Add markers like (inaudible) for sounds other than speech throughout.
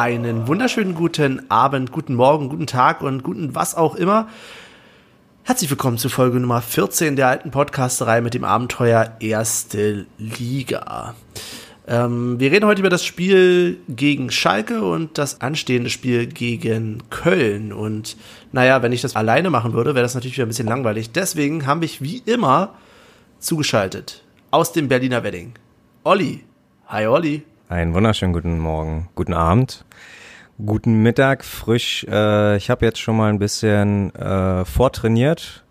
Einen wunderschönen guten Abend, guten Morgen, guten Tag und guten was auch immer. Herzlich willkommen zu Folge Nummer 14 der alten Podcasterei mit dem Abenteuer Erste Liga. Ähm, wir reden heute über das Spiel gegen Schalke und das anstehende Spiel gegen Köln. Und naja, wenn ich das alleine machen würde, wäre das natürlich wieder ein bisschen langweilig. Deswegen haben mich wie immer zugeschaltet aus dem Berliner Wedding. Olli. Hi Olli. Einen wunderschönen guten Morgen, guten Abend, guten Mittag, frisch. Äh, ich habe jetzt schon mal ein bisschen äh, vortrainiert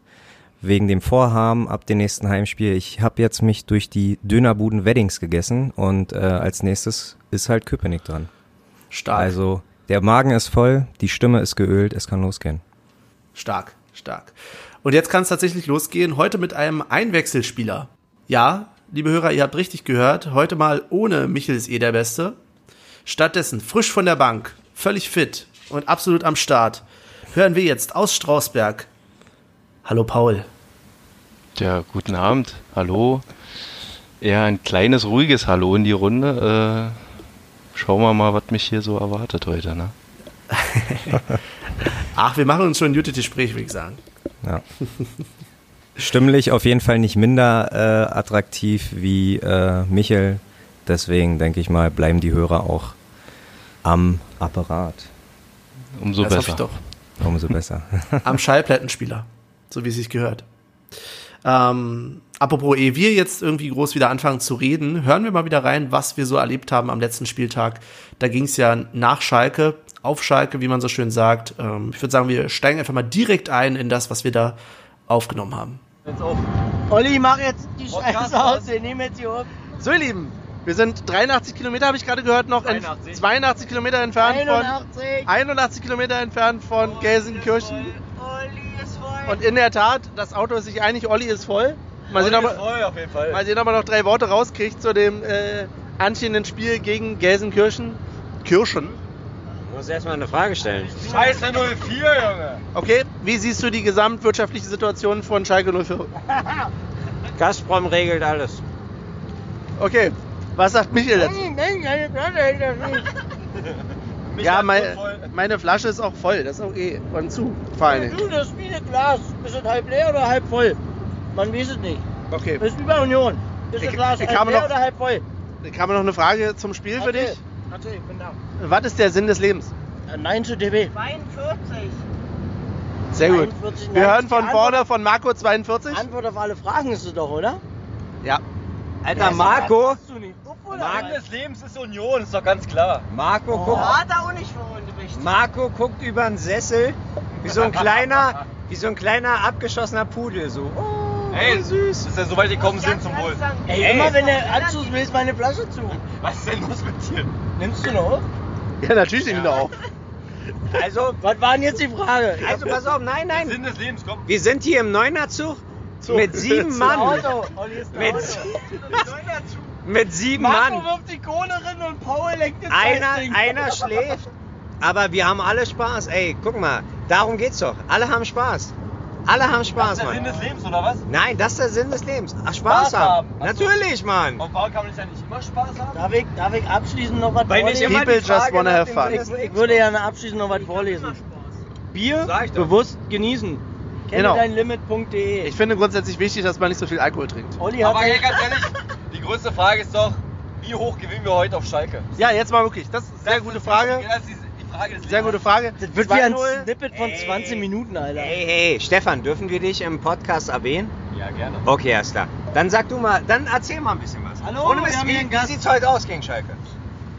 wegen dem Vorhaben ab dem nächsten Heimspiel. Ich habe jetzt mich durch die Dönerbuden Weddings gegessen und äh, als nächstes ist halt Köpenick dran. Stark. Also der Magen ist voll, die Stimme ist geölt, es kann losgehen. Stark, stark. Und jetzt kann es tatsächlich losgehen, heute mit einem Einwechselspieler. Ja, liebe Hörer, ihr habt richtig gehört, heute mal ohne Michel ist eh der Beste. Stattdessen frisch von der Bank, völlig fit und absolut am Start. Hören wir jetzt aus Strausberg. Hallo Paul. Ja, guten Abend. Hallo. Eher ein kleines, ruhiges Hallo in die Runde. Äh, schauen wir mal, was mich hier so erwartet heute. Ne? (laughs) Ach, wir machen uns schon ein gutes Gespräch, würde ich sagen. Ja. (laughs) Stimmlich auf jeden Fall nicht minder äh, attraktiv wie äh, Michel. Deswegen denke ich mal, bleiben die Hörer auch am Apparat. Umso das besser. hoffe ich doch. Umso besser. (laughs) Am Schallplattenspieler, so wie es sich gehört. Ähm, apropos, ehe wir jetzt irgendwie groß wieder anfangen zu reden, hören wir mal wieder rein, was wir so erlebt haben am letzten Spieltag. Da ging es ja nach Schalke, auf Schalke, wie man so schön sagt. Ähm, ich würde sagen, wir steigen einfach mal direkt ein in das, was wir da aufgenommen haben. Olli, mach jetzt die Scheiße aus, wir nehmen jetzt hier auf. So, ihr Lieben, wir sind 83 Kilometer, habe ich gerade gehört, noch 82, 82 Kilometer entfernt 81. von 81 Kilometer entfernt von Gelsenkirchen. Olli ist voll. Und in der Tat, das Auto ist sich einig, Olli ist voll. Mal sehen, ob voll auf jeden Fall. mal sehen, ob er noch drei Worte rauskriegt zu dem äh, anstehenden Spiel gegen Gelsenkirchen. Kirchen. Ich muss erstmal eine Frage stellen. Scheiße 04, Junge. Okay, wie siehst du die gesamtwirtschaftliche Situation von Schalke 04? (laughs) Gazprom regelt alles. Okay, was sagt Michael dazu? Nein, nein, keine Flasche hält das nicht. Ja, mein, meine Flasche ist auch voll, das ist okay. Und zu, vor allen Dingen. Du, das ist wie ein Glas. Ist es halb leer oder halb voll? Man weiß es nicht. Okay, Das ist wie bei Union. Ist Ich- das Glas ich halb leer noch- oder halb voll? ich habe noch eine Frage zum Spiel für dich. Erzähl, ich bin da. Was ist der Sinn des Lebens? Äh, Nein zu DB. 42. Sehr gut. 42, Wir hören von Antwort- vorne von Marco 42. Antwort auf alle Fragen ist es doch, oder? Ja. Alter, Marco, du. Mann des Lebens ist Union, ist doch ganz klar. Marco, Oh. guckt, Hat er auch nicht. Marco guckt über den Sessel wie so ein kleiner, wie so ein kleiner abgeschossener Pudel so. Oh, Ey, süß. Dass er so weit gekommen sind zum Wohl. Ey, Ey. immer wenn der Anschluss will, ist meine Flasche zu. Was ist denn los mit dir? Nimmst du noch? (laughs) Ja, natürlich nehmen wir auf. Also, Was war denn jetzt die Frage? also pass auf, nein, nein. Sinn des Lebens, komm. Wir sind hier im Neunerzug mit sieben (laughs) Mann. Auto. Olli ist ein Mit, mit sieben Marco Mann. wirft die Kohle rein und Paul leckt das Einer, einer schläft, aber wir haben alle Spaß. Ey, guck mal, darum geht's doch. Alle haben Spaß. Alle haben Spaß, ist der Sinn Mann. des Lebens, oder was? Nein, das ist der Sinn des Lebens. Ach, Spaß, Spaß haben. haben. Ach so. Natürlich, Mann. Und warum kann man nicht ja nicht immer Spaß haben? Darf ich, darf ich abschließend noch was Weil nicht vorlesen? immer People die Frage just wanna nach have dem fun. Sinn des Ich, Lebens würde ja abschließend noch was vorlesen. Bier Sag ich doch. bewusst genießen. Kenne Genau. dein Limit.de. Ich finde grundsätzlich wichtig, dass man nicht so viel Alkohol trinkt. Olli hat Aber ey, ganz ehrlich, die größte Frage ist doch, wie hoch gewinnen wir heute auf Schalke? Ja, jetzt mal wirklich. Das ist eine sehr Das gute ist- Frage. Das ist Frage des Sehr gute Frage. das wird wie ein 2-0. Snippet von 20 Minuten, Alter. Hey, hey, Stefan, dürfen wir dich im Podcast erwähnen? Ja, gerne. Okay, alles klar. Dann sag du mal, dann erzähl mal ein bisschen was. Hallo, Ohne wir Mist, haben wie, hier einen wie Gast. sieht's heute aus gegen Schalke?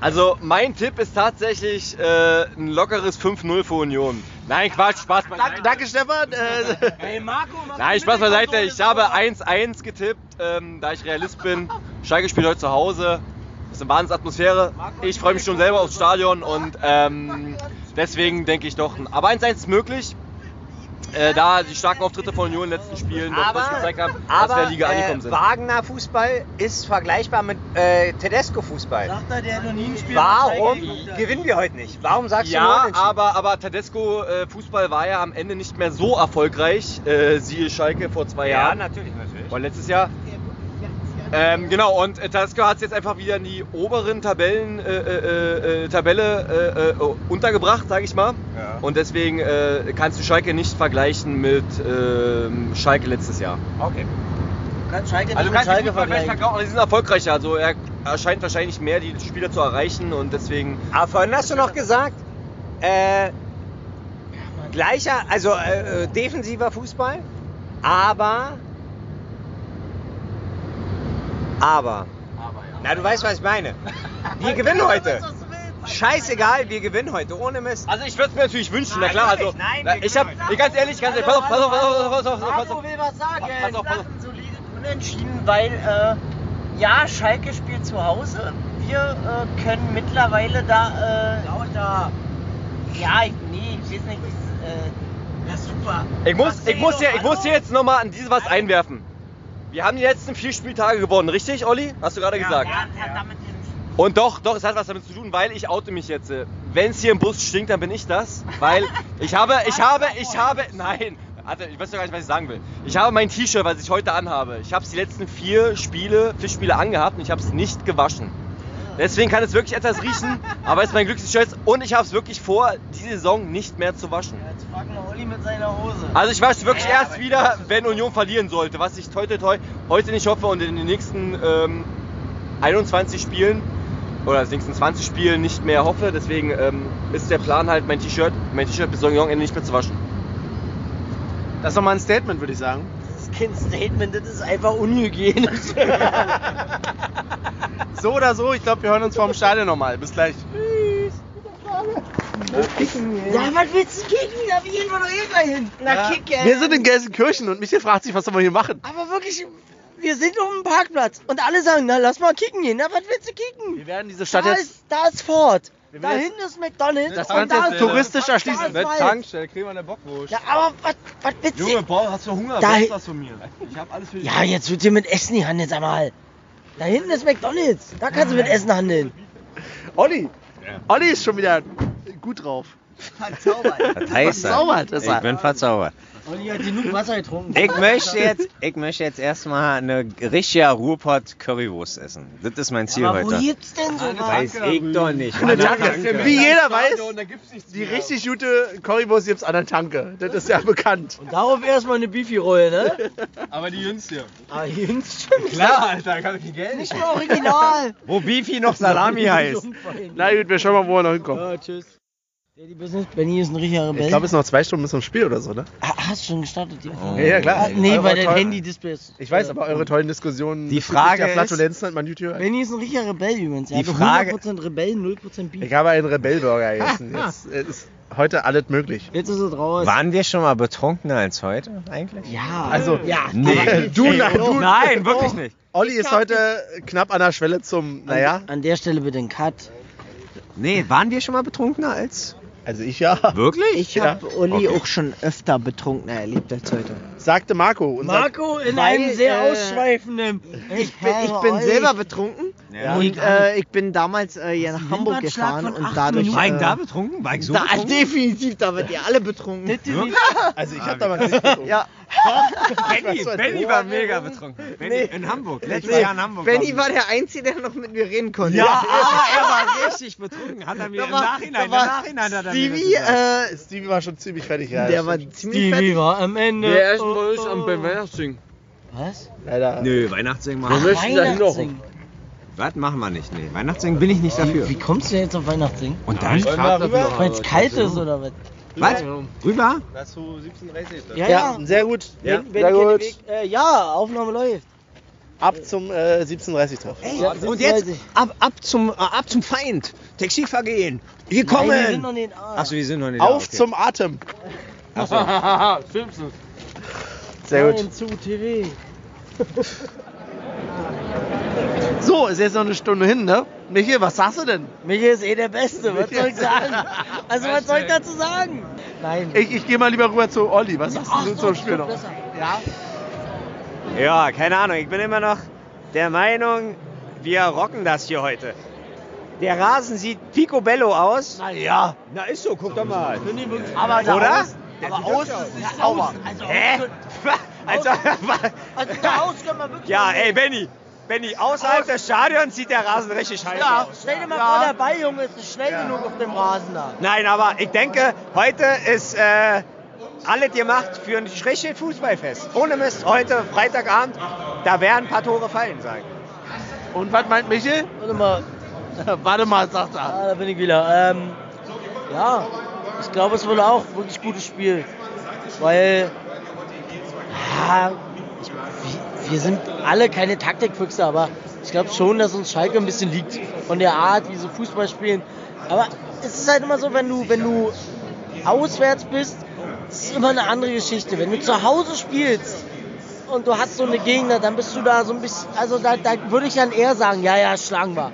Also mein Tipp ist tatsächlich äh, ein lockeres 5-0 für Union. Nein, Quatsch, Spaß beiseite. danke Stefan. Äh, Hey Marco, mach Nein, Spaß beiseite. Ich habe sauber. 1-1 getippt, ähm, da ich Realist bin. (laughs) Schalke spielt heute zu Hause. Ist eine Wahnsinnsatmosphäre. Ich freue mich schon selber aufs Stadion und ähm, deswegen denke ich doch, aber 1-1 ist möglich. Äh, da die starken Auftritte von Union in den letzten Spielen Aber, das gezeigt haben, dass wir aber in der Liga angekommen äh, sind. Wagner Fußball ist vergleichbar mit äh, Tedesco Fußball. Sagt er, der noch nie ein Spiel Warum gewinnen wir heute nicht? Warum sagst du nur Ja, aber, aber Tedesco äh, Fußball war ja am Ende nicht mehr so erfolgreich, äh, siehe Schalke vor zwei Ja, Jahren. natürlich, natürlich. War letztes Jahr. Ähm, genau, und äh, Talisker hat es jetzt einfach wieder in die oberen Tabellen, äh, äh, äh, Tabelle äh, äh, untergebracht, sage ich mal. Ja. Und deswegen kannst du Schalke nicht vergleichen mit ähm, Schalke letztes Jahr. Okay. Schalke Also kannst Schalke vergleichen, die sind erfolgreicher. Also er erscheint wahrscheinlich mehr die Spieler zu erreichen und deswegen. Aber vorhin hast du noch gesagt, äh, gleicher, also äh, defensiver Fußball, aber, aber, na du weißt, was ich meine. Wir (laughs) gewinnen heute. Scheißegal, wir gewinnen heute, ohne Mist. Also ich würde es mir natürlich wünschen, na klar. Also nein, na, ich habe, ganz ehrlich, ganz ehrlich, pass auf, pass auf, pass auf, pass auf, pass auf, pass Marco auf. will was sagen. Pass auf, pass auf. ein solides Unentschieden, weil äh, ja, Schalke spielt zu Hause. Wir äh, können mittlerweile da. Äh, Lauter. Ja, ich, nee, ich weiß nicht. Ist, äh, ja, super. Ich muss, ich muss hier, ich muss hier jetzt nochmal an dieses was einwerfen. Wir haben die letzten vier Spieltage gewonnen, richtig, Olli? Hast du gerade gesagt? Ja, das hat damit Und doch, doch, es hat was damit zu tun, weil ich oute mich jetzt. Wenn es hier im Bus stinkt, dann bin ich das. Weil ich habe, ich habe, ich habe, nein, Alter, ich weiß doch gar nicht, was ich sagen will. Ich habe mein T-Shirt, was ich heute anhabe. Ich habe es die letzten vier Spiele, vier Spiele angehabt und ich habe es nicht gewaschen. Deswegen kann es wirklich etwas riechen, aber es ist mein glückliches Shirt und ich habe es wirklich vor, die Saison nicht mehr zu waschen. Jetzt frag mal Olli mit seiner Hose. Also ich wasche wirklich Ja, erst wieder, wenn Union verlieren sollte, was ich toi toi toi heute nicht hoffe und in den nächsten ähm, 21 Spielen oder den nächsten 20 Spielen nicht mehr hoffe. Deswegen ähm, ist der Plan halt, mein T-Shirt, mein T-Shirt bis Saisonende nicht mehr zu waschen. Das ist doch mal ein Statement, würde ich sagen. Das ist kein Statement, das ist einfach unhygienisch. (laughs) (laughs) So oder so, ich glaube, wir hören uns vorm Stadion nochmal. Bis gleich. ja, was willst du kicken? Da gehen wir doch eh gleich hin. Na, kicken. Wir sind in Gelsenkirchen und Michael fragt sich, was sollen wir hier machen? Aber wirklich, wir sind auf dem Parkplatz und alle sagen, na lass mal kicken gehen. Na, was willst du kicken? Wir werden diese Stadt Da jetzt ist, da ist Ford. Da hinten ist McDonalds. Das und Ganze da jetzt ist touristisch da erschließen. ist Mit. Tankstelle, kriegen wir eine Bockwurst. Ja, aber was, was willst du? Junge, Paul, hast du Hunger? Da- was von mir? Ich hab alles für dich. Ja, jetzt wird hier mit Essen gehandelt, sag mal. Da hinten ist McDonalds. Da kannst du mit Essen handeln. Olli. Olli ist schon wieder gut drauf. Das heißt Verzaubert ist Ich er. bin verzaubert. Olli hat genug Wasser getrunken. Ich möchte jetzt, ich möchte jetzt erstmal eine richtige Ruhrpott Currywurst essen. Das ist mein Ziel aber wo heute. gibt's denn so was? Weiß ich doch nicht. Eine Tanke. Wie jeder weiß, die richtig gute Currywurst gibt's an der Tanke. Das ist ja bekannt. Und darauf erstmal eine Beefy-Rolle, ne? (laughs) Aber die jüngst hier. Aber jüngst schon. Klar, Alter, ich hab kein Geld. Nicht mehr original. Wo Beefy noch Salami (laughs) heißt. Na gut, wir schauen mal, wo wir noch hinkommen. Ja, tschüss. Daddy Business, Benny ist ein richtiger Rebell. Ich glaube, es sind noch zwei Stunden bis zum Spiel oder so, ne? Ah, hast du schon gestartet? Die Ja, ja, klar. Ah, nee, Eure bei den toll- Handy-Displays. Ich weiß, aber eure tollen Diskussionen Die Frage der ist- Flatulenzen hat man YouTube. Benny ist ein richtiger Rebell übrigens. Er Die Frage- 100% Rebell, 0% Beef. Ich habe einen Rebellburger gegessen. (laughs) Jetzt ist heute alles möglich. Jetzt ist er raus. Waren wir schon mal betrunkener als heute eigentlich? Ja. Also, ja. Nee. (laughs) Du, Ey, na, du, Nein, wirklich nicht. Olli ist heute knapp an der Schwelle zum, naja, An, an der Stelle bitte ein Cut. Nee, waren wir schon mal betrunkener als? Also ich ja, Wirklich? Ich Ja. habe Olli Okay. auch schon öfter betrunkener erlebt als heute. Sagte Marco. Unser, Marco in Weil, einem sehr äh, ausschweifenden. Ich bin, ich bin selber betrunken Ja. und äh, ich bin damals äh, hier nach Hamburg gefahren und dadurch. War ich äh, da betrunken? War ich so da, betrunken? definitiv, da wird ihr alle betrunken. (laughs) Also ich habe damals nicht getrunken. Ja, Benny, Benny war mega betrunken. Benny in Hamburg. Letztes Jahr in Hamburg. Benny war der Einzige, der noch mit mir reden konnte. Ja, aber er war richtig betrunken. Hat er mir Da im war- Nachhinein, im da war Nachhinein hat er mir Stevie, das gesagt. äh, Stevie war schon ziemlich fertig, ja. der das war ziemlich Stevie fertig. war am Ende. Der erste oh, von euch am beim Weihnachtssingen. Was? Leider. Nö, Weihnachtssingen Wir machen möchten da hin noch. Weihnachtssingen. Was machen wir nicht? Nee, Weihnachtssingen bin ich nicht dafür. Wie kommst du jetzt auf Weihnachtssingen? Und dann? Weil es kalt ist oder was? Was? Rüber? Das zu 17.30 Ja, Ja, sehr gut. Wenn, Ja, wenn sehr ich gut. Weg, äh, ja, Aufnahme läuft. Ab zum äh, 17.30 Treff. Ja, Und jetzt 17.30. ab, ab, zum, äh, ab zum Feind. Taxivergehen. Wir Nein, wir sind kommen. noch nicht da. Achso, wir sind noch nicht Auf da. okay. zum Atem. Haha, (laughs) Simpsons. Sehr gut. Zu TV. (laughs) So, ist jetzt noch eine Stunde hin, ne? Michael, was sagst du denn? Michi ist eh der Beste, was soll ich sagen? Also was soll ich dazu sagen? Nein. Ich, ich gehe mal lieber rüber zu Olli. Was sagst Ach du so, zum Spiel noch? besser. Ja. Ja, keine Ahnung. Ich bin immer noch der Meinung, wir rocken das hier heute. Der Rasen sieht picobello aus. Naja. Na ist so, guck doch mal. Aber da Oder? Aus, aber aus ist nicht sauber. Also Hä? (laughs) Also, (laughs) also da aus können wir wirklich ja, ey. Benny, Benny, außerhalb des Stadions sieht der Rasen richtig scheiße Ja, aus. stell dir mal vor, der Ball, Junge, ist nicht schnell genug auf dem Rasen da. Nein, aber ich denke, heute ist äh, alles gemacht für ein richtiges Fußballfest. Ohne Mist, heute Freitagabend, da werden ein paar Tore fallen, sag ich. Und was meint Michel? Warte mal, (laughs) Warte mal, sagt er. ah, da bin ich wieder. Ähm, ja, ich glaube, es wird auch wirklich gutes Spiel. Weil, ja, ich, wir, sind alle keine Taktikfüchse, aber ich glaube schon, dass uns Schalke ein bisschen liegt von der Art, wie sie Fußball spielen. Aber es ist halt immer so, wenn du, wenn du auswärts bist, es ist immer eine andere Geschichte. Wenn du zu Hause spielst und du hast so eine Gegner, dann bist du da so ein bisschen, also da, da würde ich dann eher sagen, ja, ja, schlagen wir.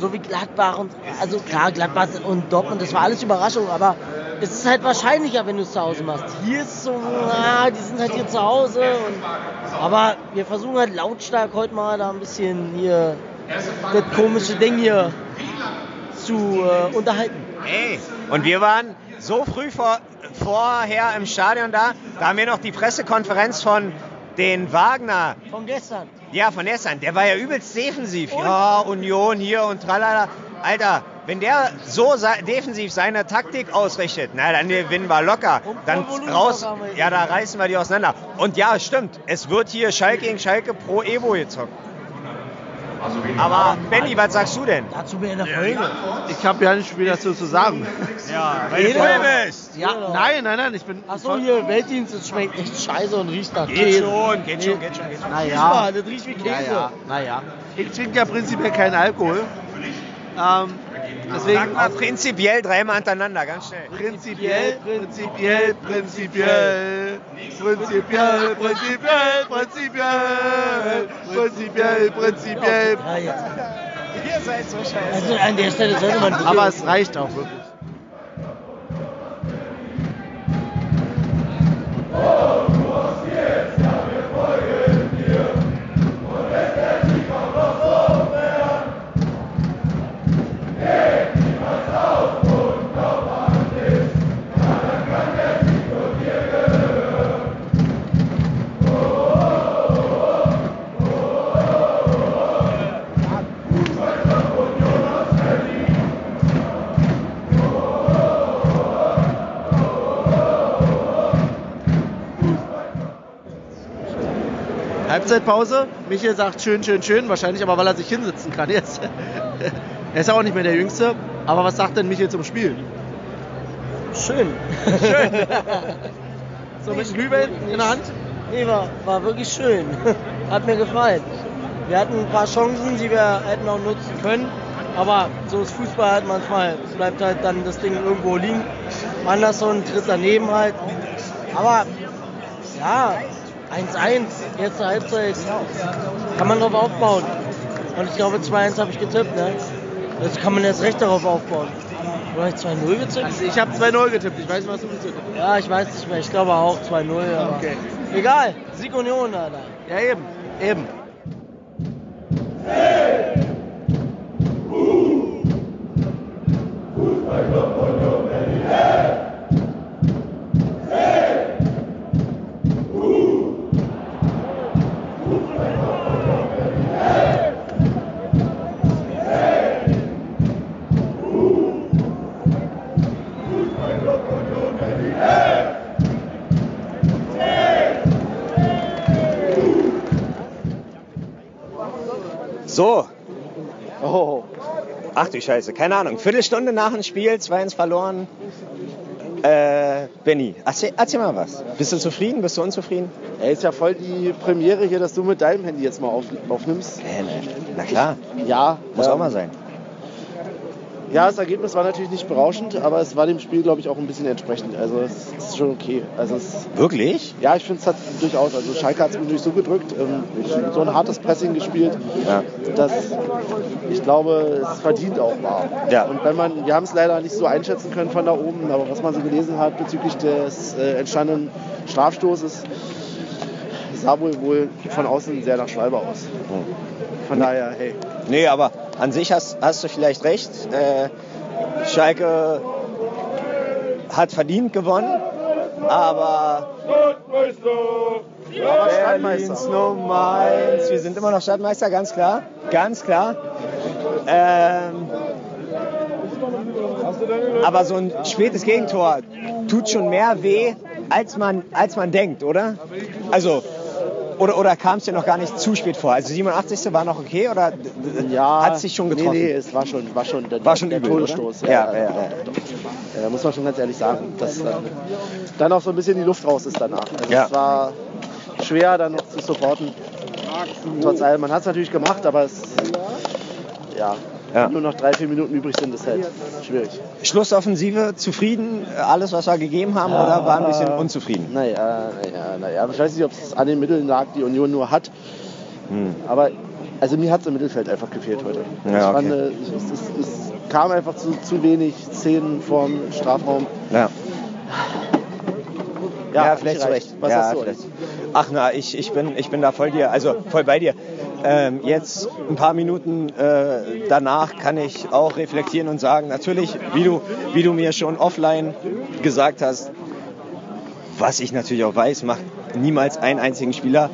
So wie Gladbach und, also klar, Gladbach und Dortmund, das war alles Überraschung, aber es ist halt wahrscheinlicher, wenn du es zu Hause machst. Hier ist so, ah, die sind halt hier zu Hause. Und, aber wir versuchen halt lautstark heute mal da ein bisschen hier das komische Ding hier zu äh, unterhalten. Ey, und wir waren so früh vor, vorher im Stadion da, da haben wir noch die Pressekonferenz von den Wagner Von gestern. Ja, von gestern. Der war ja übelst defensiv. Ja, Union hier und tralala. Alter, wenn der so defensiv seine Taktik ausrichtet, na, dann gewinnen wir locker. Und Dann raus, ja, da reißen wir die auseinander. Und ja, stimmt, es wird hier Schalke gegen Schalke pro Evo gezockt. Aber Benny, was sagst du denn? Dazu mehr in der Folge. Ich habe ja nicht viel dazu zu sagen. Ja, weil du voll bist. Ja, nein, nein, nein, ich bin. Achso, hier, Weltdienst, das schmeckt echt scheiße und riecht nach Geht Käse. schon, geht schon, geht schon, geht schon. Naja. das riecht wie Käse. Naja, naja. Ich trinke ja prinzipiell keinen Alkohol. Ähm, deswegen Sag mal prinzipiell dreimal hintereinander, ganz schnell. prinzipiell, prinzipiell, prinzipiell, prinzipiell, prinzipiell, prinzipiell, prinzipiell, prinzipiell. Ja, jetzt. Ihr seid so scheiße. Also an der Stelle sollte man Aber es reicht auch wirklich. Halbzeitpause. Michael sagt schön, schön, schön. Wahrscheinlich aber, weil er sich hinsitzen kann jetzt. (laughs) er ist ja auch nicht mehr der Jüngste. Aber was sagt denn Michael zum Spiel? Schön. Schön. (laughs) So mit Glühwein in der Hand? Nee, war, war wirklich schön. (laughs) Hat mir gefallen. Wir hatten ein paar Chancen, die wir hätten auch nutzen können. Aber so ist Fußball halt manchmal. Bleibt halt dann das Ding irgendwo liegen. Anderson tritt daneben halt. Aber ja, 1-1, erste Halbzeit. Kann man drauf aufbauen. Und ich glaube 2-1 habe ich getippt, ne? Jetzt kann man jetzt recht darauf aufbauen. Oder habe ich 2-0 getippt? Also ich habe 2-0 getippt. Ich weiß nicht, was du getippt hast. Ja, ich weiß nicht mehr. Ich glaube auch 2-0. aber Okay. Egal. Sieg Union, Alter. Ja, eben. Eben. So. Oh. Ach du Scheiße, keine Ahnung. Viertelstunde nach dem Spiel, 2-1 verloren. Äh, Benny, erzähl, erzähl mal was. Bist du zufrieden? Bist du unzufrieden? Ey, ist ja voll die Premiere hier, dass du mit deinem Handy jetzt mal auf, aufnimmst. Nee, nee. Na klar, Ja, muss ähm, auch mal sein. Ja, das Ergebnis war natürlich nicht berauschend, aber es war dem Spiel, glaube ich, auch ein bisschen entsprechend. Also es ist schon okay. Also es, Wirklich? ja, ich finde es hat durchaus. Also Schalke hat es nicht so gedrückt, ähm, so ein hartes Pressing gespielt, Ja. dass ich glaube, es verdient auch war. Ja. Und wenn man, wir haben es leider nicht so einschätzen können von da oben, aber was man so gelesen hat bezüglich des äh, entstandenen Strafstoßes, sah wohl wohl von außen sehr nach Schwalbe aus. Von daher, hey. Nee, aber an sich hast, hast du vielleicht recht. Äh, Schalke hat verdient gewonnen, aber Stadtmeister. Berlins Nummer eins. Wir sind immer noch Stadtmeister, ganz klar. Ganz klar. Ähm, aber so ein spätes Gegentor tut schon mehr weh, als man, als man denkt, oder? Also, oder, oder kam es dir noch gar nicht zu spät vor? Also 87. war noch okay oder Ja, hat sich schon getroffen? Nee, nee, es war schon, war schon der, War schon der übel, Todesstoß. Ja, ja, ja. Ja, muss man schon ganz ehrlich sagen, dass dann, dann auch so ein bisschen die Luft raus ist danach. Also Ja. es war schwer dann noch zu supporten. Trotz allem, man hat es natürlich gemacht, aber es, ja, Ja. nur noch drei, vier Minuten übrig sind, ist halt schwierig. Schlussoffensive, zufrieden, alles was wir gegeben haben oder war ein bisschen unzufrieden? Naja, naja, naja. Ich weiß nicht, ob es an den Mitteln lag, die Union nur hat. Hm. Aber also mir hat es im Mittelfeld einfach gefehlt heute. Ja, ich fand, äh, es, es, es kam einfach zu, zu wenig Szenen vorm Strafraum. Ja. Ja, hat vielleicht zu. Recht. Was ja, hast du? vielleicht. Ach na, ich, ich, bin, ich bin da voll dir, also voll bei dir. Ähm, jetzt ein paar Minuten äh, danach kann ich auch reflektieren und sagen, natürlich, wie du, wie du mir schon offline gesagt hast, was ich natürlich auch weiß, macht niemals einen einzigen Spieler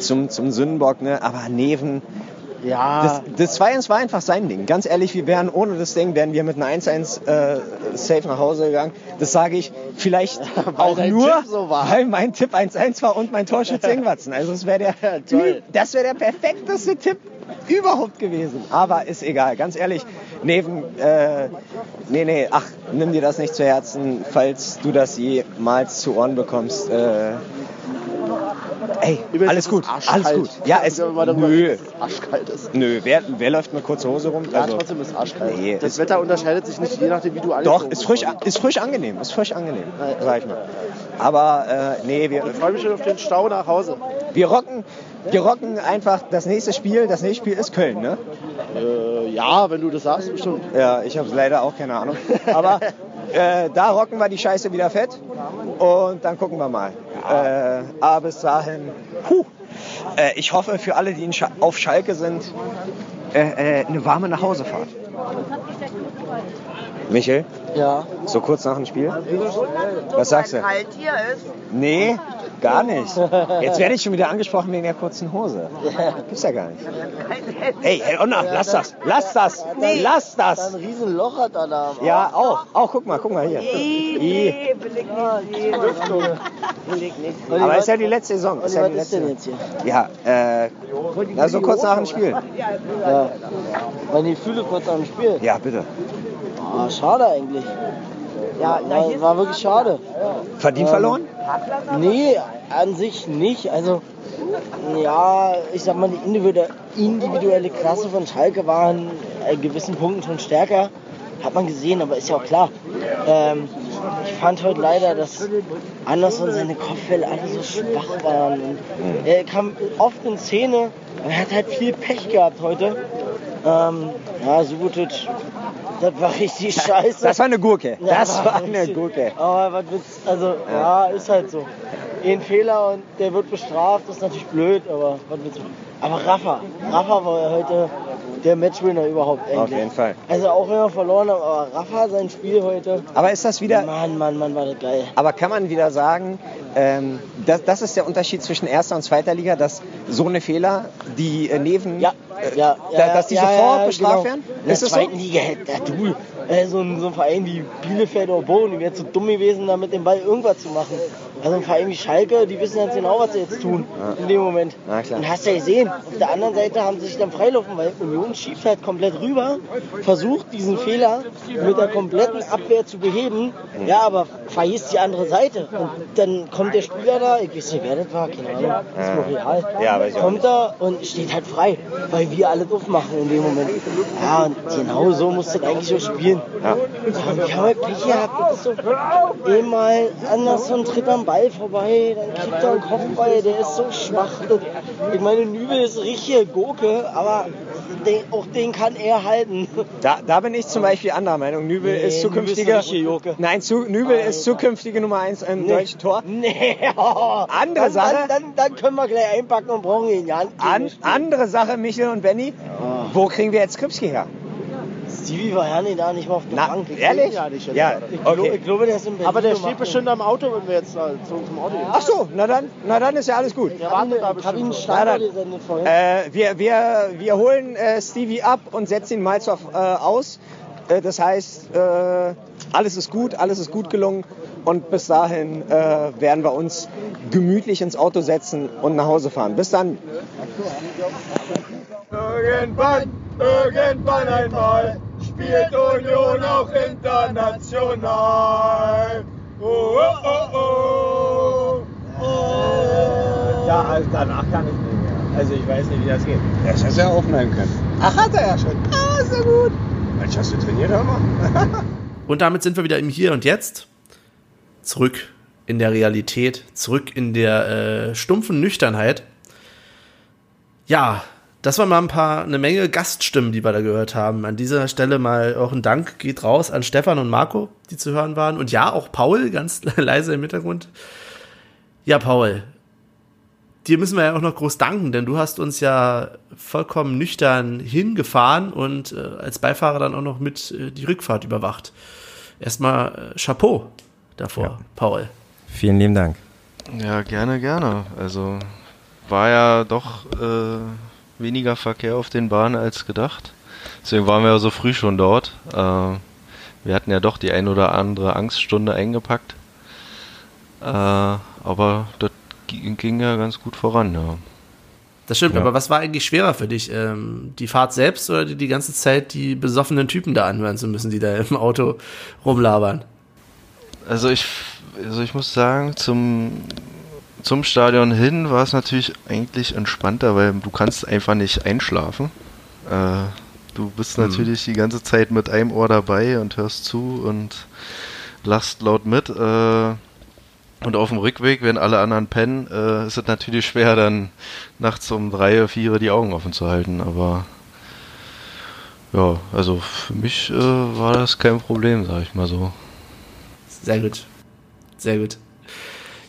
zum, zum Sündenbock, ne? aber Neven, Ja, das, das 2-1 war einfach sein Ding. Ganz ehrlich, wir wären ohne das Ding, wären wir mit einer 1-1 äh, safe nach Hause gegangen. Das sage ich vielleicht (laughs) auch nur, so weil mein Tipp 1-1 war und mein Torschütze (laughs) Ingwatzen. Also das wäre der, das wäre der perfekteste Tipp überhaupt gewesen. Aber ist egal, ganz ehrlich. Neven, äh, nee, nee, ach, nimm dir das nicht zu Herzen, falls du das jemals zu Ohren bekommst. Äh, ey, alles gut, alles gut. Ja, es, nö, arschkalt ist. Nö, wer, wer läuft mit kurzer Hose rum? Ja, Also, trotzdem ist es arschkalt. Nee, das Wetter unterscheidet sich nicht, je nachdem, wie du doch, angezogen ist frisch, ist frisch angenehm, ist frisch angenehm, sag ich mal. Aber äh, nee, wir, Ich freue mich schon auf den Stau nach Hause. wir rocken, wir rocken einfach das nächste Spiel. Das nächste Spiel ist Köln, ne? Äh, ja, wenn du das sagst, bestimmt. Ja, ich habe leider auch keine Ahnung. Aber (laughs) äh, da rocken wir die Scheiße wieder fett und dann gucken wir mal. Äh, aber bis dahin, puh, äh, ich hoffe für alle, die in Scha auf Schalke sind, äh, äh, eine warme Nachhausefahrt. Michel, Ja. so kurz nach dem Spiel? Was sagst du? Kalt hier ist. Nee, gar nicht. Jetzt werde ich schon wieder angesprochen wegen der kurzen Hose. Gibt's ja gar nicht. Ey, Herr Onna, lass das, lass das, lass das. Ein riesen Loch hat er da. Ja, auch, auch, guck mal, guck mal hier. I. Nee, ich ich. Aber ist ja die letzte Saison. Ist ja was die ist letzte denn jetzt hier? Ja, äh, na, so kurz nach dem Spiel. Ja. Meine Gefühle kurz am Spiel. Ja, bitte. Ah, schade eigentlich. Ja, war, war wirklich schade. Verdient Ähm, verloren? Nee, an sich nicht. Also, ja, ich sag mal, die individuelle, Klasse von Schalke war an gewissen Punkten schon stärker. Hat man gesehen, aber ist ja auch klar. Ähm, ich fand heute leider, dass Anders und seine Kopfbälle alle so schwach waren. Und er kam oft in Szene, aber er hat halt viel Pech gehabt heute. Ähm, ja, Subotic, das war richtig scheiße. Das war eine Gurke. Ja, Das war eine richtig. Gurke. Aber was willst also ja. ist halt so. Ein Fehler und der wird bestraft, das ist natürlich blöd, aber was willst du? Aber Rafa, Rafa war heute der Matchwinner überhaupt eigentlich. Auf jeden Fall. Also auch wenn wir verloren haben, aber Rafa sein Spiel heute. Aber ist das wieder, Mann, Mann, Mann, war das geil. aber kann man wieder sagen, ähm, das, das ist der Unterschied zwischen erster und zweiter Liga, dass so eine Fehler, die äh, neben, Ja, äh, ja, da, ja, dass die sofort bestraft genau. werden? In der das so? zweiten Liga hätte ja, du, äh, so, ein, so ein Verein wie Bielefeld oder Bochum, die wäre zu dumm gewesen, da mit dem Ball irgendwas zu machen. Also ein Verein wie Schalke, die wissen ganz genau, was sie jetzt tun in dem Moment. Na klar. Und hast ja gesehen, auf der anderen Seite haben sie sich dann freilaufen, weil Union schiebt halt komplett rüber, versucht diesen Fehler mit der kompletten Abwehr zu beheben, ja, aber vergisst die andere Seite. Und dann kommt der Spieler da, ich weiß nicht, wer das war, keine Ahnung, ist mir real. Ja, weiß ich kommt da und steht halt frei, weil wir alles aufmachen in dem Moment. Ja, und genau so muss das eigentlich auch spielen. Ja. Und wir haben halt Pech gehabt, das ist so einmal anders so ein Tritt am Ball vorbei, dann kriegt er einen Kopfball, der ist so schwach. Ich meine, Nübel ist richtige Gurke, aber den, auch den kann er halten. Da, da bin ich zum Beispiel anderer Meinung. Nübel Nee, ist Nübel zukünftige. ist eine richtige Joke. Nein, zu, Nübel ist zukünftige Nummer 1 im Nee. deutschen Tor. Nee, oh. Andere dann, Sache. Dann, dann, dann können wir gleich einpacken und brauchen ihn ja. An, andere Sache, Michel und Benny. Wo kriegen wir jetzt Kripski her? Stevie war ja nicht da, nicht mal auf der Na, Bank. ehrlich? Ja, nicht Ja, gerade. Ich, glaube, okay. ich glaube, der ist in Berlin. Aber der steht bestimmt am Auto, wenn wir jetzt da zu, zum Auto gehen. Ach so, na dann, na dann ist ja alles gut. Der wartet da bestimmt. Dann- gesendet vorhin. Äh, wir, wir, wir holen äh, Stevie ab und setzen ihn mal zur, äh, aus. Äh, das heißt, äh, alles ist gut, alles ist gut gelungen. Und bis dahin äh, werden wir uns gemütlich ins Auto setzen und nach Hause fahren. Bis dann. Irgendwann, irgendwann einmal spielt Union auch international. Oh, oh, oh, oh. Ja, danach kann ich nicht mehr. Also ich weiß nicht, wie das geht. Das hast du ja aufnehmen können. Ach, hat er ja schon. Ah, ist ja gut. Mensch, hast du trainiert, hör mal? (laughs) Und damit sind wir wieder im Hier und Jetzt. Zurück in der Realität, zurück in der äh, stumpfen Nüchternheit. Ja, das waren mal ein paar, eine Menge Gaststimmen, die wir da gehört haben. An dieser Stelle mal auch ein Dank geht raus an Stefan und Marco, die zu hören waren. Und ja, auch Paul, (laughs) ganz leise im Hintergrund. Ja, Paul, dir müssen wir ja auch noch groß danken, denn du hast uns ja vollkommen nüchtern hingefahren und äh, als Beifahrer dann auch noch mit äh, die Rückfahrt überwacht. Erstmal äh, Chapeau davor, Ja. Paul. Vielen lieben Dank. Ja, gerne, gerne. Also war ja doch äh, weniger Verkehr auf den Bahnen als gedacht. Deswegen waren wir ja so früh schon dort. Äh, wir hatten ja doch die ein oder andere Angststunde eingepackt. Äh, aber das ging, ja ganz gut voran, ja. Das stimmt, Ja. aber was war eigentlich schwerer für dich? Ähm, die Fahrt selbst oder die, die ganze Zeit die besoffenen Typen da anhören zu müssen, die da im Auto rumlabern? Also ich, also ich muss sagen, zum, zum Stadion hin war es natürlich eigentlich entspannter, weil du kannst einfach nicht einschlafen. Äh, du bist natürlich die ganze Zeit mit einem Ohr dabei und hörst zu und lachst laut mit. Äh, und auf dem Rückweg, wenn alle anderen pennen, äh, ist es natürlich schwer, dann nachts um drei, vier die Augen offen zu halten. Aber ja, also für mich äh, war das kein Problem, sag ich mal so. Sehr gut. Sehr gut.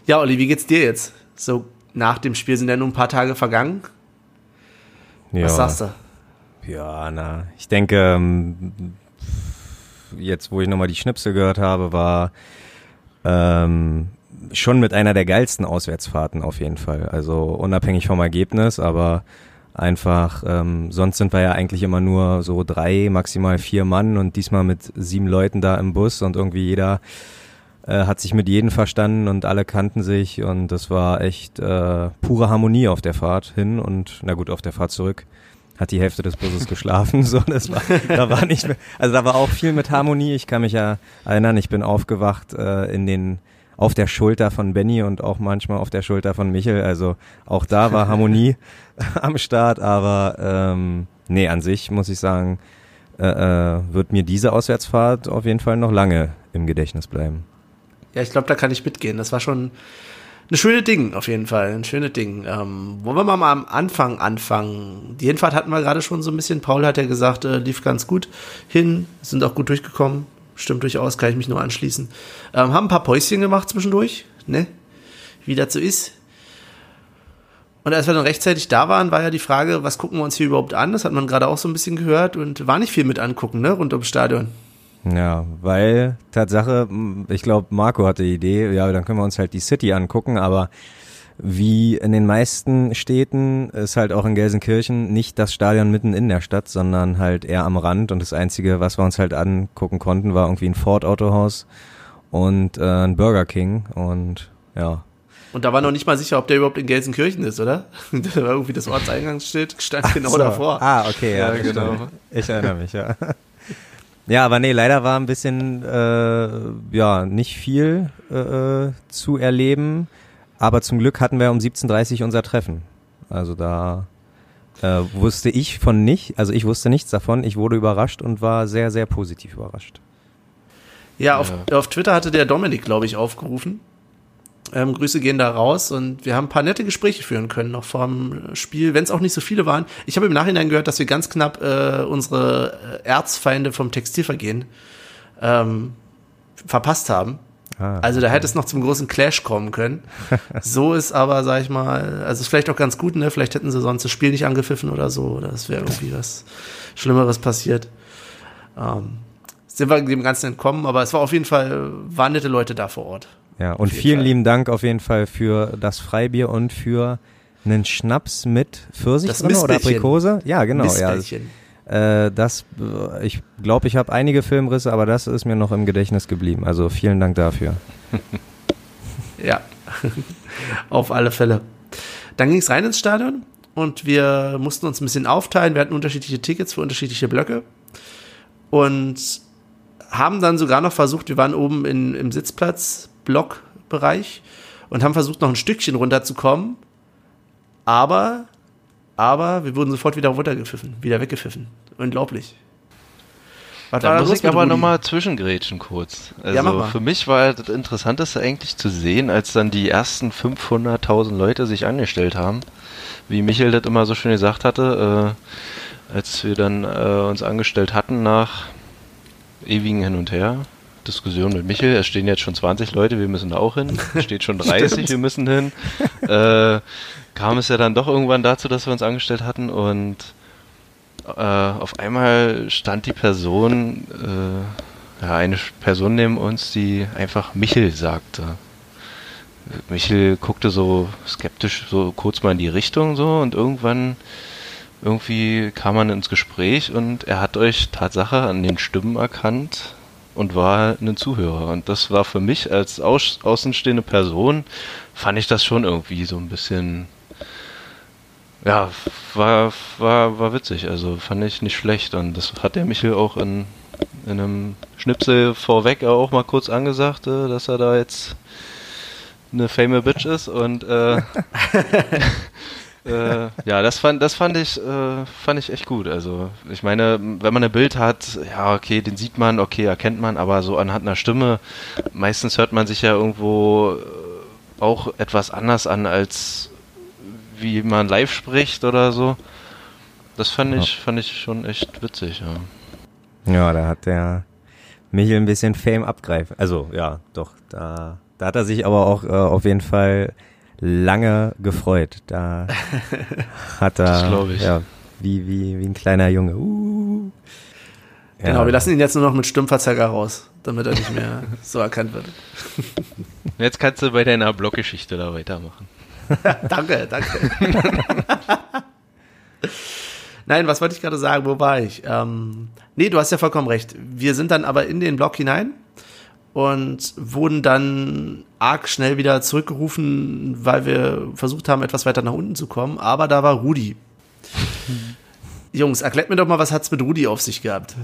Ja, Olli, wie geht's dir jetzt? So nach dem Spiel sind ja nur ein paar Tage vergangen. Ja. Was sagst du? Ja, na, ich denke, ähm, jetzt wo ich nochmal die Schnipsel gehört habe, war ähm, schon mit einer der geilsten Auswärtsfahrten auf jeden Fall. Also unabhängig vom Ergebnis, aber einfach, ähm, sonst sind wir ja eigentlich immer nur so drei, maximal vier Mann und diesmal mit sieben Leuten da im Bus und irgendwie jeder äh, hat sich mit jedem verstanden und alle kannten sich und das war echt äh, pure Harmonie auf der Fahrt hin und na gut, auf der Fahrt zurück hat die Hälfte des Busses geschlafen, (laughs) so das war, da war nicht mehr, also da war auch viel mit Harmonie. Ich kann mich ja erinnern, ich bin aufgewacht äh, in den auf der Schulter von Benny und auch manchmal auf der Schulter von Michel. Also auch da war Harmonie (laughs) am Start, aber ähm, nee, an sich muss ich sagen, äh, äh, wird mir diese Auswärtsfahrt auf jeden Fall noch lange im Gedächtnis bleiben. Ja, ich glaube, da kann ich mitgehen. Das war schon eine schöne Ding, auf jeden Fall. Ein schönes Ding. Ähm, wollen wir mal am Anfang anfangen? Die Hinfahrt hatten wir gerade schon so ein bisschen. Paul hat ja gesagt, äh, lief ganz gut hin, sind auch gut durchgekommen. Stimmt durchaus, kann ich mich nur anschließen. Ähm, haben ein paar Päuschen gemacht zwischendurch, ne? Wie das so ist. Und als wir dann rechtzeitig da waren, war ja die Frage, was gucken wir uns hier überhaupt an? Das hat man gerade auch so ein bisschen gehört und war nicht viel mit angucken, ne? Rund ums Stadion. Ja, weil Tatsache, m, ich glaube, Marco hatte die Idee, ja, dann können wir uns halt die City angucken, aber wie in den meisten Städten ist halt auch in Gelsenkirchen nicht das Stadion mitten in der Stadt, sondern halt eher am Rand und das Einzige, was wir uns halt angucken konnten, war irgendwie ein Ford Autohaus und äh, ein Burger King und ja. Und da war noch nicht mal sicher, ob der überhaupt in Gelsenkirchen ist, oder? (laughs) Da war irgendwie das Ortseingangsschild, stand genau So. davor. Ah, okay, ja, Ja, genau. genau. Ich erinnere mich, ja. Ja, aber nee, leider war ein bisschen, äh, ja, nicht viel äh, zu erleben. Aber zum Glück hatten wir um 17.30 Uhr unser Treffen. Also da äh, wusste ich von nicht, also ich wusste nichts davon. Ich wurde überrascht und war sehr, sehr positiv überrascht. Ja, auf, auf Twitter hatte der Dominik, glaube ich, aufgerufen. Ähm, Grüße gehen da raus und wir haben ein paar nette Gespräche führen können noch vor dem Spiel, wenn es auch nicht so viele waren. Ich habe im Nachhinein gehört, dass wir ganz knapp äh, unsere äh, Erzfeinde vom Textilvergehen ähm, verpasst haben. Ah, Also da hätte es noch zum großen Clash kommen können. (laughs) So ist aber, sag ich mal, also ist vielleicht auch ganz gut, ne? Vielleicht hätten sie sonst das Spiel nicht angepfiffen oder so, oder es wäre irgendwie was Schlimmeres passiert. ähm, sind wir dem Ganzen entkommen, aber es war auf jeden Fall, waren nette Leute da vor Ort. Ja, und vielen Fall. lieben Dank auf jeden Fall für das Freibier und für einen Schnaps mit Pfirsich das drin oder Aprikose. Ja, genau. Ja, äh, das, ich glaube, ich habe einige Filmrisse, aber das ist mir noch im Gedächtnis geblieben. Also vielen Dank dafür. (laughs) ja, (laughs) auf alle Fälle. Dann ging es rein ins Stadion und wir mussten uns ein bisschen aufteilen. Wir hatten unterschiedliche Tickets für unterschiedliche Blöcke und haben dann sogar noch versucht, wir waren oben in, im Sitzplatz-Blockbereich und haben versucht, noch ein Stückchen runterzukommen. Aber aber wir wurden sofort wieder runtergepfiffen, wieder weggepfiffen. Unglaublich. Was da muss ich aber nochmal zwischengrätschen kurz. Also ja, für mich war das Interessanteste eigentlich zu sehen, als dann die ersten 500.000 Leute sich angestellt haben. Wie Michael das immer so schön gesagt hatte, äh, als wir dann äh, uns angestellt hatten nach ewigen Hin und Her. Diskussion mit Michael, es stehen jetzt schon 20 Leute, wir müssen da auch hin. Es steht schon (laughs) 30, wir müssen hin. Äh, kam es ja dann doch irgendwann dazu, dass wir uns angestellt hatten und äh, auf einmal stand die Person, äh, ja, eine Person neben uns, die einfach Michel sagte. Michel guckte so skeptisch so kurz mal in die Richtung so und irgendwann irgendwie kam man ins Gespräch und er hat euch Tatsache an den Stimmen erkannt und war ein Zuhörer. Und das war für mich als außenstehende Person, fand ich das schon irgendwie so ein bisschen ja, war, war, war witzig. Also fand ich nicht schlecht. Und das hat der Michel auch in, in einem Schnipsel vorweg auch mal kurz angesagt, äh, dass er da jetzt eine famous Bitch ist. Und äh, (laughs) äh, ja, das fand, das fand ich, äh, fand ich echt gut. Also ich meine, wenn man ein Bild hat, ja okay, den sieht man, okay, erkennt man, aber so anhand einer Stimme, meistens hört man sich ja irgendwo äh, auch etwas anders an als wie man live spricht oder so. Das fand ich, fand ich schon echt witzig, ja. Ja, da hat der Michel ein bisschen Fame abgreifen. Also, ja, doch, da, da hat er sich aber auch äh, auf jeden Fall lange gefreut. Da (laughs) hat er, das ich. ja, wie, wie, wie ein kleiner Junge. Uh. Genau, wir lassen ihn jetzt nur noch mit Stimmverzerger raus, damit er nicht mehr so erkannt wird. Jetzt kannst du bei deiner Bloggeschichte da weitermachen. (laughs) danke, danke. Nein, was wollte ich gerade sagen? Wo war ich? Ähm, nee, du hast ja vollkommen recht. Wir sind dann aber in den Block hinein und wurden dann arg schnell wieder zurückgerufen, weil wir versucht haben, etwas weiter nach unten zu kommen. Aber da war Rudi. (laughs) Jungs, erklärt mir doch mal, was hat's mit Rudi auf sich gehabt?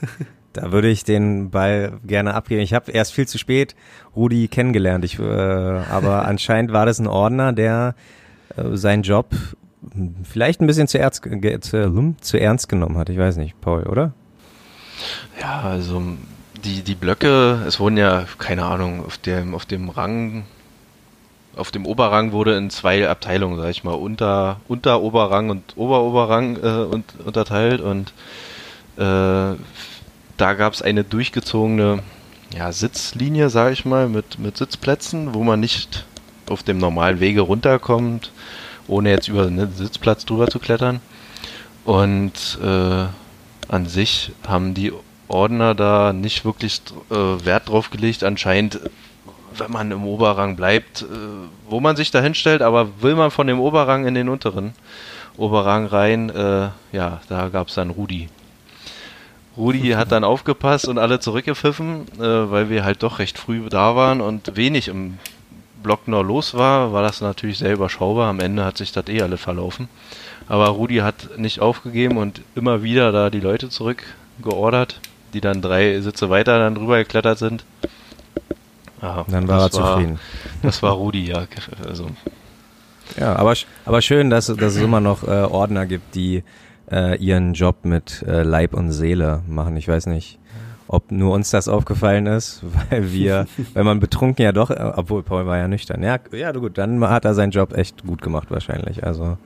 (laughs) Da würde ich den Ball gerne abgeben. Ich habe erst viel zu spät Rudi kennengelernt. Ich, äh, aber (laughs) anscheinend war das ein Ordner, der äh, seinen Job vielleicht ein bisschen zu, ernst, zu, hm, zu ernst genommen hat. Ich weiß nicht, Paul, oder? Ja, also die, die Blöcke, es wurden ja, keine Ahnung, auf dem, auf dem Rang, auf dem Oberrang wurde in zwei Abteilungen, sag ich mal, unter, unter Oberrang und Oberoberrang äh, und, unterteilt und äh, da gab es eine durchgezogene ja, Sitzlinie, sage ich mal, mit, mit Sitzplätzen, wo man nicht auf dem normalen Wege runterkommt, ohne jetzt über einen Sitzplatz drüber zu klettern. Und äh, an sich haben die Ordner da nicht wirklich äh, Wert drauf gelegt. Anscheinend, wenn man im Oberrang bleibt, äh, wo man sich da hinstellt, aber will man von dem Oberrang in den unteren Oberrang rein, äh, ja, da gab es dann Rudi. Rudi (laughs) hat dann aufgepasst und alle zurückgepfiffen, äh, weil wir halt doch recht früh da waren und wenig im Block noch los war, war das natürlich sehr überschaubar. Am Ende hat sich das eh alle verlaufen. Aber Rudi hat nicht aufgegeben und immer wieder da die Leute zurückgeordert, die dann drei Sitze weiter dann drüber geklettert sind. Aha, dann war er zufrieden. das war Rudi, ja. Also. Ja, aber, aber schön, dass, dass es immer noch äh, Ordner gibt, die äh, ihren Job mit äh, Leib und Seele machen. Ich weiß nicht, ob nur uns das aufgefallen ist, (laughs) weil wir, (laughs) weil man betrunken ja doch, obwohl Paul war ja nüchtern. Ja, ja, gut, dann hat er seinen Job echt gut gemacht wahrscheinlich. Also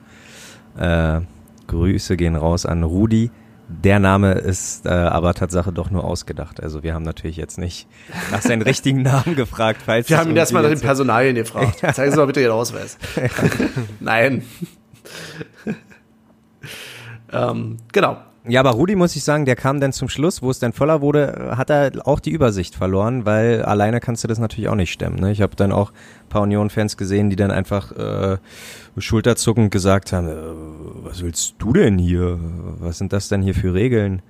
äh, Grüße gehen raus an Rudi. Der Name ist äh, aber Tatsache doch nur ausgedacht. Also wir haben natürlich jetzt nicht nach seinen (laughs) richtigen Namen gefragt. Falls wir haben ihn erstmal nach den Personalien gefragt. (laughs) Zeigen Sie mal bitte Ihren Ausweis. (laughs) Nein. Ähm, genau. Ja, aber Rudi muss ich sagen, der kam dann zum Schluss, wo es dann voller wurde, hat er auch die Übersicht verloren, weil alleine kannst du das natürlich auch nicht stemmen. Ne? Ich habe dann auch ein paar Union-Fans gesehen, die dann einfach äh, schulterzuckend gesagt haben, äh, was willst du denn hier? Was sind das denn hier für Regeln?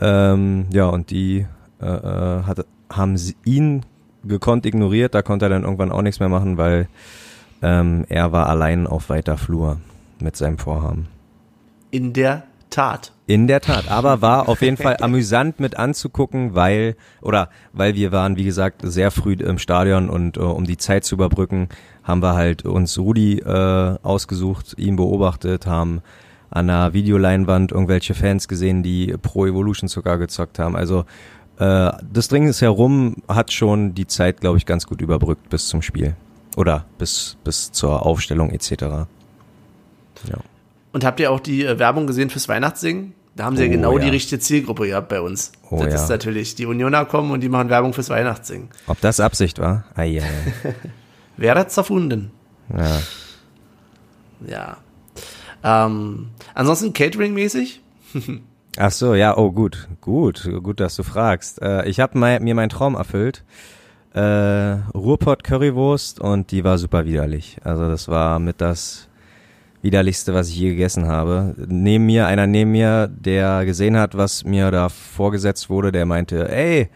Ähm, ja, und die äh, äh hat, haben ihn gekonnt ignoriert, da konnte er dann irgendwann auch nichts mehr machen, weil ähm, er war allein auf weiter Flur mit seinem Vorhaben. In der Tat. In der Tat, aber war auf jeden Fall amüsant mit anzugucken, weil oder weil wir waren, wie gesagt, sehr früh im Stadion und äh, um die Zeit zu überbrücken, haben wir halt uns Rudi äh, ausgesucht, ihn beobachtet, haben an der Videoleinwand irgendwelche Fans gesehen, die Pro Evolution sogar gezockt haben. Also äh, das Ding ist herum, hat schon die Zeit, glaube ich, ganz gut überbrückt bis zum Spiel. Oder bis, bis zur Aufstellung etc. Ja. Und habt ihr auch die Werbung gesehen fürs Weihnachtssingen? Da haben sie oh, ja genau ja. die richtige Zielgruppe gehabt bei uns. Oh, das ja. ist natürlich, die Unioner kommen und die machen Werbung fürs Weihnachtssingen. Ob das Absicht war? Ah, (laughs) ja. Wer hat's erfunden? Ja. Ja. Ähm, ansonsten Catering-mäßig? (laughs) Ach so, ja, oh gut, gut, gut, dass du fragst. Äh, ich habe mir meinen Traum erfüllt. Äh, Ruhrpott Currywurst und die war super widerlich. Also das war mit das widerlichste, was ich je gegessen habe. Neben mir, einer neben mir, der gesehen hat, was mir da vorgesetzt wurde, der meinte, ey,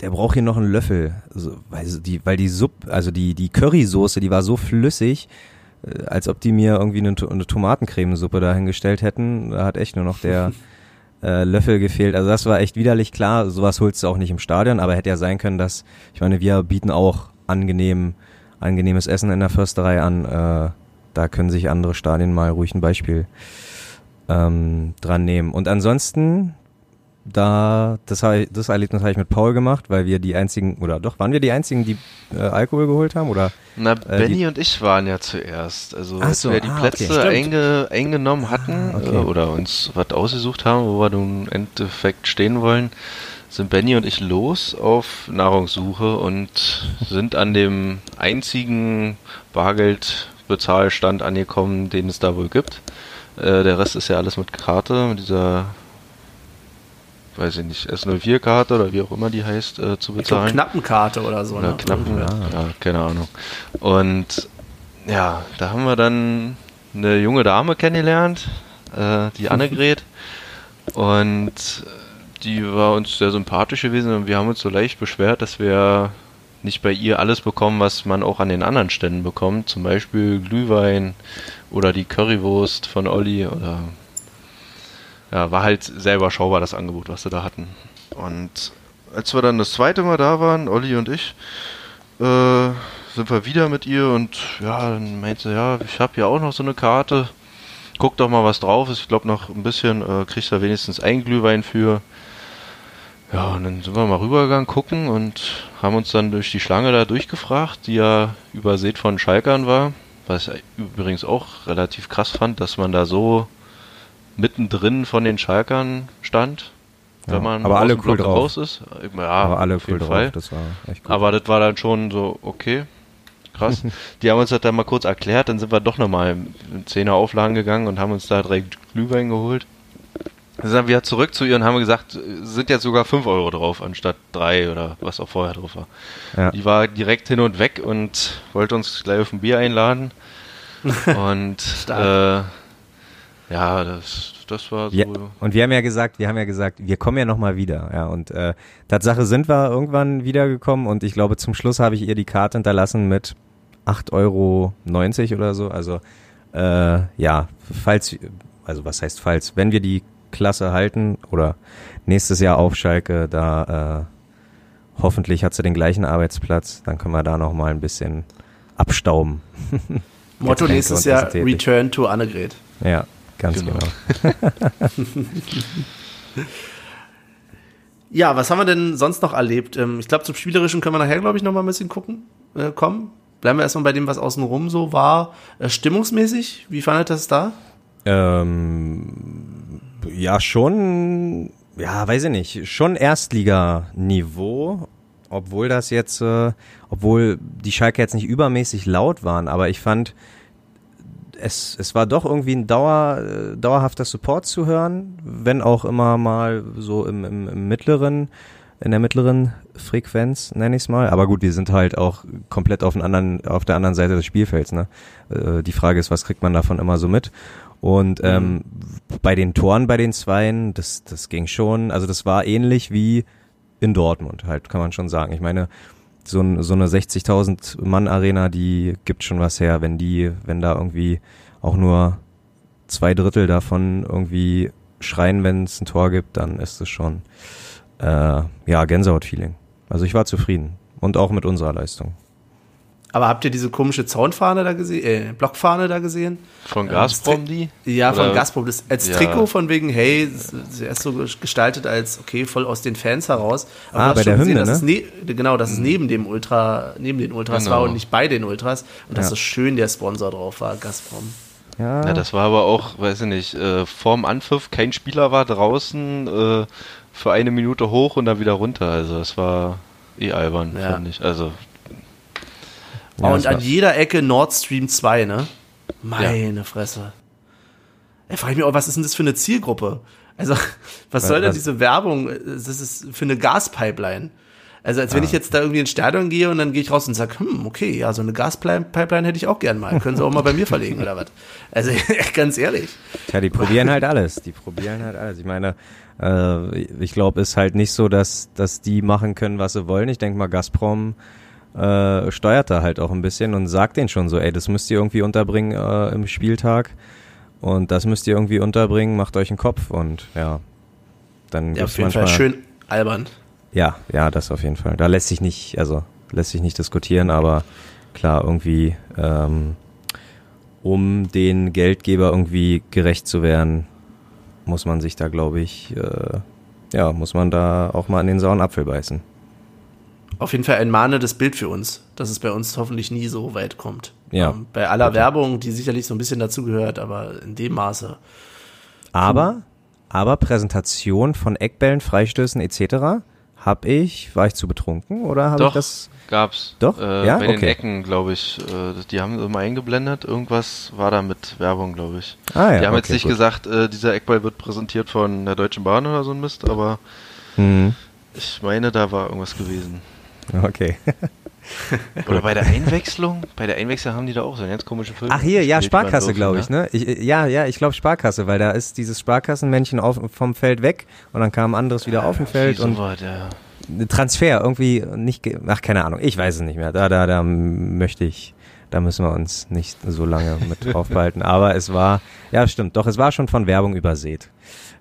der braucht hier noch einen Löffel. Also, weil die, weil die Supp, also die, die Currysoße, die war so flüssig, äh, als ob die mir irgendwie eine, eine Tomatencremesuppe dahingestellt hätten. Da hat echt nur noch der (laughs) äh, Löffel gefehlt. Also das war echt widerlich klar. Sowas holst du auch nicht im Stadion, aber hätte ja sein können, dass, ich meine, wir bieten auch angenehm, angenehmes Essen in der Försterei an. Äh, da können sich andere Stadien mal ruhig ein Beispiel ähm, dran nehmen. Und ansonsten, da, das, das Erlebnis habe ich mit Paul gemacht, weil wir die einzigen, oder doch, waren wir die einzigen, die äh, Alkohol geholt haben? Oder, Na, äh, Benny und ich waren ja zuerst. Also, Ach als so, wir die ah, Plätze okay. einge, eingenommen hatten ah, okay. äh, oder uns was ausgesucht haben, wo wir nun im Endeffekt stehen wollen, sind Benny und ich los auf Nahrungssuche und sind an dem einzigen Bargeldbezahlstand angekommen, den es da wohl gibt. Äh, der Rest ist ja alles mit Karte, mit dieser weiß ich nicht, S04-Karte oder wie auch immer die heißt, äh, zu bezahlen. Ich Knappenkarte oder so. Oder ne? Knappen, ja. ja, keine Ahnung. Und ja, da haben wir dann eine junge Dame kennengelernt, äh, die (laughs) Annegret. und die war uns sehr sympathisch gewesen und wir haben uns so leicht beschwert, dass wir nicht bei ihr alles bekommen, was man auch an den anderen Ständen bekommt. Zum Beispiel Glühwein oder die Currywurst von Olli oder ja, war halt sehr überschaubar das Angebot, was sie da hatten. Und als wir dann das zweite Mal da waren, Olli und ich, äh, sind wir wieder mit ihr und ja, dann meinte sie, ja, ich habe ja auch noch so eine Karte. Guck doch mal, was drauf ist. Ich glaube, noch ein bisschen äh, kriegst du da wenigstens ein Glühwein für. Ja, und dann sind wir mal rübergegangen, gucken und haben uns dann durch die Schlange da durchgefragt, die ja übersät von Schalkern war. Was ich übrigens auch relativ krass fand, dass man da so mittendrin von den Schalkern stand. Wenn ja, man aber alle cool drauf. raus ist. Ja, aber alle cool drauf, Fall. das war echt gut. Aber das war dann schon so, okay, krass. (laughs) die haben uns das dann mal kurz erklärt, dann sind wir doch nochmal in Zehner Auflagen gegangen und haben uns da direkt Glühwein geholt. Dann sind wir zurück zu ihr und haben gesagt, sind jetzt sogar 5 Euro drauf, anstatt 3 oder was auch vorher drauf war. Ja. Die war direkt hin und weg und wollte uns gleich auf ein Bier einladen. (laughs) und äh, ja, das, das war so. Ja, und wir haben ja gesagt, wir haben ja gesagt, wir kommen ja nochmal wieder. Ja, und äh, Tatsache sind wir irgendwann wiedergekommen und ich glaube, zum Schluss habe ich ihr die Karte hinterlassen mit 8,90 Euro oder so. Also äh, ja, falls, also was heißt falls, wenn wir die Klasse halten oder nächstes Jahr auf Schalke, da äh, hoffentlich hat sie den gleichen Arbeitsplatz, dann können wir da nochmal ein bisschen abstauben. (laughs) Motto nächstes Jahr Return to Annegret. Ja, Ganz genau. genau. (laughs) ja, was haben wir denn sonst noch erlebt? Ähm, ich glaube, zum Spielerischen können wir nachher, glaube ich, noch mal ein bisschen gucken, äh, kommen. Bleiben wir erstmal bei dem, was außenrum so war. Äh, stimmungsmäßig, wie fandet das da? Ähm, ja, schon, ja, weiß ich nicht, schon Erstliganiveau, obwohl das jetzt, äh, obwohl die Schalke jetzt nicht übermäßig laut waren, aber ich fand, es, es war doch irgendwie ein Dauer, äh, dauerhafter Support zu hören, wenn auch immer mal so im, im, im mittleren, in der mittleren Frequenz, nenne ich es mal. Aber gut, wir sind halt auch komplett auf, anderen, auf der anderen Seite des Spielfelds. Ne? Äh, die Frage ist, was kriegt man davon immer so mit? Und ähm, bei den Toren bei den Zweien, das, das ging schon, also das war ähnlich wie in Dortmund, halt, kann man schon sagen. Ich meine, so, ein, so eine 60.000 Mann Arena, die gibt schon was her, wenn die, wenn da irgendwie auch nur zwei Drittel davon irgendwie schreien, wenn es ein Tor gibt, dann ist es schon äh, ja Gänsehaut-Feeling. Also ich war zufrieden und auch mit unserer Leistung. Aber habt ihr diese komische Zaunfahne da gesehen, äh, Blockfahne da gesehen? Von Ähm, Gazprom das die? Ja, von Oder- Gazprom. Das als Ja. Trikot von wegen, hey, sie ist so gestaltet als, okay, voll aus den Fans heraus. Ah, du hast bei der Hymne, dass ne? es ne genau, dass es neben dem Ultra, neben den Ultras Genau. war und nicht bei den Ultras. Und dass Ja. so schön der Sponsor drauf war, Gazprom. Ja, Ja, das war aber auch, weiß ich nicht, äh, vorm Anpfiff, kein Spieler war draußen, äh, für eine Minute hoch und dann wieder runter. Also es war eh albern, Ja. fand ich. Also Ja, und an jeder Ecke Nord Stream 2, ne? Meine Fresse. Da frage ich mich auch, was ist denn das für eine Zielgruppe? Also, (laughs) was soll denn diese Werbung? Das ist für eine Gaspipeline. Also, als wenn ich jetzt da irgendwie ins Stadion gehe und dann gehe ich raus und sage, hm, okay, ja, so eine Gaspipeline hätte ich auch gern mal. Können Sie auch mal bei mir verlegen oder was? Also, (laughs) ganz ehrlich. Tja, die probieren halt alles. Die probieren halt alles. Ich meine, äh, ich glaube, ist halt nicht so, dass, dass die machen können, was sie wollen. Ich denke mal, Gazprom äh, steuert da halt auch ein bisschen und sagt denen schon so, ey, das müsst ihr irgendwie unterbringen äh, im Spieltag und das müsst ihr irgendwie unterbringen, macht euch einen Kopf und ja, dann Ja, auf jeden Fall manchmal, schön albern. Ja, ja, das auf jeden Fall. Da lässt sich nicht, also lässt sich nicht diskutieren, aber klar, irgendwie, ähm, um den Geldgeber irgendwie gerecht zu werden, muss man sich da, glaube ich, äh, ja, muss man da auch mal an den sauren Apfel beißen. Auf jeden Fall ein mahnendes Bild für uns, dass es bei uns hoffentlich nie so weit kommt. Ja. Ähm, bei aller Werbung, die sicherlich so ein bisschen dazugehört, aber in dem Maße. Aber, aber Präsentation von Eckbällen, Freistößen etc. Hab ich, war ich zu betrunken oder habe ich doch, das? gab's. Doch? Äh, Ja? Bei den Okay. Ecken, glaube ich. Äh, die haben immer eingeblendet. Irgendwas war da mit Werbung, glaube ich. Ah ja, die haben jetzt okay, nicht gut. gesagt, äh, dieser Eckball wird präsentiert von der Deutschen Bahn oder so ein Mist, aber Mhm. ich meine, da war irgendwas gewesen. Okay. (laughs) Oder bei der Einwechslung? Bei der Einwechslung haben die da auch so eine ganz komische Filme. Ach hier, ja, Sparkasse, glaube ich, ne? Ich, äh, ja, ja, ich glaube Sparkasse, weil da ist dieses Sparkassenmännchen auf, vom Feld weg und dann kam ein anderes wieder auf dem Feld und sowas, ja. Transfer irgendwie nicht, ach keine Ahnung, ich weiß es nicht mehr. Da, da, da möchte ich, da müssen wir uns nicht so lange mit (laughs) aufhalten. Aber es war, ja stimmt, doch es war schon von Werbung übersät,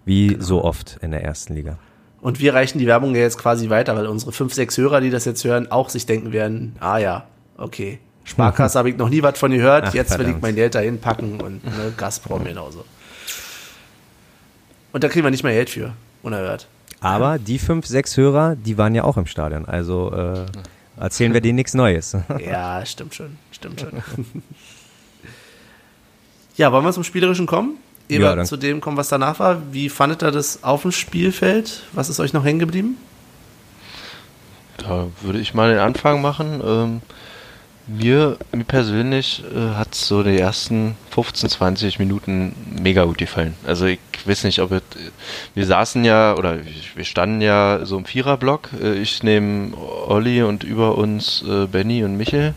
wie Genau. so oft in der ersten Liga. Und wir reichen die Werbung ja jetzt quasi weiter, weil unsere fünf, sechs Hörer, die das jetzt hören, auch sich denken werden, ah ja, okay. Sparkasse habe ich noch nie was von gehört, Ach, jetzt will ich verdammt. mein Geld dahin packen und ne, Gazprom genauso. Und da kriegen wir nicht mehr Geld für, unerhört. Aber die fünf, sechs Hörer, die waren ja auch im Stadion. Also äh, erzählen wir denen nichts Neues. (laughs) Ja, stimmt schon, stimmt schon. (laughs) ja, wollen wir zum Spielerischen kommen? Ehe Ja, zu dem kommen, was danach war. Wie fandet ihr das auf dem Spielfeld? Was ist euch noch hängen geblieben? Da würde ich mal den Anfang machen. Ähm, mir, mir persönlich äh, hat so die ersten 15, 20 Minuten mega gut gefallen. Also ich weiß nicht, ob es, wir saßen ja oder wir standen ja so im Viererblock. Äh, ich nehme Olli und über uns äh, Benny und Michel.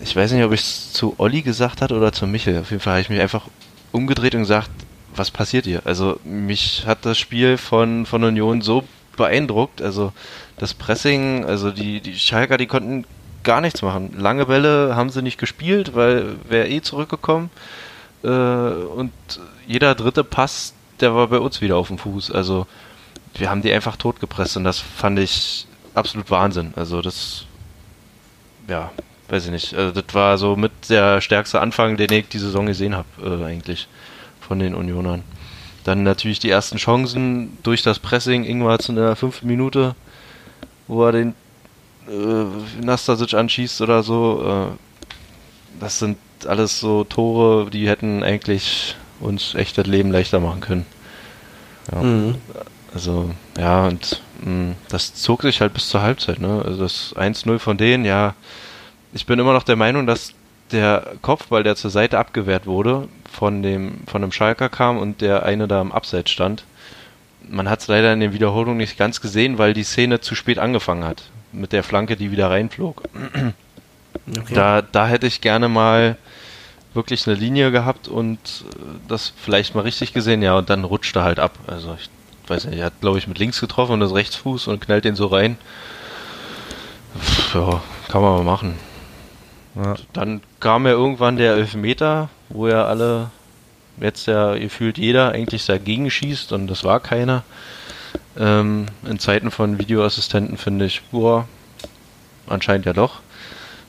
Ich weiß nicht, ob ich es zu Olli gesagt hat oder zu Michel. Auf jeden Fall habe ich mich einfach umgedreht und gesagt, was passiert hier? Also mich hat das Spiel von, von Union so beeindruckt. Also das Pressing, also die, die Schalker, die konnten gar nichts machen. Lange Bälle haben sie nicht gespielt, weil wäre eh zurückgekommen. Äh, und jeder dritte Pass, der war bei uns wieder auf dem Fuß. Also wir haben die einfach totgepresst und das fand ich absolut Wahnsinn. Also das, ja, weiß ich nicht. Also das war so mit der stärkste Anfang, den ich die Saison gesehen habe, äh, eigentlich von den Unionern. Dann natürlich die ersten Chancen durch das Pressing. Ingwer in der fünften Minute, wo er den äh, Nastasic anschießt oder so. Äh, das sind alles so Tore, die hätten eigentlich uns echt das Leben leichter machen können. Ja. Mhm. Also, ja, und mh, das zog sich halt bis zur Halbzeit, ne? Also das 1-0 von denen, ja, ich bin immer noch der Meinung, dass der Kopfball, der zur Seite abgewehrt wurde, von dem von einem Schalker kam und der eine da im Abseits stand. Man hat es leider in den Wiederholungen nicht ganz gesehen, weil die Szene zu spät angefangen hat. Mit der Flanke, die wieder reinflog. Okay. Da, da hätte ich gerne mal wirklich eine Linie gehabt und äh, das vielleicht mal richtig gesehen, ja, und dann rutscht er halt ab. Also ich weiß nicht, er hat glaube ich mit links getroffen und das Rechtsfuß und knallt den so rein. Pff, Ja, kann man mal machen. Dann kam ja irgendwann der Elfmeter, wo ja alle, jetzt ja gefühlt jeder eigentlich dagegen schießt und das war keiner. Ähm, in Zeiten von Videoassistenten finde ich, boah, anscheinend ja doch.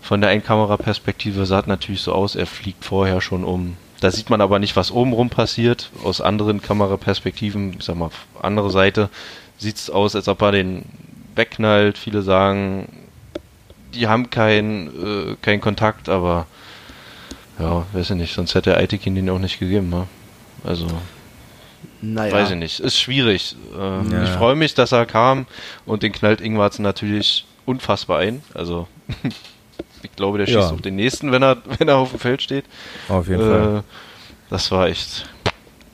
Von der Einkameraperspektive sah es natürlich so aus, er fliegt vorher schon um. Da sieht man aber nicht, was obenrum passiert. Aus anderen Kameraperspektiven, ich sag mal, andere Seite, sieht es aus, als ob er den wegknallt. Viele sagen, die haben keinen äh, keinen Kontakt, aber ja, weiß ich nicht, sonst hätte Aitekin den auch nicht gegeben. Ne? Also, Naja. weiß ich nicht, ist schwierig. Ähm, Ja. Ich freue mich, dass er kam und den knallt Ingwarzen natürlich unfassbar ein. Also, (laughs) ich glaube, der Ja. schießt auch den nächsten, wenn er, (laughs) wenn er auf dem Feld steht. Auf jeden Fall. Äh, das war echt,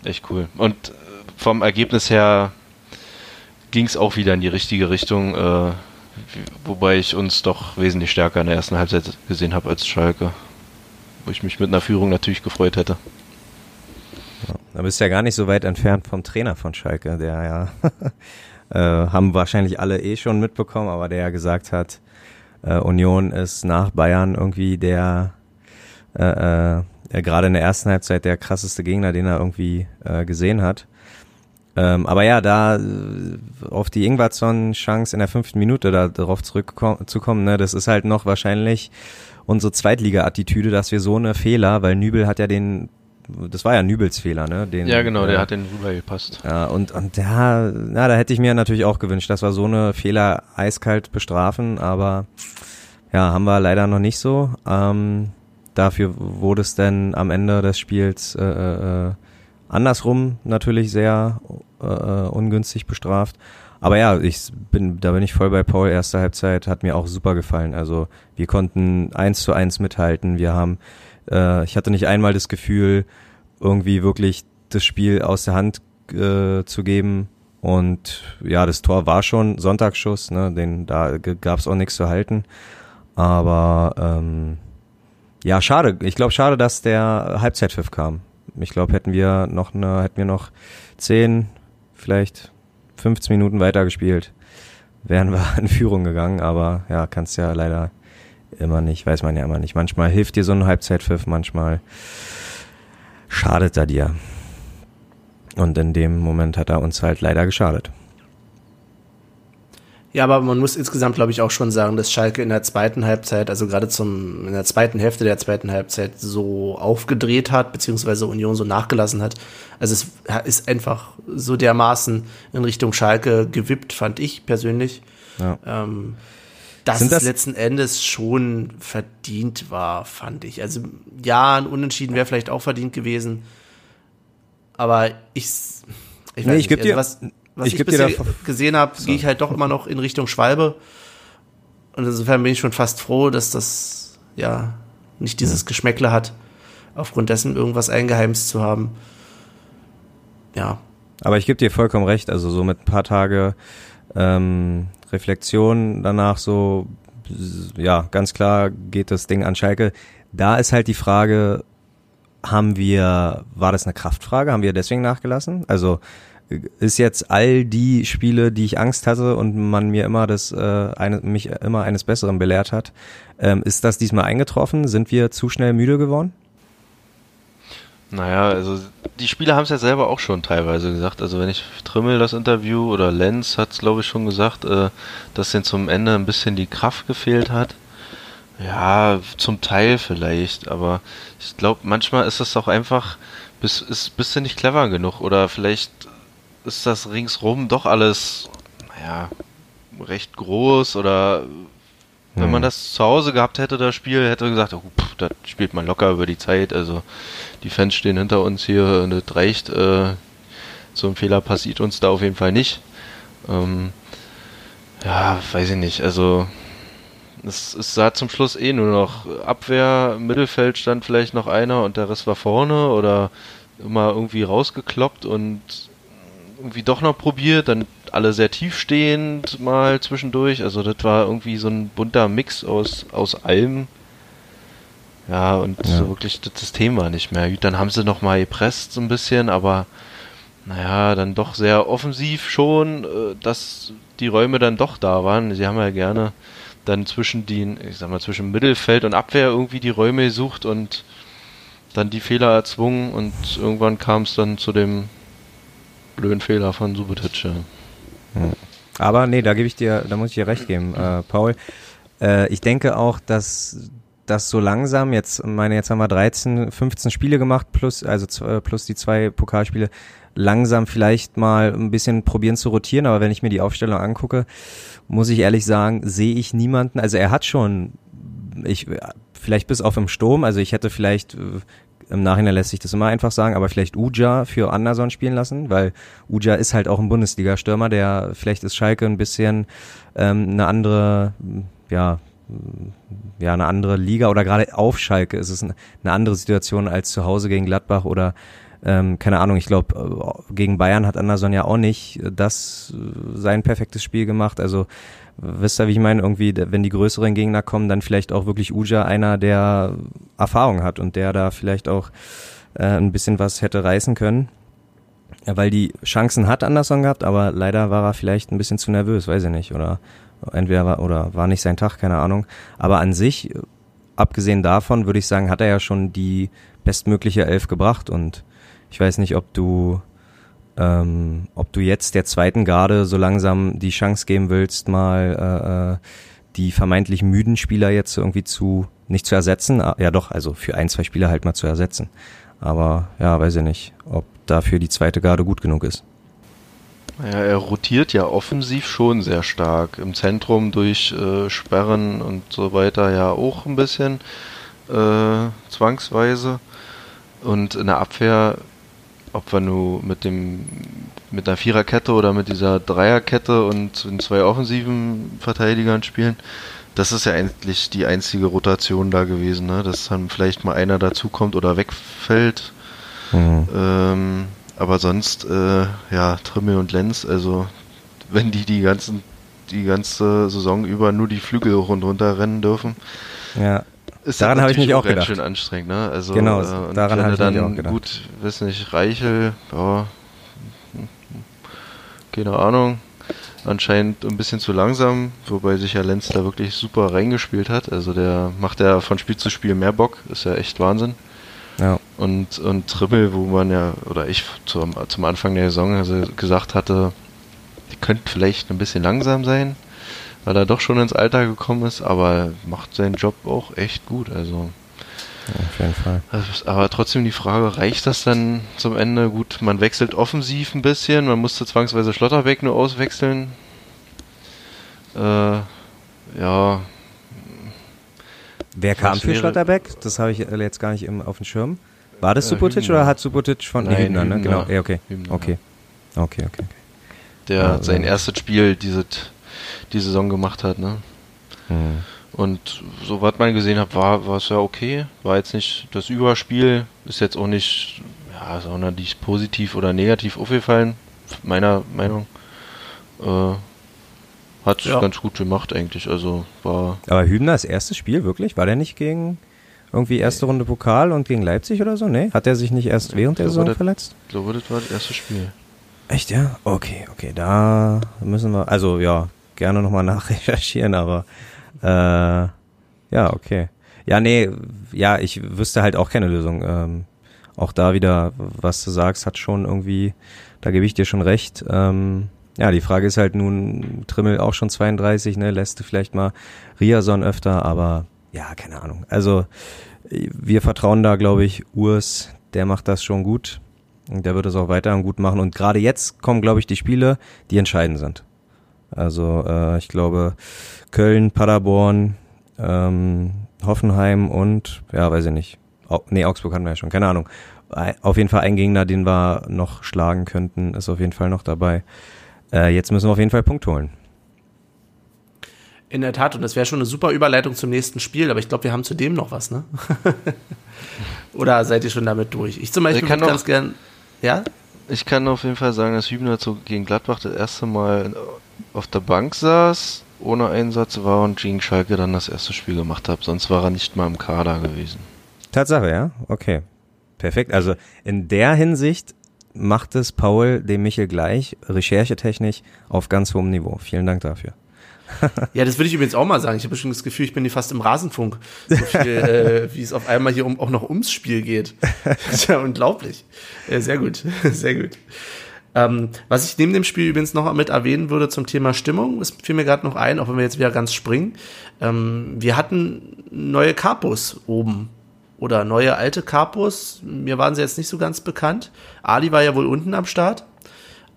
echt cool. Und äh, vom Ergebnis her ging es auch wieder in die richtige Richtung, äh, wobei ich uns doch wesentlich stärker in der ersten Halbzeit gesehen habe als Schalke. Wo ich mich mit einer Führung natürlich gefreut hätte. Da bist du ja gar nicht so weit entfernt vom Trainer von Schalke, der ja, (laughs) äh, haben wahrscheinlich alle eh schon mitbekommen, aber der ja gesagt hat, äh, Union ist nach Bayern irgendwie der, äh, äh, äh, gerade in der ersten Halbzeit der krasseste Gegner, den er irgendwie äh, gesehen hat. Ähm, aber ja, da äh, auf die Ingwarzson-Chance in der fünften Minute da darauf zurückzukommen, ne, das ist halt noch wahrscheinlich unsere Zweitliga-Attitüde, dass wir so eine Fehler, weil Nübel hat ja den, das war ja Nübels Fehler, ne? Den, Ja, genau, der äh, hat den rüber gepasst. ja, und, und ja, na, da hätte ich mir natürlich auch gewünscht, dass wir so eine Fehler eiskalt bestrafen, aber ja, haben wir leider noch nicht so. Ähm, dafür wurde es dann am Ende des Spiels äh, äh, andersrum natürlich sehr äh, äh, ungünstig bestraft. Aber ja, ich bin, da bin ich voll bei Paul. Erste Halbzeit hat mir auch super gefallen. Also wir konnten eins zu eins mithalten. Wir haben, äh, ich hatte nicht einmal das Gefühl, irgendwie wirklich das Spiel aus der Hand äh, zu geben. Und ja, das Tor war schon Sonntagsschuss, ne? Den da gab es auch nichts zu halten. Aber ähm, ja, schade. Ich glaube, schade, dass der Halbzeitpfiff kam. Ich glaube, hätten wir noch eine, hätten wir noch 10, vielleicht 15 Minuten weitergespielt, wären wir (laughs) in Führung gegangen. Aber ja, kannst ja leider immer nicht, weiß man ja immer nicht. Manchmal hilft dir so ein Halbzeitpfiff, manchmal schadet er dir. Und in dem Moment hat er uns halt leider geschadet. Ja, aber man muss insgesamt, glaube ich, auch schon sagen, dass Schalke in der zweiten Halbzeit, also gerade zum, in der zweiten Hälfte der zweiten Halbzeit so aufgedreht hat, beziehungsweise Union so nachgelassen hat. Also es ist einfach so dermaßen in Richtung Schalke gewippt, fand ich persönlich. Ja. Ähm, dass Sind das- es letzten Endes schon verdient war, fand ich. Also ja, ein Unentschieden wäre vielleicht auch verdient gewesen. Aber ich, ich Nee, ich geb dir- was, was ich ich, bisher gesehen habe, gehe ich halt doch immer noch in Richtung Schwalbe. Und insofern bin ich schon fast froh, dass das ja nicht dieses Geschmäckle hat, aufgrund dessen irgendwas eingeheimst zu haben. Ja, Aber ich gebe dir vollkommen recht, also so mit ein paar Tage ähm, Reflexion danach so, ja, ganz klar geht das Ding an Schalke. Da ist halt die Frage, haben wir, war das eine Kraftfrage? Haben wir deswegen nachgelassen? Also ist jetzt all die Spiele, die ich Angst hatte und man mir immer das, äh, eine, mich immer eines Besseren belehrt hat, ähm, ist das diesmal eingetroffen? Sind wir zu schnell müde geworden? Naja, also die Spieler haben es ja selber auch schon teilweise gesagt. Also wenn ich Trimmel das Interview oder Lenz hat es glaube ich schon gesagt, äh, dass denen zum Ende ein bisschen die Kraft gefehlt hat. Ja, zum Teil vielleicht, aber ich glaube manchmal ist das auch einfach, bist, ist, bist du nicht clever genug oder vielleicht ist das ringsrum doch alles, naja, recht groß oder wenn man Hm. das zu Hause gehabt hätte, das Spiel, hätte gesagt, oh, pff, das spielt man locker über die Zeit. Also die Fans stehen hinter uns hier und das reicht. Äh, so ein Fehler passiert uns da auf jeden Fall nicht. Ähm, ja, weiß ich nicht. Also es, es sah zum Schluss eh nur noch Abwehr, Mittelfeld stand vielleicht noch einer und der Rest war vorne oder immer irgendwie rausgekloppt und irgendwie doch noch probiert, dann alle sehr tiefstehend mal zwischendurch. Also das war irgendwie so ein bunter Mix aus, aus allem. Ja, und Ja. so wirklich das System war nicht mehr. Gut, Dann haben sie noch mal gepresst so ein bisschen, aber naja, dann doch sehr offensiv schon, äh, dass die Räume dann doch da waren. Sie haben ja gerne dann zwischen den, ich sag mal, zwischen Mittelfeld und Abwehr irgendwie die Räume gesucht und dann die Fehler erzwungen und irgendwann kam es dann zu dem blöden Fehler von Subotic. Ja. Aber nee, da gebe ich dir, da muss ich dir recht geben, äh, Paul. Äh, ich denke auch, dass das so langsam jetzt, meine, jetzt haben wir 13, 15 Spiele gemacht plus, also äh, plus die zwei Pokalspiele, langsam vielleicht mal ein bisschen probieren zu rotieren. Aber wenn ich mir die Aufstellung angucke, muss ich ehrlich sagen, sehe ich niemanden. Also er hat schon, ich vielleicht bis auf im Sturm. Also ich hätte vielleicht äh, im Nachhinein lässt sich das immer einfach sagen, aber vielleicht Uja für Anderson spielen lassen, weil Uja ist halt auch ein Bundesliga-Stürmer, der vielleicht ist Schalke ein bisschen ähm, eine andere, ja, ja, eine andere Liga oder gerade auf Schalke ist es eine andere Situation als zu Hause gegen Gladbach oder ähm, keine Ahnung, ich glaube, gegen Bayern hat Anderson ja auch nicht das äh, sein perfektes Spiel gemacht. Also wisst ihr, wie ich meine, irgendwie, wenn die größeren Gegner kommen, dann vielleicht auch wirklich Uja einer, der Erfahrung hat und der da vielleicht auch äh, ein bisschen was hätte reißen können. Ja, weil die Chancen hat Anderson gehabt, aber leider war er vielleicht ein bisschen zu nervös, weiß ich nicht. Oder entweder war oder war nicht sein Tag, keine Ahnung. Aber an sich, abgesehen davon, würde ich sagen, hat er ja schon die bestmögliche Elf gebracht und ich weiß nicht, ob du ähm, ob du jetzt der zweiten Garde so langsam die Chance geben willst, mal äh, äh, die vermeintlich müden Spieler jetzt irgendwie zu nicht zu ersetzen. Ah, Ja doch, also für ein, zwei Spieler halt mal zu ersetzen. Aber ja, weiß ich nicht, ob dafür die zweite Garde gut genug ist. Naja, er rotiert ja offensiv schon sehr stark. Im Zentrum durch äh, Sperren und so weiter ja auch ein bisschen äh, zwangsweise. Und in der Abwehr, ob wir nur mit dem mit einer Viererkette oder mit dieser Dreierkette und in zwei offensiven Verteidigern spielen, das ist ja eigentlich die einzige Rotation da gewesen, ne? dass dann vielleicht mal einer dazukommt oder wegfällt. Mhm. Ähm, aber sonst, äh, ja, Trimmel und Lenz, also wenn die die ganzen die ganze Saison über nur die Flügel hoch und runter rennen dürfen, Ja, ist Daran habe ich mich auch ganz gedacht. schön anstrengend, ne? Also Genau, äh, und daran habe ich mich dann auch gedacht. gut, weiß nicht, Reichel, ja, keine Ahnung, anscheinend ein bisschen zu langsam, wobei sich ja Lenz da wirklich super reingespielt hat. Also der macht ja von Spiel zu Spiel mehr Bock, ist ja echt Wahnsinn. ja. Und, und Trimmel, wo man ja, oder ich zum, zum Anfang der Saison also gesagt hatte, die könnte vielleicht ein bisschen langsam sein, weil er doch schon ins Alter gekommen ist, aber macht seinen Job auch echt gut. Also, auf jeden Fall. aber trotzdem die Frage, reicht das dann zum Ende? Gut, man wechselt offensiv ein bisschen, man musste zwangsweise Schlotterbeck nur auswechseln. Äh, ja, Wer kam für Schlotterbeck? Das habe ich äh, jetzt gar nicht im, auf dem Schirm. War das Äh, Subotic Hübner. oder hat Subotic von Nein, Hübner, ne? Hübner. Genau, ja, okay. Hübner, Okay. Okay, okay, okay. der Ja, sein erstes Spiel diese, die Saison gemacht hat, ne? Hm. Und so was man gesehen hat, war war es ja okay. War jetzt nicht das Überspiel, ist jetzt auch nicht, ja, auch nicht positiv oder negativ aufgefallen, meiner Meinung. Äh, hat Ja. ganz gut gemacht eigentlich. Also war Aber Hübner das erste Spiel, wirklich? War der nicht gegen irgendwie erste Runde Pokal und gegen Leipzig oder so? Nee? Hat er sich nicht erst während der Saison das- verletzt? ich glaube, das war das erste Spiel. Echt, ja? Okay, okay, da müssen wir, also ja, gerne nochmal nachrecherchieren, aber äh, ja, okay. Ja, nee, ja, ich wüsste halt auch keine Lösung. Ähm, auch da wieder, was du sagst, hat schon irgendwie, da gebe ich dir schon recht. Ähm, ja, die Frage ist halt nun, Trimmel auch schon 32, ne, lässt du vielleicht mal Riason öfter, aber ja, keine Ahnung. Also wir vertrauen da, glaube ich, Urs, der macht das schon gut. Und der wird es auch weiterhin gut machen. Und gerade jetzt kommen, glaube ich, die Spiele, die entscheidend sind. Also äh, ich glaube, Köln, Paderborn, ähm, Hoffenheim und, ja, weiß ich nicht. Au nee, Augsburg hatten wir ja schon, keine Ahnung. Auf jeden Fall ein Gegner, den wir noch schlagen könnten, ist auf jeden Fall noch dabei. Äh, jetzt müssen wir auf jeden Fall Punkt holen. In der Tat, und das wäre schon eine super Überleitung zum nächsten Spiel, aber ich glaube, wir haben zudem noch was, ne? (laughs) Oder seid ihr schon damit durch? Ich zum Beispiel Ich kann ganz gern. Ja? Ich kann auf jeden Fall sagen, dass Hübner zu, gegen Gladbach das erste Mal auf der Bank saß, ohne Einsatz war und gegen Schalke dann das erste Spiel gemacht hat. Sonst war er nicht mal im Kader gewesen. Tatsache, ja? Okay. Perfekt. Also in der Hinsicht macht es Paul dem Michel gleich, recherchetechnisch auf ganz hohem Niveau. Vielen Dank dafür. Ja, das würde ich übrigens auch mal sagen. Ich habe schon das Gefühl, ich bin hier fast im Rasenfunk. So viel, (laughs) äh, wie es auf einmal hier um, auch noch ums Spiel geht. (laughs) Das ist ja unglaublich. Äh, sehr gut, (laughs) sehr gut. Ähm, was ich neben dem Spiel übrigens noch mit erwähnen würde zum Thema Stimmung, es fiel mir gerade noch ein, auch wenn wir jetzt wieder ganz springen. Ähm, wir hatten neue Capos oben. Oder neue alte Capos. Mir waren sie jetzt nicht so ganz bekannt. Ali war ja wohl unten am Start.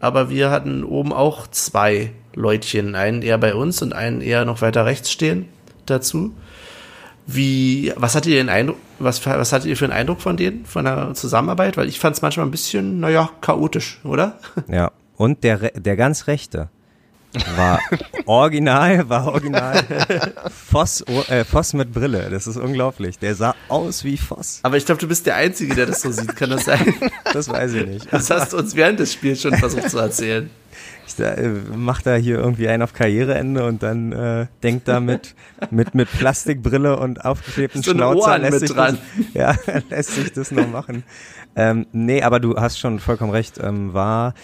Aber wir hatten oben auch zwei Leutchen, einen eher bei uns und einen eher noch weiter rechts stehen dazu. Wie, was hattet ihr den Eindruck, was, was hattet ihr für einen Eindruck von denen, von der Zusammenarbeit? Weil ich fand es manchmal ein bisschen, naja, chaotisch, oder? (laughs) Ja. Und der, der ganz rechte war (laughs) original, war original Voss, äh, Voss mit Brille. Das ist unglaublich. Der sah aus wie Voss. Aber ich glaube, du bist der Einzige, der das so sieht. Kann das sein? Das weiß ich nicht. Das hast du uns während des Spiels schon versucht zu erzählen. (laughs) Äh, macht da hier irgendwie einen auf Karriereende und dann äh, denkt da mit, (laughs) mit, mit Plastikbrille und aufgeklebten So Schnauzer lässt sich. Das, (laughs) ja, lässt sich das noch machen. Ähm, nee, aber du hast schon vollkommen recht. Ähm, war,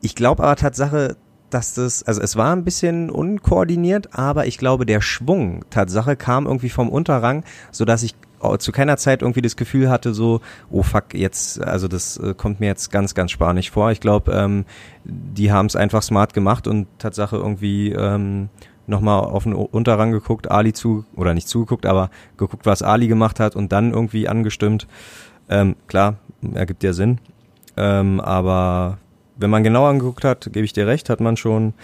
ich glaube aber Tatsache, dass das, also es war ein bisschen unkoordiniert, aber ich glaube, der Schwung Tatsache kam irgendwie vom Unterrang, so dass ich zu keiner Zeit irgendwie das Gefühl hatte, so, oh fuck, jetzt, also das äh, kommt mir jetzt ganz, ganz spanisch vor. Ich glaube, ähm, die haben es einfach smart gemacht und Tatsache irgendwie ähm, nochmal auf den Unterrang geguckt, Ali zu, oder nicht zugeguckt, aber geguckt, was Ali gemacht hat und dann irgendwie angestimmt. Ähm, klar, ergibt ja Sinn. Ähm, aber wenn man genau angeguckt hat, gebe ich dir recht, hat man schon,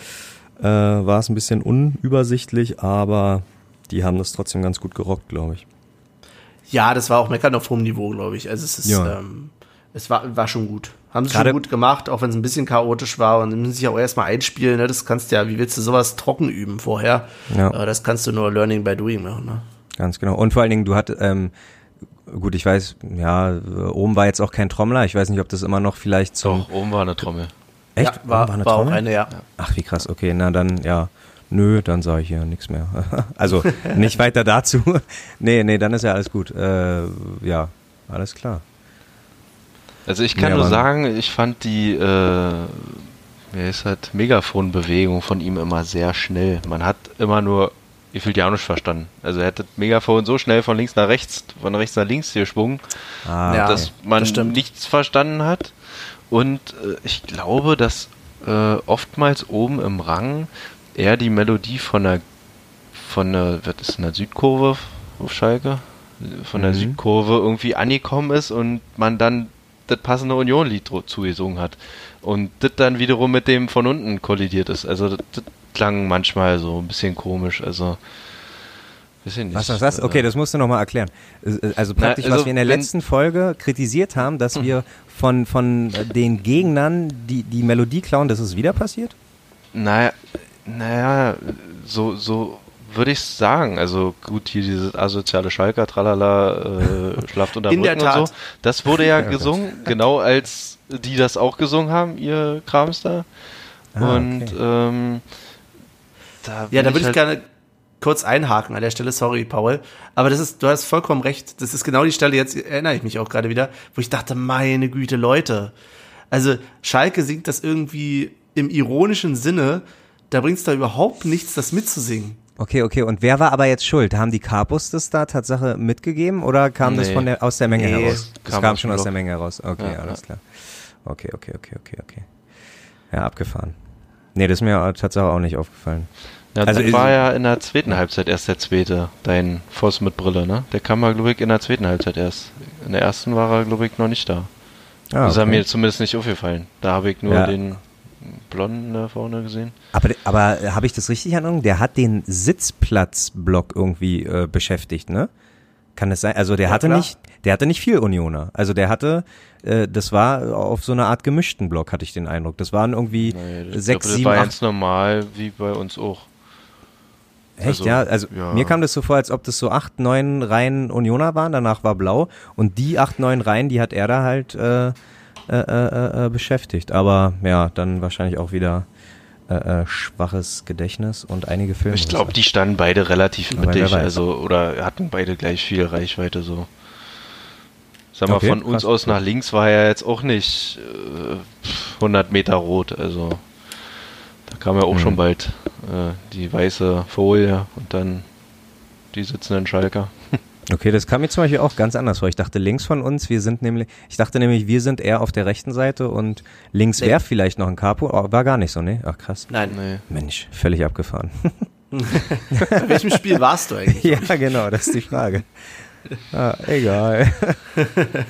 äh, war es ein bisschen unübersichtlich, aber die haben das trotzdem ganz gut gerockt, glaube ich. Ja, das war auch Meckern auf hohem Niveau, glaube ich. Also es ist, Ja. ähm, es war, war schon gut. Haben sie Gerade- schon gut gemacht, auch wenn es ein bisschen chaotisch war und müssen sich auch erstmal einspielen. Ne? Das kannst du ja, wie willst du sowas trocken üben vorher? Ja. Äh, das kannst du nur Learning by Doing machen. Ne? Ganz genau. Und vor allen Dingen, du hattest, ähm, gut, ich weiß, ja, oben war jetzt auch kein Trommler. Ich weiß nicht, ob das immer noch vielleicht zum. Doch, oben war eine Trommel. Echt? Ja, war, Oben eine war auch Trommel? eine, ja. Ach, wie krass. Okay, na dann, ja. Nö, dann sage ich hier nichts mehr. (laughs) also nicht weiter dazu. (laughs) nee, nee, dann ist ja alles gut. Äh, ja, alles klar. Also ich kann Ja, nur sagen, ich fand die, äh, wie halt, Megafon-Bewegung von ihm immer sehr schnell. Man hat immer nur ich will ja auch nicht verstanden. Also er hat das Megafon so schnell von links nach rechts, von rechts nach links geschwungen, Ah, Ja, dass man das nichts verstanden hat. Und äh, ich glaube, dass äh, oftmals oben im Rang eher die Melodie von der von der, was ist denn der Südkurve auf Schalke? Von der Mhm. Südkurve irgendwie angekommen ist und man dann das passende Union-Lied zugesungen hat. Und das dann wiederum mit dem von unten kollidiert ist. Also das, das klang manchmal so ein bisschen komisch. Also, nicht. Was ist das? Äh, Okay, das musst du nochmal erklären. Äh, Also praktisch, also was wir in der letzten Folge kritisiert haben, dass wir von, von den Gegnern die, die Melodie klauen, das ist wieder passiert? Naja, naja, so, so würde ich sagen. Also gut, hier dieses asoziale Schalker, tralala, äh, (laughs) schlaft unter In der Brücken und Tat. so. Das wurde ja (laughs) Ja, gesungen, genau als die das auch gesungen haben, ihr Krams da. Ah, und okay. ähm, da Ja, da würde ich halt- gerne kurz einhaken an der Stelle, sorry, Paul. Aber das ist, du hast vollkommen recht. Das ist genau die Stelle, jetzt erinnere ich mich auch gerade wieder, wo ich dachte, meine Güte, Leute. Also, Schalke singt das irgendwie im ironischen Sinne, da bringt's da überhaupt nichts, das mitzusingen. Okay, okay. Und wer war aber jetzt schuld? Haben die Capos das da Tatsache mitgegeben oder kam das Nee. von der, aus der Menge Nee, heraus? Das kam kam, schon aus der. Menge heraus. Okay, Ja, alles ja. klar. Okay, okay, okay, okay, okay. Ja, abgefahren. Nee, das ist mir Tatsache auch nicht aufgefallen. Ja, Also ist- war ja in der zweiten Halbzeit erst der zweite, dein Voss mit Brille, ne? Der kam mal, glaube ich, in der zweiten Halbzeit erst. In der ersten war er, glaube ich, noch nicht da. Ah, Das ist okay. mir zumindest nicht aufgefallen. Da habe ich nur Ja. den Blonden da vorne gesehen. Aber, aber habe ich das richtig Erinnerung? Der hat den Sitzplatzblock irgendwie äh, beschäftigt, ne? Kann es sein? Also der Ja, hatte klar. nicht, der hatte nicht viel Unioner. Also der hatte, äh, das war auf so eine Art gemischten Block, hatte ich den Eindruck. Das waren irgendwie Nee, ich sechs, glaube, das sieben, war acht. ganz normal, wie bei uns auch. Echt, Also, ja? Also ja. mir kam das so vor, als ob das so acht, neun Reihen Unioner waren, danach war blau und die acht, neun Reihen, die hat er da halt äh, äh, äh, äh, beschäftigt. Aber ja, dann wahrscheinlich auch wieder äh, äh, schwaches Gedächtnis und einige Filme. Ich glaube, die standen beide relativ Aber mittig, also oder hatten beide gleich viel Reichweite so. Sag mal, Okay, von uns krass. aus nach links war ja jetzt auch nicht äh, 100 Meter rot, also da kam ja auch Mhm. schon bald äh, die weiße Folie und dann die sitzenden Schalker. Okay, das kam mir zum Beispiel auch ganz anders vor. Ich dachte links von uns, wir sind nämlich, ich dachte nämlich, wir sind eher auf der rechten Seite und links Nee. wäre vielleicht noch ein Capo, aber war gar nicht so, ne? Ach krass. Nein. Nee. Mensch, völlig abgefahren. (laughs) In welchem Spiel warst du eigentlich? (laughs) ja, genau, das ist die Frage. Ah, egal. (laughs)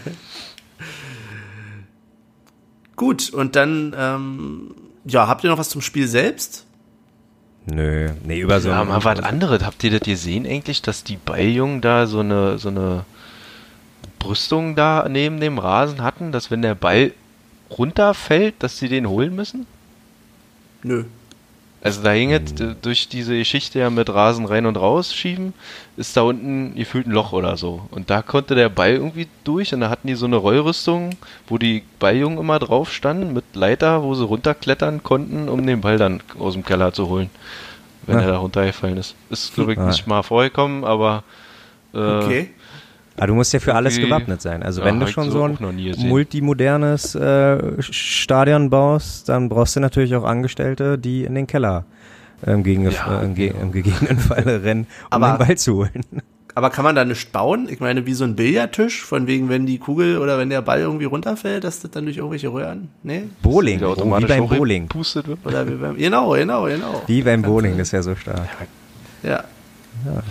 Gut, und dann, ähm, ja, habt ihr noch was zum Spiel selbst? Nö, nee, über so Ja, mal was anderes. Habt ihr das gesehen eigentlich, dass die Balljungen da so eine, so eine Brüstung da neben dem Rasen hatten, dass wenn der Ball runterfällt, dass sie den holen müssen? Nö. Also da hing jetzt äh, durch diese Geschichte ja mit Rasen rein und raus schieben, ist da unten gefühlt ein Loch oder so. Und da konnte der Ball irgendwie durch und da hatten die so eine Rollrüstung, wo die Balljungen immer drauf standen mit Leiter, wo sie runterklettern konnten, um den Ball dann aus dem Keller zu holen, wenn Ja. er da runtergefallen ist. Ist glaube ich Ah. nicht mal vorgekommen, aber äh, Okay. Aber du musst ja für alles gewappnet sein. Also Ja, wenn du schon so ein multimodernes äh, Stadion baust, dann brauchst du natürlich auch Angestellte, die in den Keller äh, im, Gegen Ja, äh, im, Ge genau. im gegebenen (laughs) Falle rennen, um Aber- den Ball zu holen. Aber kann man da nicht bauen? Ich meine, wie so ein Billardtisch, von wegen, wenn die Kugel oder wenn der Ball irgendwie runterfällt, dass das dann durch irgendwelche Röhren, nee? Bowling, wieder oh, wie beim Bowling. wird. Oder wie beim, genau, genau, genau. Wie beim Bowling, das ist ja so stark. Ja. Ja,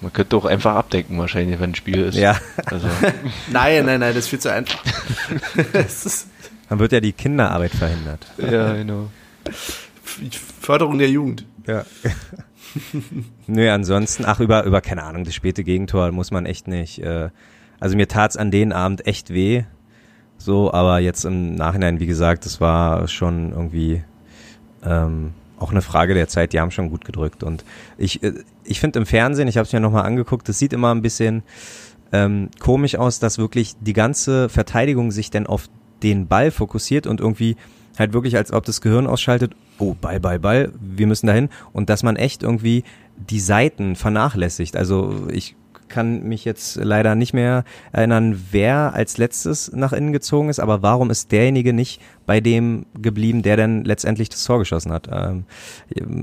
man könnte auch einfach abdecken wahrscheinlich, wenn ein Spiel ist. Ja, Also, (laughs) Nein, nein, nein, das ist viel zu einfach. (laughs) dann wird ja die Kinderarbeit verhindert. ja, genau. Förderung der Jugend. Ja. (laughs) Nö, ansonsten, ach, über, über, keine Ahnung, das späte Gegentor muss man echt nicht. Äh, also mir tat's an den Abend echt weh. So, aber jetzt im Nachhinein, wie gesagt, das war schon irgendwie ähm, auch eine Frage der Zeit. Die haben schon gut gedrückt. Und ich, äh, ich finde im Fernsehen, ich habe es mir nochmal angeguckt, das sieht immer ein bisschen ähm, komisch aus, dass wirklich die ganze Verteidigung sich dann auf den Ball fokussiert und irgendwie halt wirklich, als ob das Gehirn ausschaltet, oh, Ball, Ball, Ball, wir müssen dahin. Und dass man echt irgendwie die Seiten vernachlässigt. Also ich kann mich jetzt leider nicht mehr erinnern, wer als letztes nach innen gezogen ist, aber warum ist derjenige nicht bei dem geblieben, der dann letztendlich das Tor geschossen hat? Ähm,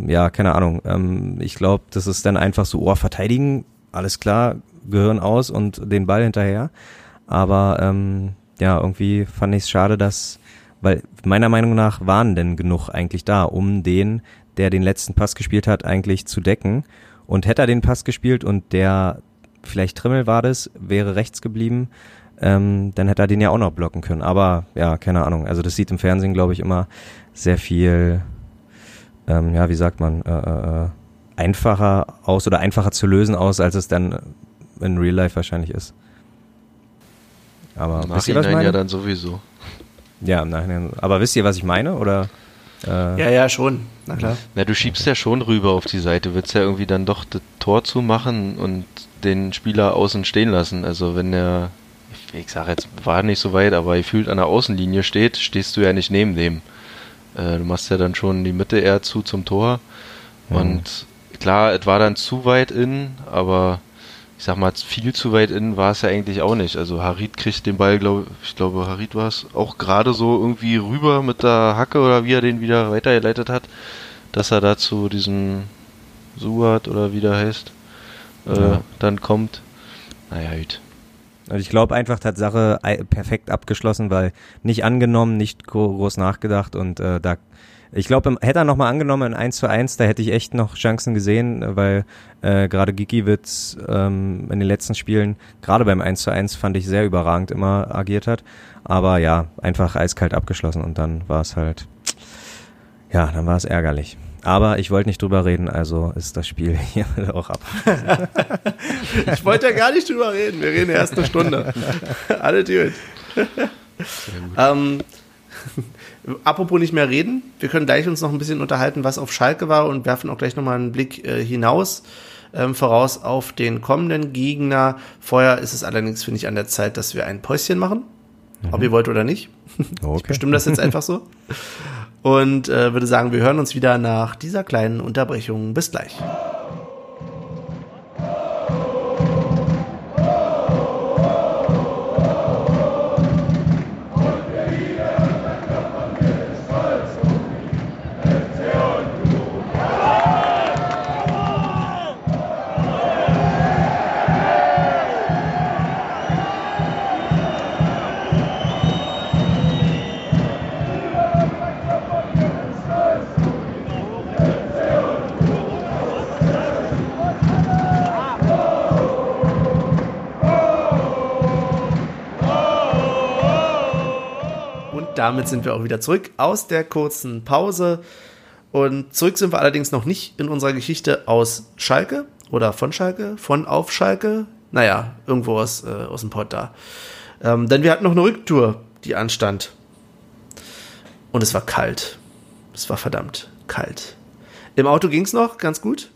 ja, keine Ahnung. Ähm, ich glaube, das ist dann einfach so, oh, verteidigen, alles klar, Gehirn aus und den Ball hinterher. Aber ähm, ja, irgendwie fand ich es schade, dass, weil meiner Meinung nach waren denn genug eigentlich da, um den, der den letzten Pass gespielt hat, eigentlich zu decken. Und hätte er den Pass gespielt und der vielleicht Trimmel war das, wäre rechts geblieben, ähm, dann hätte er den ja auch noch blocken können. Aber ja, keine Ahnung. Also das sieht im Fernsehen, glaube ich, immer sehr viel, ähm, ja, wie sagt man, äh, äh, einfacher aus oder einfacher zu lösen aus, als es dann in Real Life wahrscheinlich ist. Aber Im wisst ihr, was ich Nachhinein meine? ja dann sowieso. Ja, im Nachhinein. Aber wisst ihr, was ich meine? Oder? Äh, Ja, ja, schon. Na klar. Na, du schiebst ja schon rüber auf die Seite, willst ja irgendwie dann doch das Tor zumachen und den Spieler außen stehen lassen. Also wenn der, ich, sage jetzt, war nicht so weit, aber gefühlt an der Außenlinie steht, stehst du ja nicht neben dem. Äh, du machst ja dann schon die Mitte eher zu zum Tor. Und klar, es war dann zu weit in, aber ich sag mal, viel zu weit in war es ja eigentlich auch nicht. Also Harit kriegt den Ball, glaube ich, glaube Harit war es, auch gerade so irgendwie rüber mit der Hacke oder wie er den wieder weitergeleitet hat, dass er da zu diesem Suat oder wie der heißt, äh, Ja. dann kommt. Naja, gut. Also ich glaube einfach Tatsache ei- perfekt abgeschlossen, weil nicht angenommen, nicht gro- groß nachgedacht und äh, da ich glaube, hätte er nochmal angenommen in 1 zu 1, da hätte ich echt noch Chancen gesehen, äh, weil äh, gerade Gikiewicz ähm, in den letzten Spielen, gerade beim 1 zu 1 fand ich sehr überragend immer agiert hat. Aber ja, einfach eiskalt abgeschlossen und dann war es halt, ja, dann war es ärgerlich. Aber ich wollte nicht drüber reden, also ist das Spiel (laughs) hier auch ab. (laughs) Ich wollte ja gar nicht drüber reden. Wir reden erst eine Stunde. (laughs) Alle gut. ähm, Apropos nicht mehr reden, wir können gleich uns noch ein bisschen unterhalten, was auf Schalke war und werfen auch gleich nochmal einen Blick äh, hinaus, ähm, voraus auf den kommenden Gegner. Vorher ist es allerdings, finde ich, an der Zeit, dass wir ein Päuschen machen, mhm. ob ihr wollt oder nicht. Okay. Ich bestimme das jetzt einfach so. Und äh, würde sagen, wir hören uns wieder nach dieser kleinen Unterbrechung. Bis gleich. Damit sind wir auch wieder zurück aus der kurzen Pause. Und zurück sind wir allerdings noch nicht in unserer Geschichte aus Schalke oder von Schalke, von auf Schalke. Naja, irgendwo aus, äh, aus dem Pott da. Ähm, denn wir hatten noch eine Rücktour, die anstand. Und es war kalt. Es war verdammt kalt. Im Auto ging es noch ganz gut.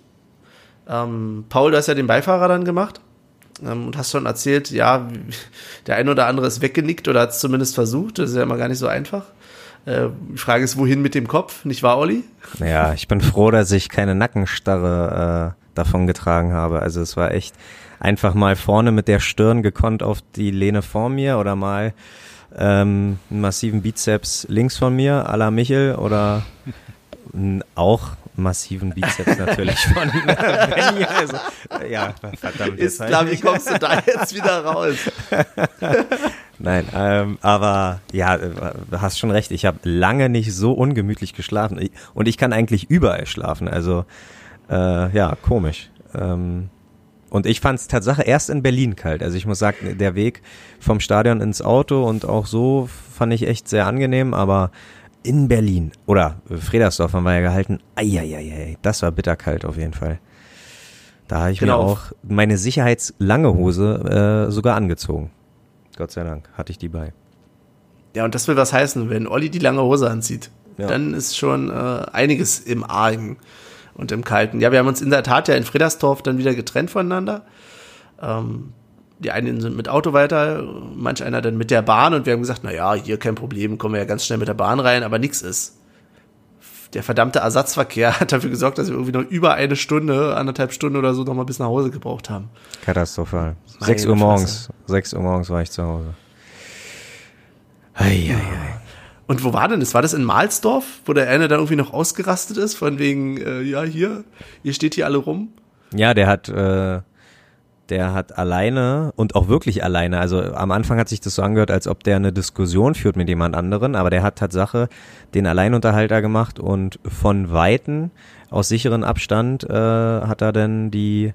Ähm, Paul, du hast ja den Beifahrer dann gemacht und hast schon erzählt, ja, der eine oder andere ist weggenickt oder hat es zumindest versucht. Das ist ja immer gar nicht so einfach. Äh, die Frage ist, wohin mit dem Kopf, nicht wahr, Olli? Ja, ich bin froh, dass ich keine Nackenstarre äh, davon getragen habe. Also es war echt einfach mal vorne mit der Stirn gekonnt auf die Lehne vor mir oder mal ähm, einen massiven Bizeps links von mir, à la Michel oder auch massiven Bizeps natürlich von (laughs) Benny. Also, ja, verdammt. Ist klar, wie kommst du da jetzt wieder raus? (laughs) Nein, ähm, aber ja, du hast schon recht. Ich habe lange nicht so ungemütlich geschlafen. Und ich kann eigentlich überall schlafen. Also, äh, ja, komisch. Ähm, und ich fand es Tatsache erst in Berlin kalt. Also ich muss sagen, der Weg vom Stadion ins Auto und auch so fand ich echt sehr angenehm, aber in Berlin oder Fredersdorf haben wir ja gehalten. Eieiei, das war bitterkalt auf jeden Fall. Da habe ich genau. mir auch meine sicherheitslange Hose äh, sogar angezogen. Gott sei Dank hatte ich die bei. Ja, und das will was heißen, wenn Olli die lange Hose anzieht. Ja. Dann ist schon äh, einiges im Argen und im Kalten. Ja, wir haben uns in der Tat ja in Fredersdorf dann wieder getrennt voneinander. Ähm, die einen sind mit Auto weiter, manch einer dann mit der Bahn und wir haben gesagt, na ja, hier kein Problem, kommen wir ja ganz schnell mit der Bahn rein, aber nichts ist. Der verdammte Ersatzverkehr (laughs) hat dafür gesorgt, dass wir irgendwie noch über eine Stunde, anderthalb Stunden oder so noch mal bis nach Hause gebraucht haben. Katastrophal. Sechs Uhr morgens, sechs Uhr morgens war ich zu Hause. Ei, ei, ei. Und wo war denn das? War das in Mahlsdorf, wo der eine dann irgendwie noch ausgerastet ist, von wegen, äh, ja, hier, ihr steht hier alle rum? Ja, der hat, äh, der hat alleine und auch wirklich alleine, also am Anfang hat sich das so angehört, als ob der eine Diskussion führt mit jemand anderen, aber der hat Tatsache den Alleinunterhalter gemacht und von Weiten aus sicheren Abstand äh, hat er dann die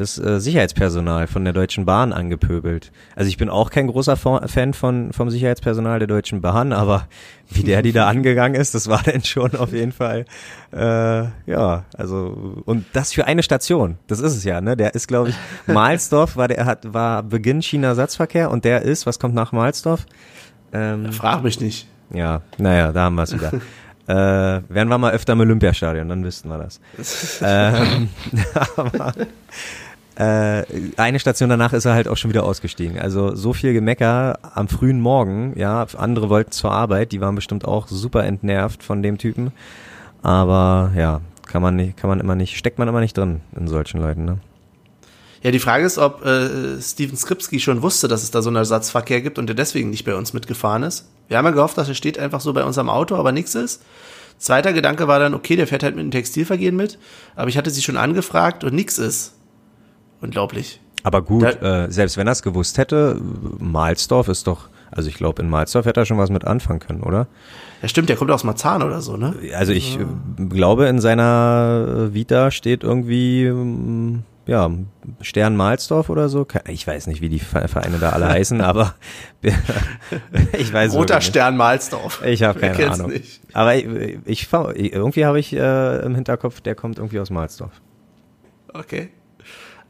das äh, Sicherheitspersonal von der Deutschen Bahn angepöbelt. Also ich bin auch kein großer Fan von vom Sicherheitspersonal der Deutschen Bahn, aber (laughs) wie der die da angegangen ist, das war dann schon auf jeden Fall äh, ja, also und das für eine Station. Das ist es ja, ne? Der ist glaube ich (laughs) Mahlsdorf war der hat war Beginn China Ersatzverkehr und der ist, was kommt nach Mahlsdorf? Ähm, Frag mich nicht. Ja, naja, da haben wir es wieder. (laughs) Äh, wären wir mal öfter im Olympiastadion, dann wüssten wir das. ähm, aber, äh, eine Station danach ist er halt auch schon wieder ausgestiegen. Also so viel Gemecker am frühen Morgen, ja, andere wollten zur Arbeit, die waren bestimmt auch super entnervt von dem Typen. Aber ja, kann man nicht, kann man immer nicht, steckt man immer nicht drin in solchen Leuten, ne? Ja, die Frage ist, ob äh, Steven Skripski schon wusste, dass es da so einen Ersatzverkehr gibt und er deswegen nicht bei uns mitgefahren ist. Wir haben ja gehofft, dass er steht einfach so bei unserem Auto, aber nichts ist. Zweiter Gedanke war dann, okay, der fährt halt mit dem Textilvergehen mit, aber ich hatte sie schon angefragt und nichts ist. Unglaublich. Aber gut, da, äh, selbst wenn er es gewusst hätte, Mahlsdorf ist doch, also ich glaube, in Mahlsdorf hätte er schon was mit anfangen können, oder? Ja, stimmt, der kommt aus Marzahn oder so, ne? Also ich ja. Äh, glaube, in seiner Vita steht irgendwie, ähm, ja, Stern Mahlsdorf oder so. Ich weiß nicht, wie die Vereine da alle heißen, (laughs) aber (laughs) ich weiß Roter Stern Mahlsdorf. Ich habe keine Ahnung. Nicht. Aber ich, ich irgendwie habe ich äh, im Hinterkopf, der kommt irgendwie aus Mahlsdorf. Okay.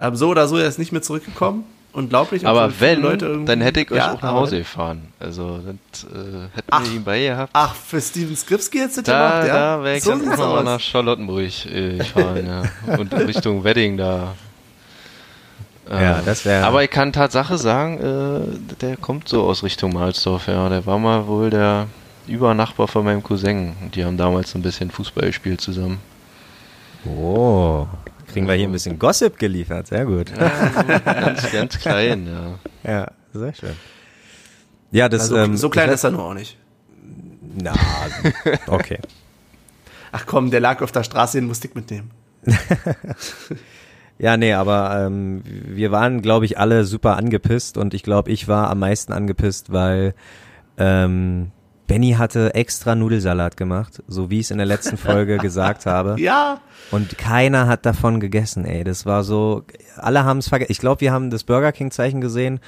Ähm, so oder so, er ist nicht mehr zurückgekommen. unglaublich. Aber viele wenn, Leute irgendwie- dann hätte ich euch Ja, auch nach Hause gefahren. Also, das äh, hätten Ach. wir ihn bei gehabt. Ach, für Steven Skripski jetzt das Da, gemacht, ja? da wäre ich so dann auch noch mal aus. nach Charlottenburg äh, gefahren, ja. Und Richtung (laughs) Wedding da. Äh, Ja, das wäre- Aber ich kann Tatsache sagen, äh, der kommt so aus Richtung Mahlsdorf, ja. Der war mal wohl der Übernachbar von meinem Cousin. Und die haben damals so ein bisschen Fußball gespielt zusammen. Oh, kriegen wir hier ein bisschen Gossip geliefert. Sehr gut. Ganz, ganz klein, ja. Ja, sehr schön. Ja, das Also, ähm, so klein ist er nur auch nicht. Na, okay. (laughs) Ach komm, der lag auf der Straße, den musste ich mitnehmen. (laughs) Ja, nee, aber ähm, wir waren, glaube ich, alle super angepisst und ich glaube, ich war am meisten angepisst, weil ähm, Benny hatte extra Nudelsalat gemacht, so wie ich es in der letzten Folge (laughs) gesagt habe. Ja, Und keiner hat davon gegessen, ey. Das war so, alle haben es vergessen. Ich glaube, wir haben das Burger King Zeichen gesehen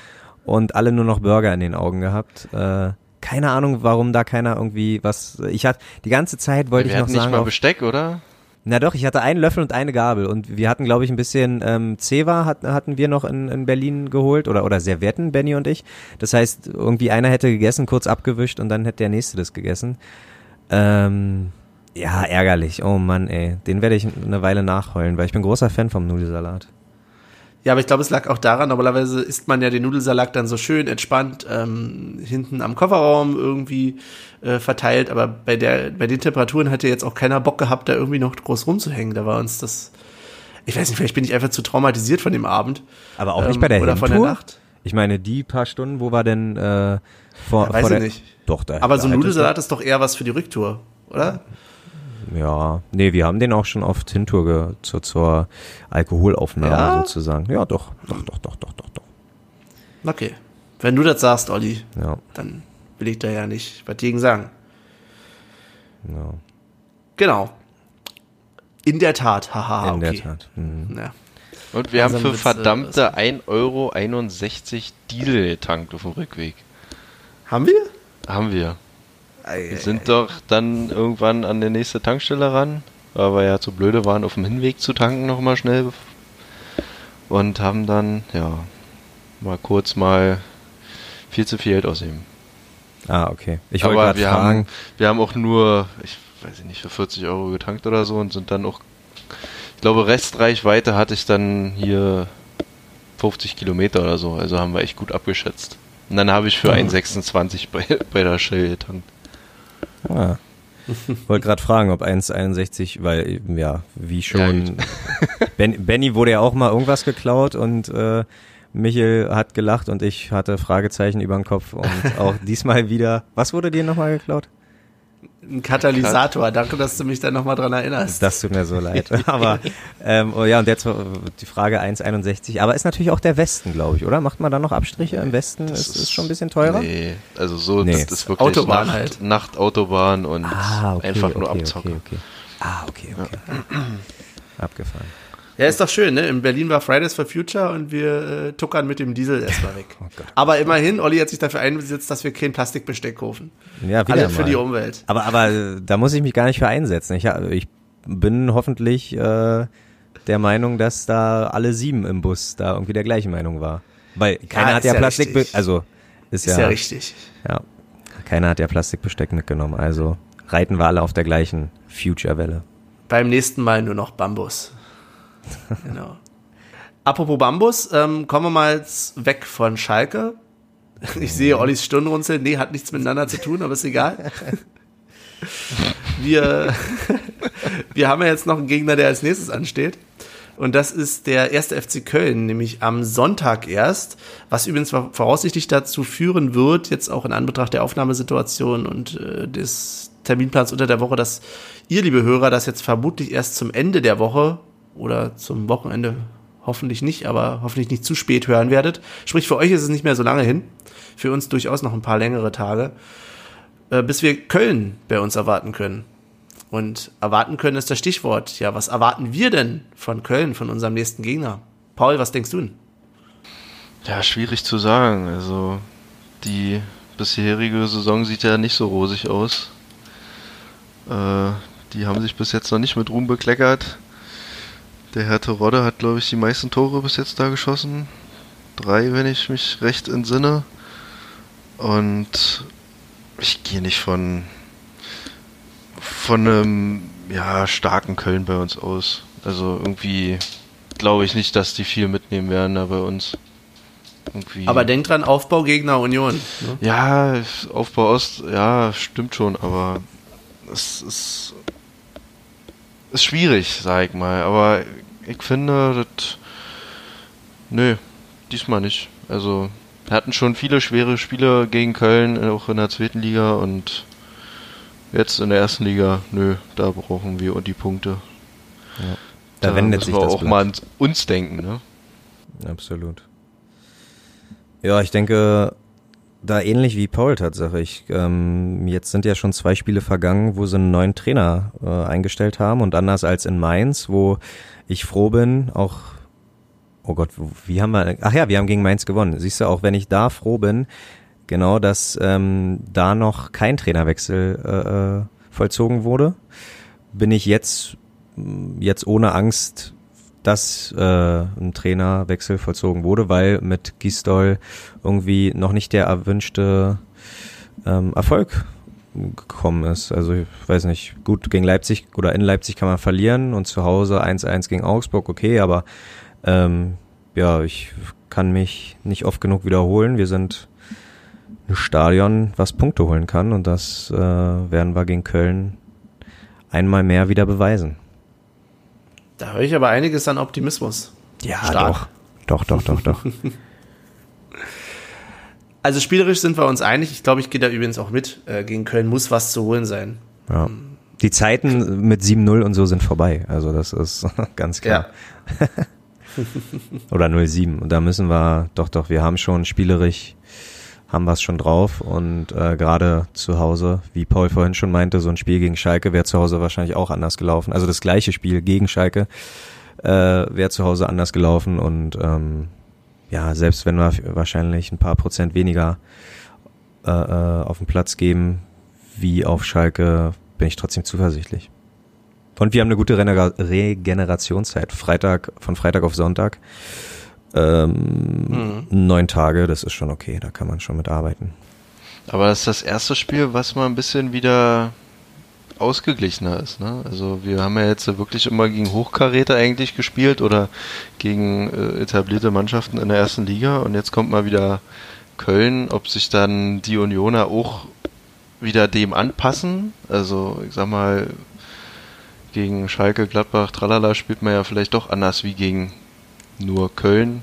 und alle nur noch Burger in den Augen gehabt. Äh, keine Ahnung, warum da keiner irgendwie was. Ich hatte die ganze Zeit wollte Wir ich noch hatten nicht sagen. mal Auf, Besteck, oder? Na doch, ich hatte einen Löffel und eine Gabel und wir hatten, glaube ich, ein bisschen ähm, Zewa hat, hatten wir noch in, in Berlin geholt oder oder Servietten, Benny und ich. Das heißt, irgendwie einer hätte gegessen, kurz abgewischt und dann hätte der nächste das gegessen. Ähm, ja, ärgerlich. Oh Mann, ey. Den werde ich eine Weile nachheulen, weil ich bin großer Fan vom Nudelsalat. Ja, aber ich glaube, es lag auch daran, normalerweise isst man ja den Nudelsalat dann so schön entspannt ähm, hinten am Kofferraum irgendwie äh, verteilt, aber bei der bei den Temperaturen hat ja jetzt auch keiner Bock gehabt, da irgendwie noch groß rumzuhängen. Da war uns das ich weiß nicht, vielleicht bin ich einfach zu traumatisiert von dem Abend. Aber auch nicht Ähm, bei der oder von der? Nacht. Ich meine, die paar Stunden, wo war denn äh, vor, Ja, weiß vor der, ich nicht. Doch, da. Aber so ein da Nudelsalat ist doch eher was für die Rücktour, oder? Ja, nee, wir haben den auch schon oft Hintour ge zur, zur Alkoholaufnahme Ja? sozusagen. Ja, doch, doch, doch, doch, doch, doch, doch. Okay. Wenn du das sagst, Olli, Ja, dann will ich da ja nicht was gegen sagen. ja Genau. In der Tat, haha, in okay. der Tat. Mhm. Ja. Und wir haben Langsam für äh, verdammte 1,61 Euro Diesel getankt auf dem Rückweg. Haben wir? Haben wir. Wir sind doch dann irgendwann an die nächste Tankstelle ran, weil wir ja zu blöde waren, auf dem Hinweg zu tanken nochmal schnell. Und haben dann, ja, mal kurz mal viel zu viel Geld ausgeben. Ah, okay. Ich wollte Aber gerade wir fragen. haben, wir haben auch nur, ich weiß nicht, für 40 Euro getankt oder so und sind dann auch, ich glaube, Restreichweite hatte ich dann hier 50 Kilometer oder so. Also haben wir echt gut abgeschätzt. Und dann habe ich für 1,26 bei, bei der Shell getankt. Ah. (laughs) Wollte gerade fragen, ob 1,61, weil, ja, wie schon. (laughs) ben, Benny wurde ja auch mal irgendwas geklaut und äh, Michel hat gelacht und ich hatte Fragezeichen über den Kopf und (laughs) auch diesmal wieder. Was wurde dir nochmal geklaut? Ein Katalysator. Danke, dass du mich da nochmal dran erinnerst. Das tut mir so leid. (laughs) Aber ähm, oh ja, und jetzt äh, die Frage 1,61. Aber ist natürlich auch der Westen, glaube ich, oder? Macht man da noch Abstriche im Westen? Das Ist, ist schon ein bisschen teurer? Nee, also so, Nee. das ist wirklich Autobahn Nacht, halt. Nachtautobahn und Ah, okay, einfach nur okay, Abzocker. okay, okay. Ah, okay, okay. Abgefahren. Ja, ist doch schön, ne? In Berlin war Fridays for Future und wir äh, tuckern mit dem Diesel (laughs) erstmal weg. Oh Gott. Aber immerhin, Olli hat sich dafür eingesetzt, dass wir kein Plastikbesteck kaufen. Ja, wieder Alle für mal. die Umwelt. Aber, aber äh, da muss ich mich gar nicht für einsetzen. Ich, ich bin hoffentlich äh, der Meinung, dass da alle sieben im Bus da irgendwie der gleichen Meinung war. Weil keiner Ja, hat ja ja Plastik, richtig. also ist, Ist ja, ja richtig. ja, keiner hat ja Plastikbesteck mitgenommen. Also reiten wir alle auf der gleichen Future-Welle. Beim nächsten Mal nur noch Bambus. (laughs) genau. Apropos Bambus, ähm, kommen wir mal jetzt weg von Schalke. (laughs) Ich sehe Ollis Stirn runzeln. Nee, hat nichts miteinander zu tun, aber ist egal. (laughs) Wir, wir haben ja jetzt noch einen Gegner, der als nächstes ansteht. Und das ist der erste FC Köln, nämlich am Sonntag erst, was übrigens voraussichtlich dazu führen wird, jetzt auch in Anbetracht der Aufnahmesituation und äh, des Terminplans unter der Woche, dass ihr, liebe Hörer, das jetzt vermutlich erst zum Ende der Woche oder zum Wochenende hoffentlich nicht, aber hoffentlich nicht zu spät hören werdet. Sprich, für euch ist es nicht mehr so lange hin, für uns durchaus noch ein paar längere Tage, äh, bis wir Köln bei uns erwarten können. Und erwarten können ist das Stichwort. Ja, was erwarten wir denn von Köln, von unserem nächsten Gegner? Paul, was denkst du denn? Ja, schwierig zu sagen. Also die bisherige Saison sieht ja nicht so rosig aus. Äh, die haben sich bis jetzt noch nicht mit Ruhm bekleckert. Der Herr Terodde hat, glaube ich, die meisten Tore bis jetzt da geschossen. drei, wenn ich mich recht entsinne. Und ich gehe nicht von, von einem ja, starken Köln bei uns aus. Also irgendwie glaube ich nicht, dass die viel mitnehmen werden da bei uns. Irgendwie. Aber denk dran, Aufbaugegner Union. Ne? Ja, Aufbau Ost, ja, stimmt schon, aber es ist, ist schwierig, sag ich mal. Aber ich finde, das. Nö, diesmal nicht. Also, wir hatten schon viele schwere Spiele gegen Köln, auch in der zweiten Liga und jetzt in der ersten Liga, nö, da brauchen wir die Punkte. Ja. Da, da wendet sich wir das auch Blatt. mal an uns denken, ne? Absolut. Ja, ich denke, da ähnlich wie Paul tatsächlich. Ähm, jetzt sind ja schon zwei Spiele vergangen, wo sie einen neuen Trainer äh, eingestellt haben und anders als in Mainz, wo ich froh bin, auch Oh Gott, wie haben wir? Ach ja, wir haben gegen Mainz gewonnen. Siehst du, auch wenn ich da froh bin, genau, dass ähm, da noch kein Trainerwechsel äh, äh vollzogen wurde, bin ich jetzt jetzt ohne Angst dass äh, ein Trainerwechsel vollzogen wurde, weil mit Gisdol irgendwie noch nicht der erwünschte ähm, Erfolg gekommen ist. Also ich weiß nicht, gut gegen Leipzig oder in Leipzig kann man verlieren und zu Hause 1-1 gegen Augsburg, okay, aber ähm, ja, ich kann mich nicht oft genug wiederholen. Wir sind ein Stadion, was Punkte holen kann und das äh, werden wir gegen Köln einmal mehr wieder beweisen. Da höre ich aber einiges an Optimismus. Ja, Stark. doch. Doch, doch, doch, doch. (laughs) also spielerisch sind wir uns einig. Ich glaube, ich gehe da übrigens auch mit. Äh, gegen Köln muss was zu holen sein. Ja. Die Zeiten mit 7-0 und so sind vorbei. Also das ist (laughs) ganz klar. Ja. (laughs) Oder 0-7. Und da müssen wir, doch, doch, wir haben schon spielerisch haben es schon drauf und äh, gerade zu Hause, wie Paul vorhin schon meinte, so ein Spiel gegen Schalke wäre zu Hause wahrscheinlich auch anders gelaufen. Also das gleiche Spiel gegen Schalke äh, wäre zu Hause anders gelaufen und ähm, ja, selbst wenn wir wahrscheinlich ein paar Prozent weniger äh, äh, auf den Platz geben wie auf Schalke, bin ich trotzdem zuversichtlich. Und wir haben eine gute Regenerationszeit. Freitag, von Freitag auf Sonntag. Ähm, mhm. Neun Tage, das ist schon okay, da kann man schon mit arbeiten. Aber das ist das erste Spiel, was mal ein bisschen wieder ausgeglichener ist. Ne? Also wir haben ja jetzt wirklich immer gegen Hochkaräter eigentlich gespielt oder gegen äh, etablierte Mannschaften in der ersten Liga und jetzt kommt mal wieder Köln, ob sich dann die Unioner auch wieder dem anpassen. Also ich sag mal, gegen Schalke, Gladbach, Tralala spielt man ja vielleicht doch anders wie gegen nur Köln,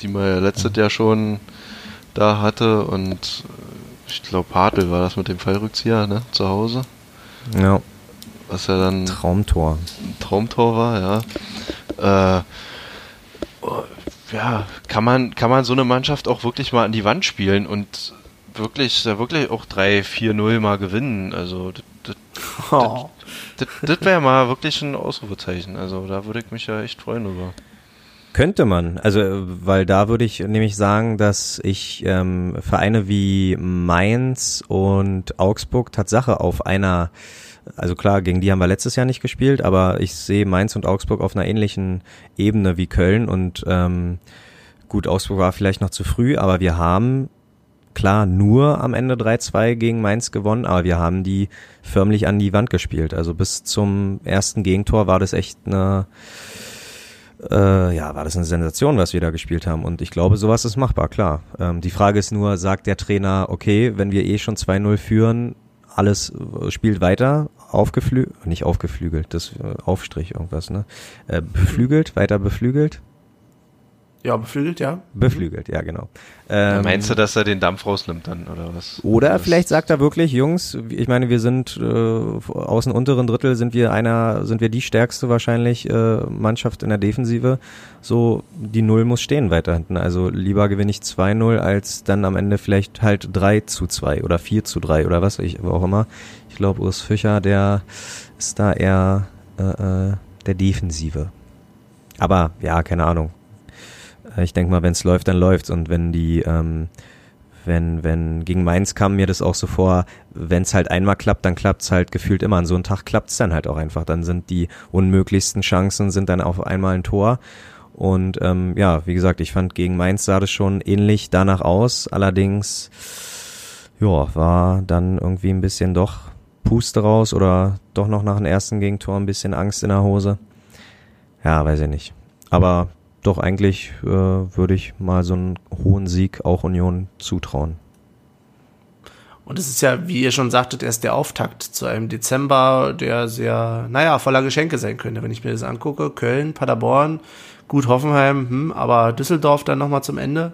die man ja letztes Jahr schon da hatte und äh, ich glaube Hartl war das mit dem Fallrückzieher, ne, zu Hause. Ja. Was ja dann Traumtor. Ein Traumtor war, ja. Äh, ja, kann man, kann man so eine Mannschaft auch wirklich mal an die Wand spielen und wirklich, da wirklich auch 3-4-0 mal gewinnen. Also (laughs) das, das, oh. das, das wäre mal wirklich ein Ausrufezeichen. Also da würde ich mich ja echt freuen drüber. Könnte man, also weil da würde ich nämlich sagen, dass ich ähm, Vereine wie Mainz und Augsburg Tatsache auf einer, also klar, gegen die haben wir letztes Jahr nicht gespielt, aber ich sehe Mainz und Augsburg auf einer ähnlichen Ebene wie Köln und ähm, gut, Augsburg war vielleicht noch zu früh, aber wir haben klar nur am Ende 3-2 gegen Mainz gewonnen, aber wir haben die förmlich an die Wand gespielt. Also bis zum ersten Gegentor war das echt eine äh, ja, war das eine Sensation, was wir da gespielt haben. Und ich glaube, sowas ist machbar, klar. Ähm, die Frage ist nur, sagt der Trainer, okay, wenn wir eh schon 2-0 führen, alles äh, spielt weiter, aufgeflügelt, nicht aufgeflügelt, das äh, Aufstrich irgendwas, ne? Äh, beflügelt, weiter beflügelt. Ja, beflügelt, ja. Beflügelt, ja, genau. Ähm, meinst du, dass er den Dampf rausnimmt dann, oder was? Oder was? vielleicht sagt er wirklich, Jungs, ich meine, wir sind äh, aus dem unteren Drittel sind wir einer, sind wir die stärkste wahrscheinlich äh, Mannschaft in der Defensive. So, die Null muss stehen weiter hinten. Also lieber gewinne ich 2-0, als dann am Ende vielleicht halt 3 zu 2 oder 4 zu 3 oder was ich auch immer. Ich glaube, Urs Fischer, der ist da eher äh, äh, der Defensive. Aber ja, keine Ahnung. Äh, ich denke mal, wenn es läuft, dann läuft's. Und wenn die, ähm, wenn, wenn gegen Mainz kam mir das auch so vor, wenn es halt einmal klappt, dann klappt's halt gefühlt immer. An so einem Tag klappt's dann halt auch einfach. Dann sind die unmöglichsten Chancen sind dann auf einmal ein Tor. Und ähm, ja, wie gesagt, ich fand gegen Mainz sah das schon ähnlich danach aus. Allerdings, ja, war dann irgendwie ein bisschen doch Puste raus oder doch noch nach dem ersten Gegentor ein bisschen Angst in der Hose. Ja, weiß ich nicht. Aber doch eigentlich äh, würde ich mal so einen hohen Sieg auch Union zutrauen. Und es ist ja, wie ihr schon sagtet, erst der Auftakt zu einem Dezember, der sehr, naja, voller Geschenke sein könnte, wenn ich mir das angucke. Köln, Paderborn, gut Hoffenheim, hm, aber Düsseldorf dann nochmal zum Ende.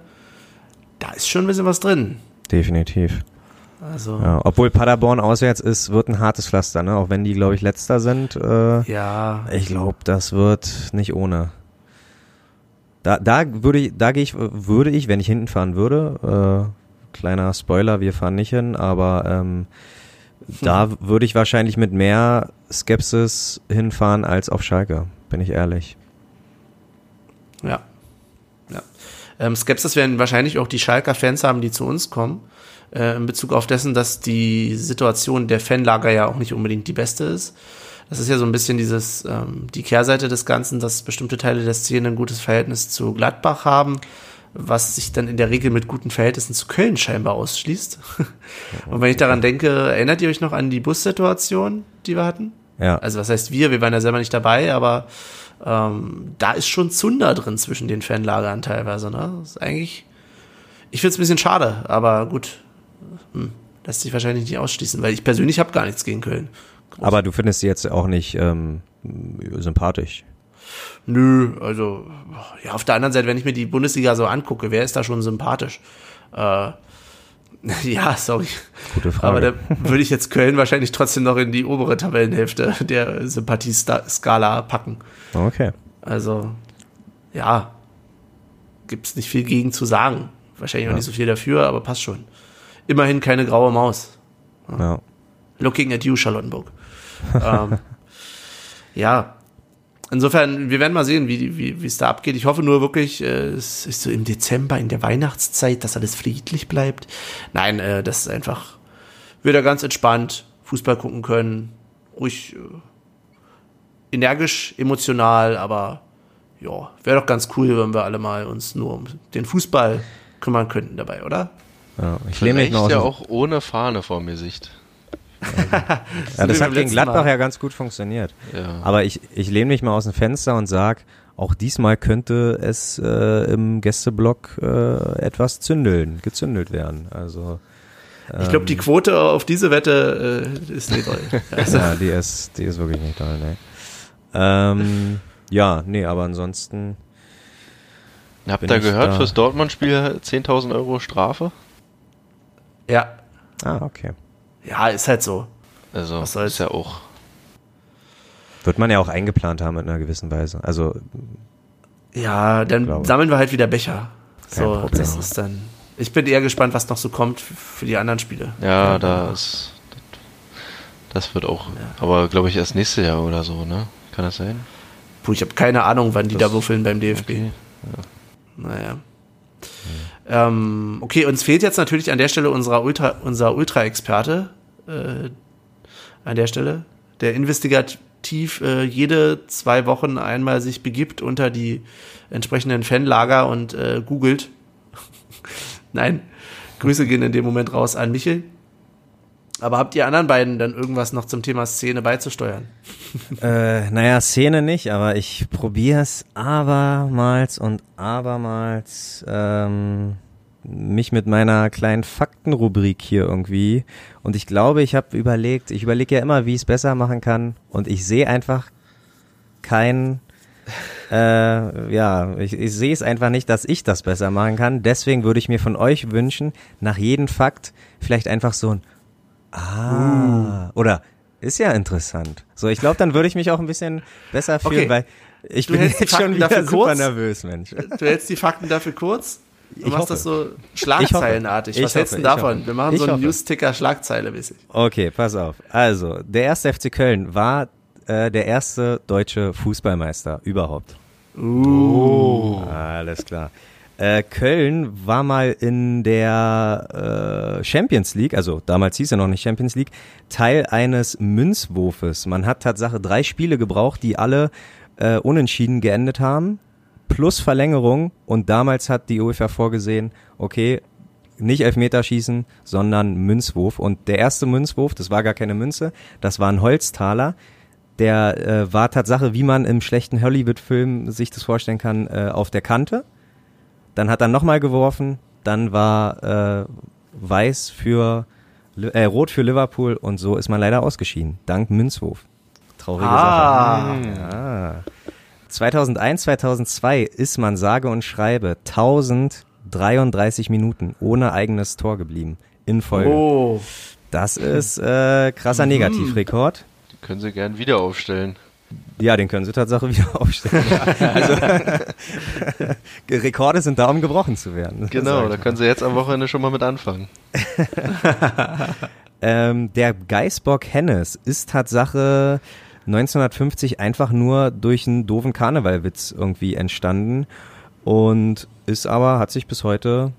Da ist schon ein bisschen was drin. Definitiv. Also, Ja, obwohl Paderborn auswärts ist, wird ein hartes Pflaster, ne? Auch wenn die, glaube ich, letzter sind. Äh, ja. Ich glaube, das wird nicht ohne. Da, da würde ich, da gehe ich, würde ich, wenn ich hinten fahren würde, äh, kleiner Spoiler, wir fahren nicht hin, aber ähm, da würde ich wahrscheinlich mit mehr Skepsis hinfahren als auf Schalke, bin ich ehrlich. Ja. Ähm, Skepsis werden wahrscheinlich auch die Schalker Fans haben, die zu uns kommen, äh, in Bezug auf dessen, dass die Situation der Fanlager ja auch nicht unbedingt die beste ist. Das ist ja so ein bisschen dieses, ähm, die Kehrseite des Ganzen, dass bestimmte Teile der Szene ein gutes Verhältnis zu Gladbach haben, was sich dann in der Regel mit guten Verhältnissen zu Köln scheinbar ausschließt. (laughs) Und wenn ich daran denke, erinnert ihr euch noch an die Bussituation, die wir hatten? Ja. Also was heißt wir? Wir waren ja selber nicht dabei, aber ähm, da ist schon Zunder drin zwischen den Fanlagern teilweise. Ne? Das ist eigentlich, ich finde es ein bisschen schade, aber gut, hm, lässt sich wahrscheinlich nicht ausschließen, weil ich persönlich habe gar nichts gegen Köln. Aber du findest sie jetzt auch nicht ähm, sympathisch. Nö, also ja, auf der anderen Seite, wenn ich mir die Bundesliga so angucke, wer ist da schon sympathisch? Äh, (laughs) ja, sorry. Gute Frage. Aber da würde ich jetzt Köln wahrscheinlich trotzdem noch in die obere Tabellenhälfte der Sympathieskala packen. Okay. Also, ja, gibt's nicht viel gegen zu sagen. Wahrscheinlich auch Ja. nicht so viel dafür, aber passt schon. Immerhin keine graue Maus. Ja. Looking at you, Charlottenburg. (laughs) ähm, ja. Insofern, wir werden mal sehen, wie wie wie es da abgeht. Ich hoffe nur wirklich, äh, es ist so im Dezember, in der Weihnachtszeit, dass alles friedlich bleibt. Nein, äh, das ist einfach wieder ganz entspannt Fußball gucken können. Ruhig äh, energisch, emotional, aber ja, wäre doch ganz cool, wenn wir alle mal uns nur um den Fußball kümmern könnten dabei, oder? ja. Ich lehne mich aus ja auch ohne Fahne vor mir Sicht. Ja, das hat gegen Gladbach Mal. ja ganz gut funktioniert. Ja. Aber ich, ich lehne mich mal aus dem Fenster und sag, auch diesmal könnte es äh, im Gästeblock äh, etwas zündeln, gezündelt werden. Also Ich glaube, die Quote auf diese Wette äh, ist nicht doll. Also, (laughs) ja, die ist, die ist wirklich nicht toll, ne? Ähm, ja, nee, aber ansonsten Habt ihr gehört, da- fürs Dortmund-Spiel 10.000 Euro Strafe? ja, Ah, okay. Ja, ist halt so. Also, Was soll's? ist ja auch. Wird man ja auch eingeplant haben in einer gewissen Weise. Also Ja, dann Glaube. sammeln wir halt wieder Becher. Kein So, Problem. das ist dann. Ich bin eher gespannt, was noch so kommt für die anderen Spiele. Ja, da ist. Das wird auch. Aber glaube ich erst nächstes Jahr oder so, ne? Kann das sein? Puh, ich habe keine Ahnung, wann die Das- da würfeln beim DFB. Okay. Naja. Ähm, okay, uns fehlt jetzt natürlich an der Stelle unserer Ultra, unser Ultra-Experte. Äh, an der Stelle, der investigativ äh, jede zwei Wochen einmal sich begibt unter die entsprechenden Fanlager und äh, googelt. (laughs) Nein, Grüße gehen in dem Moment raus an Michel. Aber habt ihr anderen beiden dann irgendwas noch zum Thema Szene beizusteuern? (laughs) Äh, naja, Szene nicht, aber ich probiere es abermals und abermals ähm, mich mit meiner kleinen Faktenrubrik hier irgendwie. Und ich glaube, ich habe überlegt, ich überlege ja immer, wie ich es besser machen kann. Und ich sehe einfach kein, äh, ja, ich, ich sehe es einfach nicht, dass ich das besser machen kann. Deswegen würde ich mir von euch wünschen, nach jedem Fakt vielleicht einfach so ein Ah, oder ist ja interessant. So, ich glaube, dann würde ich mich auch ein bisschen besser fühlen, Okay. weil ich Du bin jetzt schon wieder super kurz? nervös, Mensch. Du hältst die Fakten dafür kurz? Du Ich machst hoffe. das so schlagzeilenartig. Ich Was hältst du davon? hoffe. Wir machen Ich so einen. News-Ticker Schlagzeile mäßig. Okay, pass auf. Also, der erste FC Köln war äh, der erste deutsche Fußballmeister überhaupt. Uh. Alles klar. Äh, Köln war mal in der äh, Champions League, also damals hieß er noch nicht Champions League, Teil eines Münzwurfes. Man hat Tatsache drei Spiele gebraucht, die alle äh, unentschieden geendet haben, plus Verlängerung und damals hat die UEFA vorgesehen, okay, nicht Elfmeterschießen, sondern Münzwurf. Und der erste Münzwurf, das war gar keine Münze, das war ein Holztaler. Der äh, war Tatsache, wie man im schlechten Hollywood-Film sich das vorstellen kann, äh, auf der Kante. Dann hat er nochmal geworfen, dann war äh, weiß für äh, rot für Liverpool und so ist man leider ausgeschieden. Dank Münzwurf. Traurige Ah. Sache. Ja. 2001, 2002 ist man sage und schreibe 1033 Minuten ohne eigenes Tor geblieben in Folge. Oh. Das ist äh, krasser Negativrekord. Die können sie gern wieder aufstellen. Ja, den können sie Tatsache (laughs) wieder aufstellen. Also, (laughs) Rekorde sind da, um gebrochen zu werden. Genau, da können sie jetzt am Wochenende schon mal mit anfangen. (laughs) Ähm, der Geißbock Hennes ist Tatsache 1950 einfach nur durch einen doofen Karnevalwitz irgendwie entstanden und ist aber, hat sich bis heute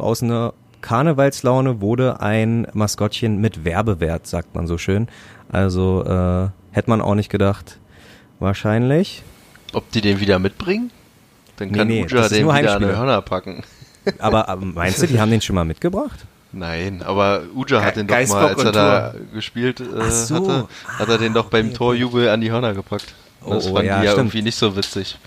aus einer Karnevalslaune wurde ein Maskottchen mit Werbewert, sagt man so schön. Also äh, hätte man auch nicht gedacht. Wahrscheinlich. Ob die den wieder mitbringen? Dann Nee, kann nee, Uja das ist den wieder an die. Hörner packen. (laughs) Aber, aber meinst du, die haben den schon mal mitgebracht? Nein, aber Uja hat den doch mal, als er da gespielt äh, so. hatte, hat er den doch beim okay, okay. Torjubel an die Hörner gepackt. Und das Oh, oh, fanden ja, die ja stimmt. irgendwie nicht so witzig.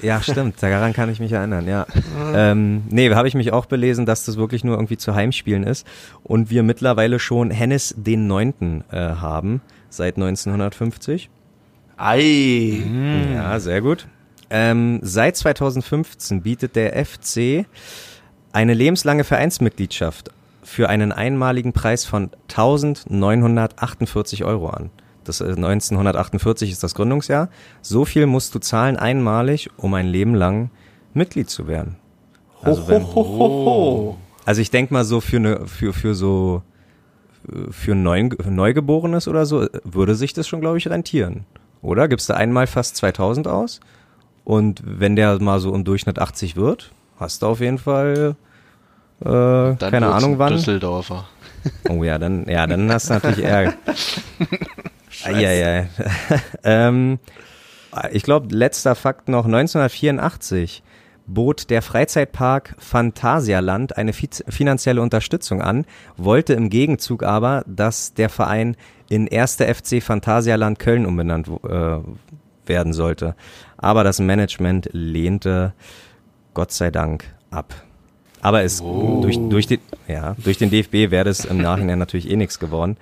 Ja, stimmt. (laughs) Daran kann ich mich erinnern, ja. ähm, nee, habe ich mich auch belesen, dass das wirklich nur irgendwie zu Heimspielen ist. Und wir mittlerweile schon Hennes den Neunten äh, haben, seit 1950. Ei. Ja, sehr gut. Ähm, seit 2015 bietet der FC eine lebenslange Vereinsmitgliedschaft für einen einmaligen Preis von 1948 Euro an. Das ist 1948 ist das Gründungsjahr. So viel musst du zahlen einmalig, um ein Leben lang Mitglied zu werden. Also, wenn, ho. also ich denk mal so für eine für für so äh, für ein Neu, Neugeborenes oder so äh, würde sich das schon glaube ich rentieren, oder? Gibst du einmal fast 2000 aus und wenn der mal so im Durchschnitt 80 wird, hast du auf jeden Fall äh, keine Ahnung wann. Düsseldorfer. Oh ja, dann ja, dann hast du natürlich Ärger. (laughs) Eieiei. (laughs) ähm, ich glaube, letzter Fakt noch, 1984 bot der Freizeitpark Phantasialand eine fi- finanzielle Unterstützung an, wollte im Gegenzug aber, dass der Verein in 1. FC Phantasialand Köln umbenannt äh, werden sollte. Aber das Management lehnte Gott sei Dank ab. Aber es durch, durch, den, ja, durch den DFB wäre es im Nachhinein (laughs) natürlich eh nichts geworden.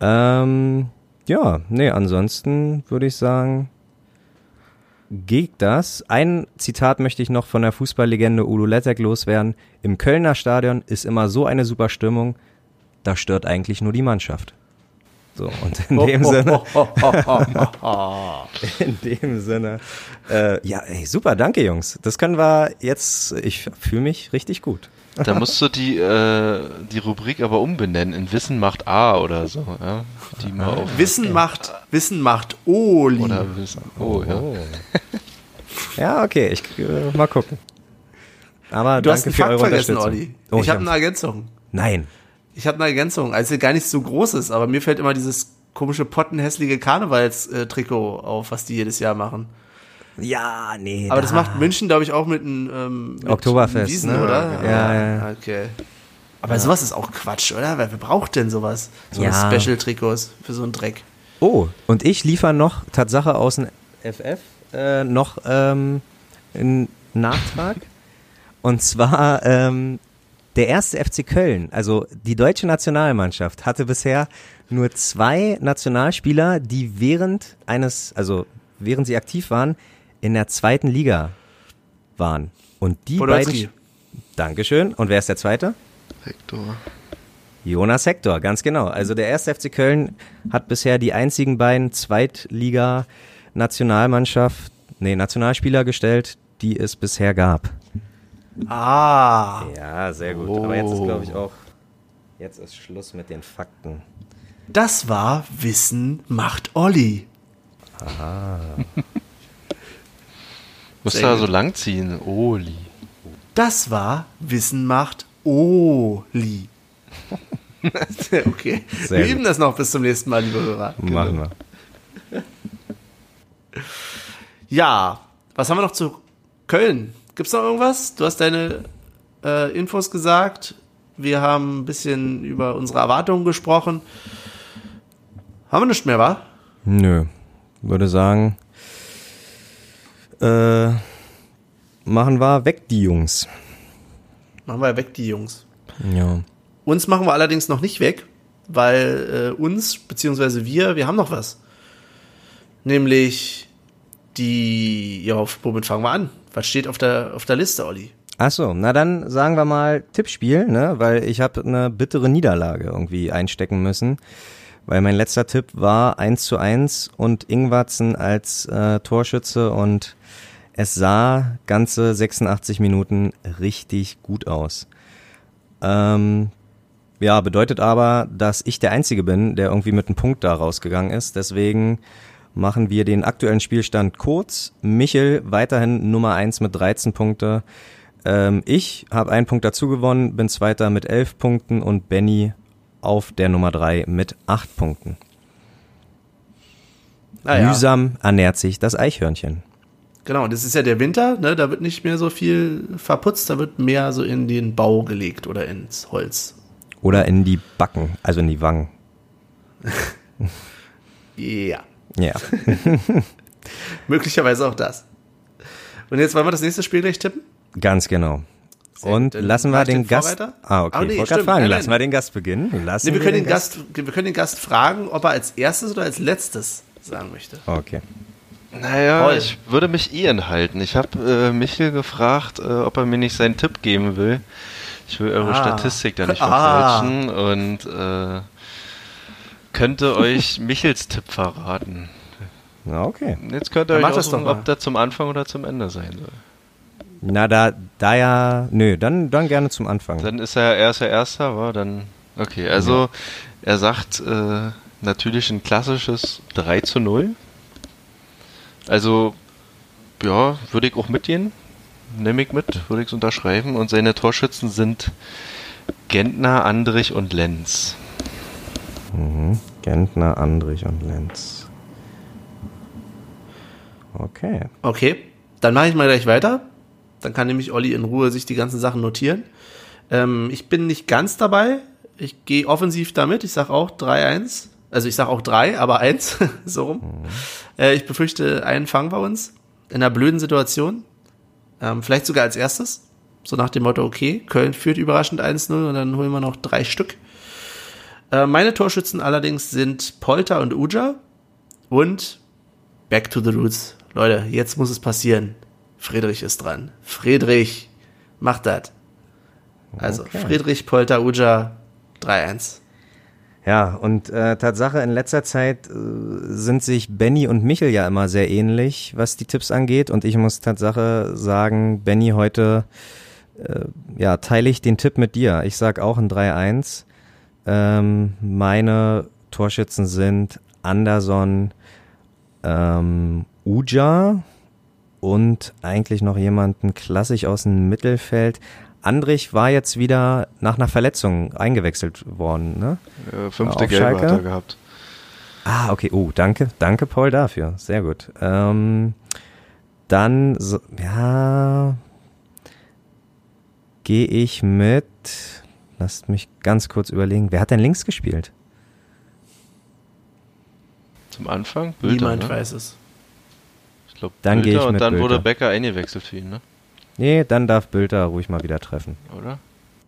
Ähm, ja, nee, ansonsten würde ich sagen, geht das. Ein Zitat möchte ich noch von der Fußballlegende Udo Lettek loswerden. Im Kölner Stadion ist immer so eine super Stimmung, da stört eigentlich nur die Mannschaft. So, und in dem Sinne, (laughs) in dem Sinne, äh, ja, ey, super, danke Jungs. Das können wir jetzt, ich fühle mich richtig gut. Da musst du die, äh, die Rubrik aber umbenennen in Wissen macht A oder so. Ja? Die mal auf. Wissen macht, Wissen macht Oli. Oder Wissen. Oh, ja. Ja, okay, ich äh, mal gucken. Aber du hast einen für Fakt vergessen. Olli. Oh, ich habe hab- eine Ergänzung. Nein. Ich habe eine Ergänzung, also gar nicht so groß ist, aber mir fällt immer dieses komische pottenhässliche Karnevalstrikot auf, was die jedes Jahr machen. Ja, nee. Aber das da- macht München, glaube ich, auch mit einem ähm, mit Oktoberfest, Wiesen, ne? oder? Ja, ja. Okay. Aber sowas ist auch Quatsch, oder? Wer, wer braucht denn sowas? So Ja. Special-Trikots für so einen Dreck. Oh, und ich liefere noch Tatsache aus dem FF äh, noch ähm, einen Nachtrag. und zwar ähm, der erste FC Köln, also die deutsche Nationalmannschaft, hatte bisher nur zwei Nationalspieler, die während eines, also während sie aktiv waren, in der zweiten Liga waren. Und die Podolski. beiden. Dankeschön. Und wer ist der zweite? Hector. Jonas Hector, ganz genau. Also der erste FC Köln hat bisher die einzigen beiden Zweitliga-Nationalmannschaft, nee, Nationalspieler gestellt, die es bisher gab. Ah. Ja, sehr gut. Aber jetzt ist, glaube ich, auch, jetzt ist Schluss mit den Fakten. Das war Wissen macht Olli. (laughs) Musst du da so lang ziehen. Oli. Das war Wissen macht Oli. (laughs) okay. Sehr wir gut. üben das noch bis zum nächsten Mal, liebe Hörer. Machen wir. Ja, was haben wir noch zu Köln. Gibt's noch irgendwas? Du hast deine äh, Infos gesagt. Wir haben ein bisschen über unsere Erwartungen gesprochen. Haben wir nichts mehr, wa? Nö. Würde sagen, äh, machen wir weg die Jungs. Machen wir weg, die Jungs. Ja. Uns machen wir allerdings noch nicht weg, weil äh, uns, beziehungsweise wir, wir haben noch was. Nämlich die, ja, womit fangen wir an? Was steht auf der, auf der Liste, Olli? Ach so, na dann sagen wir mal Tippspiel, ne? Weil ich habe eine bittere Niederlage irgendwie einstecken müssen. Weil mein letzter Tipp war 1 zu 1 und Ingwatzen als äh, Torschütze und es sah ganze 86 Minuten richtig gut aus. Ähm, ja, bedeutet aber, dass ich der Einzige bin, der irgendwie mit einem Punkt da rausgegangen ist. Deswegen machen wir den aktuellen Spielstand kurz. Michel weiterhin Nummer 1 mit 13 Punkte. Ähm, ich habe einen Punkt dazu gewonnen, bin Zweiter mit 11 Punkten und Benny auf der Nummer 3 mit 8 Punkten. Ah, ja. Mühsam ernährt sich das Eichhörnchen. Genau, das ist ja der Winter, ne? Da wird nicht mehr so viel verputzt, da wird mehr so in den Bau gelegt oder ins Holz. Oder in die Backen, also in die Wangen. Ja. Ja. (laughs) Möglicherweise auch das. Und jetzt wollen wir das nächste Spiel gleich tippen? Ganz genau. Sehr Und gut, lassen wir den den Gast. Vorreiter? Ah, okay. Ah, nee, ich wollte gerade fragen, Nein, lassen nein. wir den Gast beginnen. Lassen Nee, wir können, den den Gast, wir können den Gast fragen, ob er als erstes oder als letztes sagen möchte. Okay. Naja, Toll. ich würde mich eh enthalten. Ich habe äh, Michel gefragt, äh, ob er mir nicht seinen Tipp geben will. Ich will eure Ah. Statistik da nicht Ah. verfälschen und äh, könnte euch (laughs) Michels Tipp verraten. Na, okay. Jetzt könnt ihr Dann euch aussuchen, ob der zum Anfang oder zum Ende sein soll. Na, da, da ja, nö, dann, dann gerne zum Anfang. Dann ist er, er ist der Erster, war dann. Okay, also er sagt äh, natürlich ein klassisches 3 zu 0. Also, ja, würde ich auch mitgehen. Nehme ich mit, würde ich es unterschreiben. Und seine Torschützen sind Gentner, Andrich und Lenz. Mhm. Gentner, Andrich und Lenz. Okay. Okay, dann mache ich mal gleich weiter. Dann kann nämlich Olli in Ruhe sich die ganzen Sachen notieren. Ähm, ich bin nicht ganz dabei. Ich gehe offensiv damit. Ich sage auch 3-1. Also ich sage auch 3, aber 1. (laughs) so rum. Äh, ich befürchte einen Fang bei uns. In einer blöden Situation. Ähm, vielleicht sogar als erstes. So nach dem Motto, okay, Köln führt überraschend 1-0 und dann holen wir noch drei Stück. Äh, meine Torschützen allerdings sind Polter und Uja. Und Back to the Roots. Leute, jetzt muss es passieren. Friedrich ist dran. Friedrich, macht das. Also, Okay. Friedrich, Polter, Uja, 3-1. Ja, und äh, Tatsache, in letzter Zeit äh, sind sich Benny und Michel ja immer sehr ähnlich, was die Tipps angeht. Und ich muss Tatsache sagen, Benny, heute äh, ja, teile ich den Tipp mit dir. Ich sag auch ein 3-1. Ähm, meine Torschützen sind Anderson, ähm, Uja und eigentlich noch jemanden klassisch aus dem Mittelfeld. Andrich war jetzt wieder nach einer Verletzung eingewechselt worden, ne? Äh, fünfte Gelbe hat er gehabt. Ah, okay. Oh, danke. Danke, Paul, dafür. Sehr gut. Ähm, dann, so, ja, gehe ich mit, lasst mich ganz kurz überlegen, wer hat denn links gespielt? Zum Anfang? Bülter, Niemand ne? weiß es. Ich glaube, Dann geh ich und mit dann wurde Bülter. Becker eingewechselt für ihn, ne? Nee, dann darf Bülter ruhig mal wieder treffen. Oder?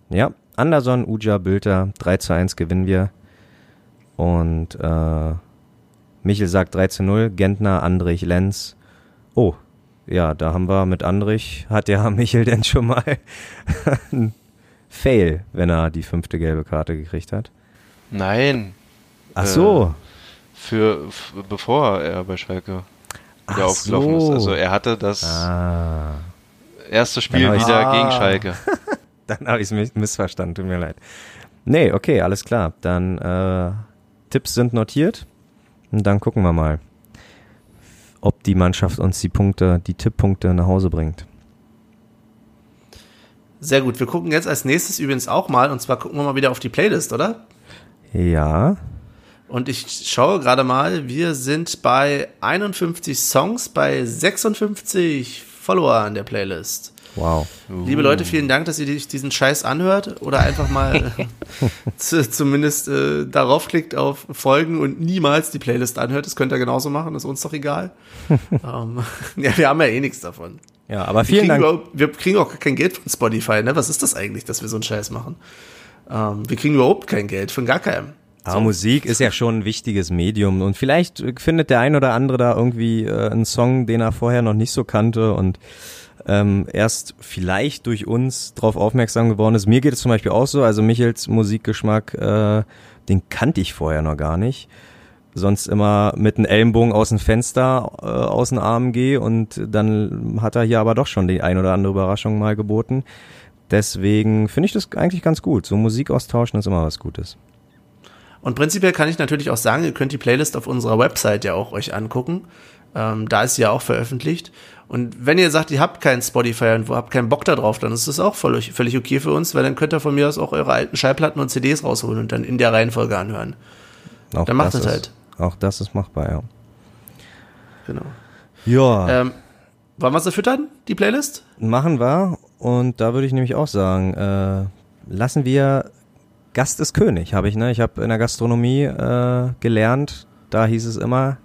Ja, Anderson, Uja, Bülter, 3 zu 1 gewinnen wir. Und äh, Michel sagt 3 zu 0, Gentner, Andrich, Lenz. Oh, ja, da haben wir mit Andrich, hat ja (laughs) Michel denn schon mal (laughs) ein Fail, wenn er die fünfte gelbe Karte gekriegt hat. Nein. Ach Äh, so. Für, f- bevor er bei Schalke wieder aufgelaufen ist. so. Also er hatte das Ah, erste Spiel ich's- wieder Ah. gegen Schalke. (laughs) dann habe ich es missverstanden, tut mir leid. Nee, okay, alles klar. Dann äh, Tipps sind notiert und dann gucken wir mal, ob die Mannschaft uns die Punkte, die Tipppunkte nach Hause bringt. Sehr gut. Wir gucken jetzt als nächstes übrigens auch mal, und zwar gucken wir mal wieder auf die Playlist, oder? Ja, Und ich schaue gerade mal, wir sind bei 51 Songs, bei 56 Follower an der Playlist. Wow. Liebe Leute, vielen Dank, dass ihr diesen Scheiß anhört oder einfach mal (laughs) (laughs) zu, zumindest äh, darauf klickt auf Folgen und niemals die Playlist anhört. Das könnt ihr genauso machen, ist uns doch egal. (laughs) ähm, ja, wir haben ja eh nichts davon. Ja, aber Wir vielen kriegen, Dank. wir kriegen auch kein Geld von Spotify, ne? Was ist das eigentlich, dass wir so einen Scheiß machen? Ähm, wir kriegen überhaupt kein Geld von gar keinem. Aber Musik ist ja schon ein wichtiges Medium und vielleicht äh, findet der ein oder andere da irgendwie äh, einen Song, den er vorher noch nicht so kannte und ähm, erst vielleicht durch uns drauf aufmerksam geworden ist. Mir geht es zum Beispiel auch so, also Michels Musikgeschmack, äh, den kannte ich vorher noch gar nicht. Sonst immer mit einem Ellenbogen aus dem Fenster äh, aus den Armen gehe und dann hat er hier aber doch schon die ein oder andere Überraschung mal geboten. Deswegen finde ich das eigentlich ganz gut. So Musik austauschen ist immer was Gutes. Und prinzipiell kann ich natürlich auch sagen, ihr könnt die Playlist auf unserer Website ja auch euch angucken. Ähm, da ist sie ja auch veröffentlicht. Und wenn ihr sagt, ihr habt keinen Spotify und habt keinen Bock da drauf, dann ist das auch völlig, völlig okay für uns, weil dann könnt ihr von mir aus auch eure alten Schallplatten und CDs rausholen und dann in der Reihenfolge anhören. Auch Dann macht das es ist, halt. Auch das ist machbar, ja. Genau. Ja, Ähm, wollen wir sie füttern, die Playlist? machen wir. Und da würde ich nämlich auch sagen, äh, lassen wir Gast ist König, habe ich, ne? Ich habe in der Gastronomie äh, gelernt, da hieß es immer,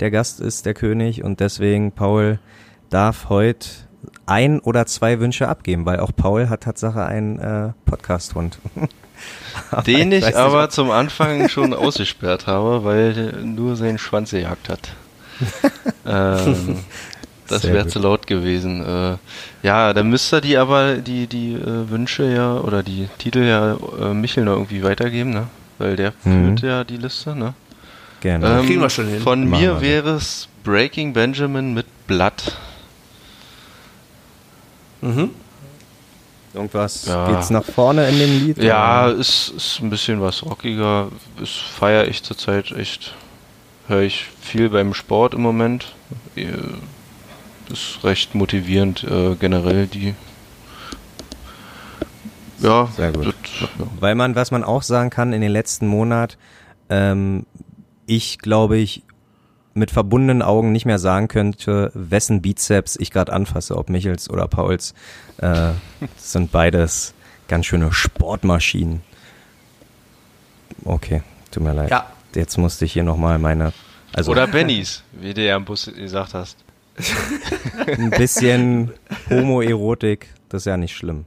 der Gast ist der König und deswegen, Paul darf heute ein oder zwei Wünsche abgeben, weil auch Paul hat Tatsache einen äh, Podcast-Hund. (laughs) Den Ich ich, nicht, aber ob- zum Anfang schon (laughs) ausgesperrt habe, weil nur seinen Schwanz gejagt hat. (laughs) ähm, das wäre zu laut gewesen. Äh, ja, dann müsste die aber die, die äh, Wünsche ja oder die Titel ja äh, Michel noch irgendwie weitergeben, ne? Weil der Mhm. führt ja die Liste, ne? Gerne. Ähm, Kriegen wir schon hin. Von Machen mir wäre es Breaking Benjamin mit Blatt. Mhm. Irgendwas Ja. geht's nach vorne in dem Lied? Ja, oder? ist, ist ein bisschen was rockiger. Das feiere ich zurzeit echt. Höre ich viel beim Sport im Moment. Ist recht motivierend äh, generell die. Ja, Sehr gut. Das, ja. Weil man, was man auch sagen kann, in den letzten Monat, ähm, ich glaube ich mit verbundenen Augen nicht mehr sagen könnte, wessen Bizeps ich gerade anfasse, ob Michels oder Pauls. Äh, das sind beides ganz schöne Sportmaschinen. Okay, tut mir leid. Ja. Jetzt musste ich hier nochmal meine, also Oder Bennys, wie du ja im Bus gesagt hast. Ein bisschen Homoerotik, das ist ja nicht schlimm.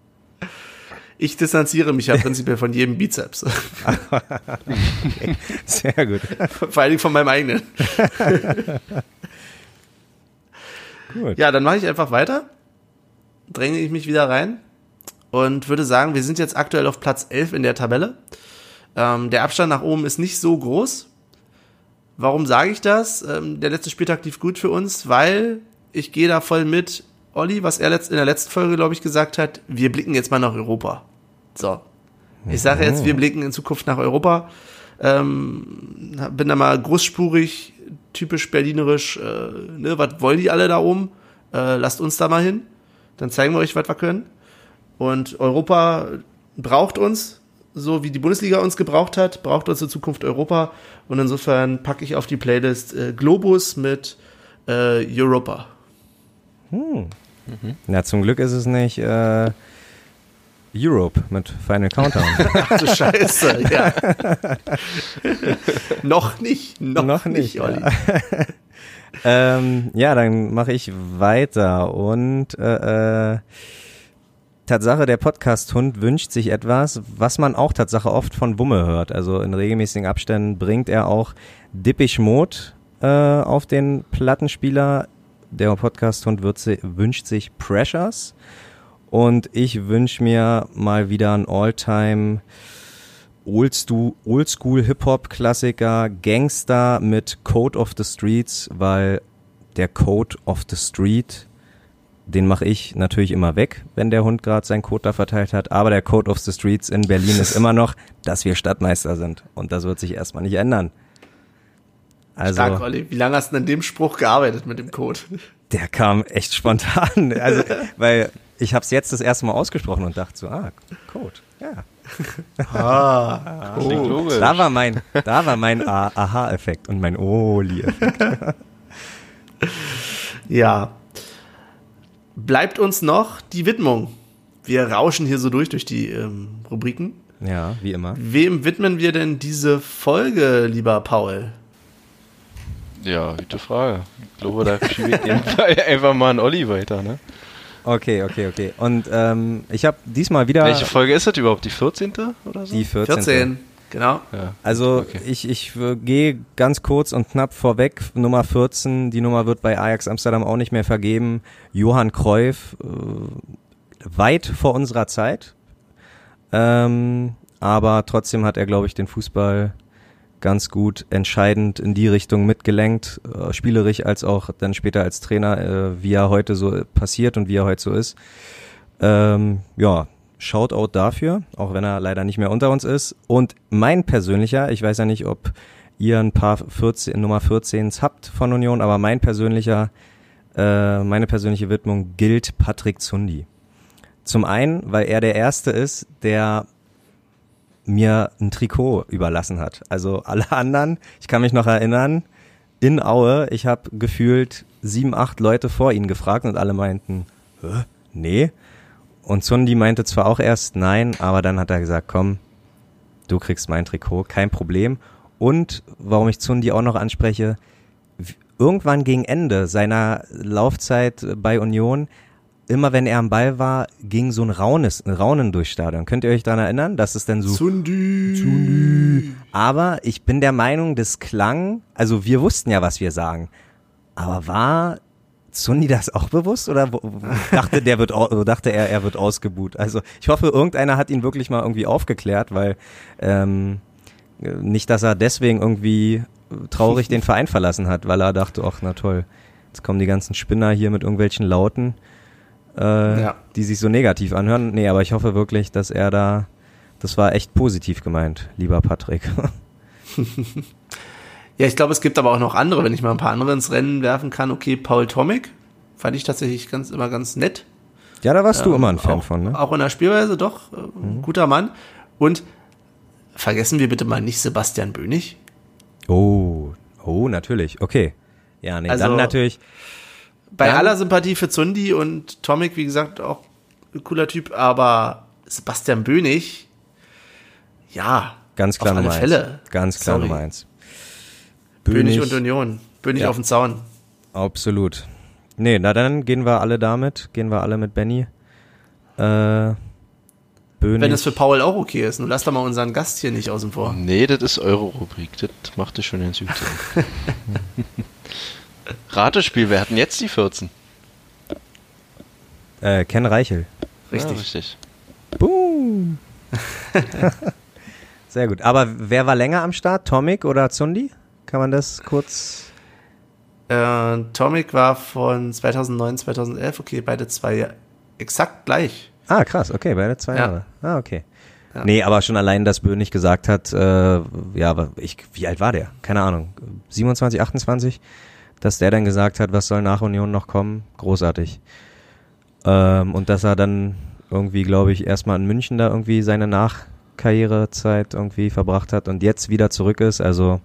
Ich distanziere mich ja prinzipiell von jedem Bizeps. (laughs) Sehr gut. Vor allen Dingen von meinem eigenen. Gut. Ja, dann mache ich einfach weiter. Dränge ich mich wieder rein und würde sagen, wir sind jetzt aktuell auf Platz 11 in der Tabelle. Ähm, der Abstand nach oben ist nicht so groß. Warum sage ich das? Ähm, der letzte Spieltag lief gut für uns, weil ich gehe da voll mit Olli, was er in der letzten Folge, glaube ich, gesagt hat. Wir blicken jetzt mal nach Europa. So. Ich sage jetzt, wir blicken in Zukunft nach Europa. Ähm, bin da mal großspurig, typisch berlinerisch. Äh, ne, was wollen die alle da oben? Äh, lasst uns da mal hin. Dann zeigen wir euch, was wir können. Und Europa braucht uns, so wie die Bundesliga uns gebraucht hat, braucht uns in Zukunft Europa. Und insofern packe ich auf die Playlist äh, Globus mit äh, Europa. Na, zum Glück ist es nicht äh, Europe mit Final Countdown. (laughs) Ach du Scheiße, (laughs) ja. noch nicht, noch, Noch nicht, nicht, Olli. ja. (laughs) ähm, ja, dann mache ich weiter und äh, äh, Tatsache, der Podcast-Hund wünscht sich etwas, was man auch Tatsache oft von Wumme hört. Also in regelmäßigen Abständen bringt er auch Dippisch Mode äh, auf den Plattenspieler. Der Podcast-Hund wünscht sich Pressures und ich wünsche mir mal wieder ein All-Time Oldschool, Oldschool Hip-Hop-Klassiker, Gangster mit Code of the Streets, weil der Code of the Street, den mache ich natürlich immer weg, wenn der Hund gerade seinen Code da verteilt hat. Aber der Code of the Streets in Berlin ist immer noch, dass wir Stadtmeister sind. Und das wird sich erstmal nicht ändern. Also, Stark, Olli. Wie lange hast du denn an dem Spruch gearbeitet mit dem Code? der kam echt spontan. Also, weil ich habe es jetzt das erste Mal ausgesprochen und dachte so, ah, Code, ja. Ah, (laughs) logisch. Da war mein, da war mein Aha-Effekt und mein Oli-Effekt. Ja. Bleibt uns noch die Widmung. Wir rauschen hier so durch durch die ähm, Rubriken. Ja, wie immer. Wem widmen wir denn diese Folge, lieber Paul? Ja, gute Frage. Ich glaube, da schiebe ich (laughs) einfach mal an Olli weiter, ne? Okay, okay, okay. Und ähm, ich habe diesmal wieder Welche Folge ist das überhaupt? Die 14. oder so? die 14. 14, genau. Ja. Also Okay. ich, ich gehe ganz kurz und knapp vorweg. Nummer 14, die Nummer wird bei Ajax Amsterdam auch nicht mehr vergeben. Johann Cruyff, äh, weit vor unserer Zeit. Ähm, aber trotzdem hat er, glaube ich, den Fußball ganz gut entscheidend in die Richtung mitgelenkt, äh, spielerisch als auch dann später als Trainer, äh, wie er heute so passiert und wie er heute so ist. Ähm, ja, Shoutout dafür, auch wenn er leider nicht mehr unter uns ist. Und mein persönlicher, ich weiß ja nicht, ob ihr ein paar 14, Nummer 14s habt von Union, aber mein persönlicher, äh, meine persönliche Widmung gilt Patrick Zundi. Zum einen, weil er der Erste ist, der mir ein Trikot überlassen hat. Also alle anderen, ich kann mich noch erinnern, in Aue, ich habe gefühlt sieben, acht Leute vor ihnen gefragt und alle meinten, Hä? nee. Und Zundi meinte zwar auch erst nein, aber dann hat er gesagt, komm, du kriegst mein Trikot, kein Problem. Und warum ich Zundi auch noch anspreche, irgendwann gegen Ende seiner Laufzeit bei Union, immer wenn er am Ball war, ging so ein Raunes, ein Raunen durchs Stadion. Könnt ihr euch daran erinnern? dass es dann so Zundi. aber ich bin der Meinung, das klang, also wir wussten ja, was wir sagen. Aber war Zundi das auch bewusst oder dachte der wird dachte er er wird ausgebuht? Also ich hoffe irgendeiner hat ihn wirklich mal irgendwie aufgeklärt, weil ähm, nicht, dass er deswegen irgendwie traurig den Verein verlassen hat, weil er dachte, ach na toll, jetzt kommen die ganzen Spinner hier mit irgendwelchen Lauten, äh, Ja. die sich so negativ anhören. Nee, aber ich hoffe wirklich, dass er da, das war echt positiv gemeint, lieber Patrick. (laughs) Ja, ich glaube, es gibt aber auch noch andere, wenn ich mal ein paar andere ins Rennen werfen kann. Okay, Paul Tomic fand ich tatsächlich ganz, immer ganz nett. Ja, da warst du Ähm, immer ein Fan auch, von, ne? Auch in der Spielweise, doch. äh, ein Guter Mann. Und vergessen wir bitte mal nicht Sebastian Bönig. Oh, oh, natürlich. Okay. Ja, nee, Also- dann natürlich. Bei Dann- aller Sympathie für Zundi und Tomic, wie gesagt, auch ein cooler Typ, aber Sebastian Bönig, ja, Ganz klar auf alle Nummer Fälle. eins. Ganz klar Sorry. Nummer eins. Bönig, und Union. Bönig Ja. auf den Zaun. Absolut. Nee, na dann gehen wir alle damit. Gehen wir alle mit Benny. Äh, Bönig. Wenn es für Paul auch okay ist. Nun lass doch mal unseren Gast hier nicht außen vor. Nee, das ist eure Rubrik. Das macht es schon gut. so. (laughs) Ratespiel, wer hatten jetzt die 14? äh, Ken Reichel. Richtig. Ja, richtig. Boom. (laughs) Sehr gut. Aber wer war länger am Start? Tomic oder Zundi? Kann man das kurz. Äh, Tomic war von 2009, 2011. Okay, beide zwei exakt gleich. Ah, krass, okay, beide zwei Ja. Jahre. Ah, okay. Ja. Nee, aber schon allein, dass Böhnig gesagt hat, äh, ja, aber ich, wie alt war der? Keine Ahnung. 27, 28? Dass der dann gesagt hat, was soll nach Union noch kommen? Großartig. Ähm, und dass er dann irgendwie, glaube ich, erstmal in München da irgendwie seine Nachkarrierezeit irgendwie verbracht hat und jetzt wieder zurück ist. Also,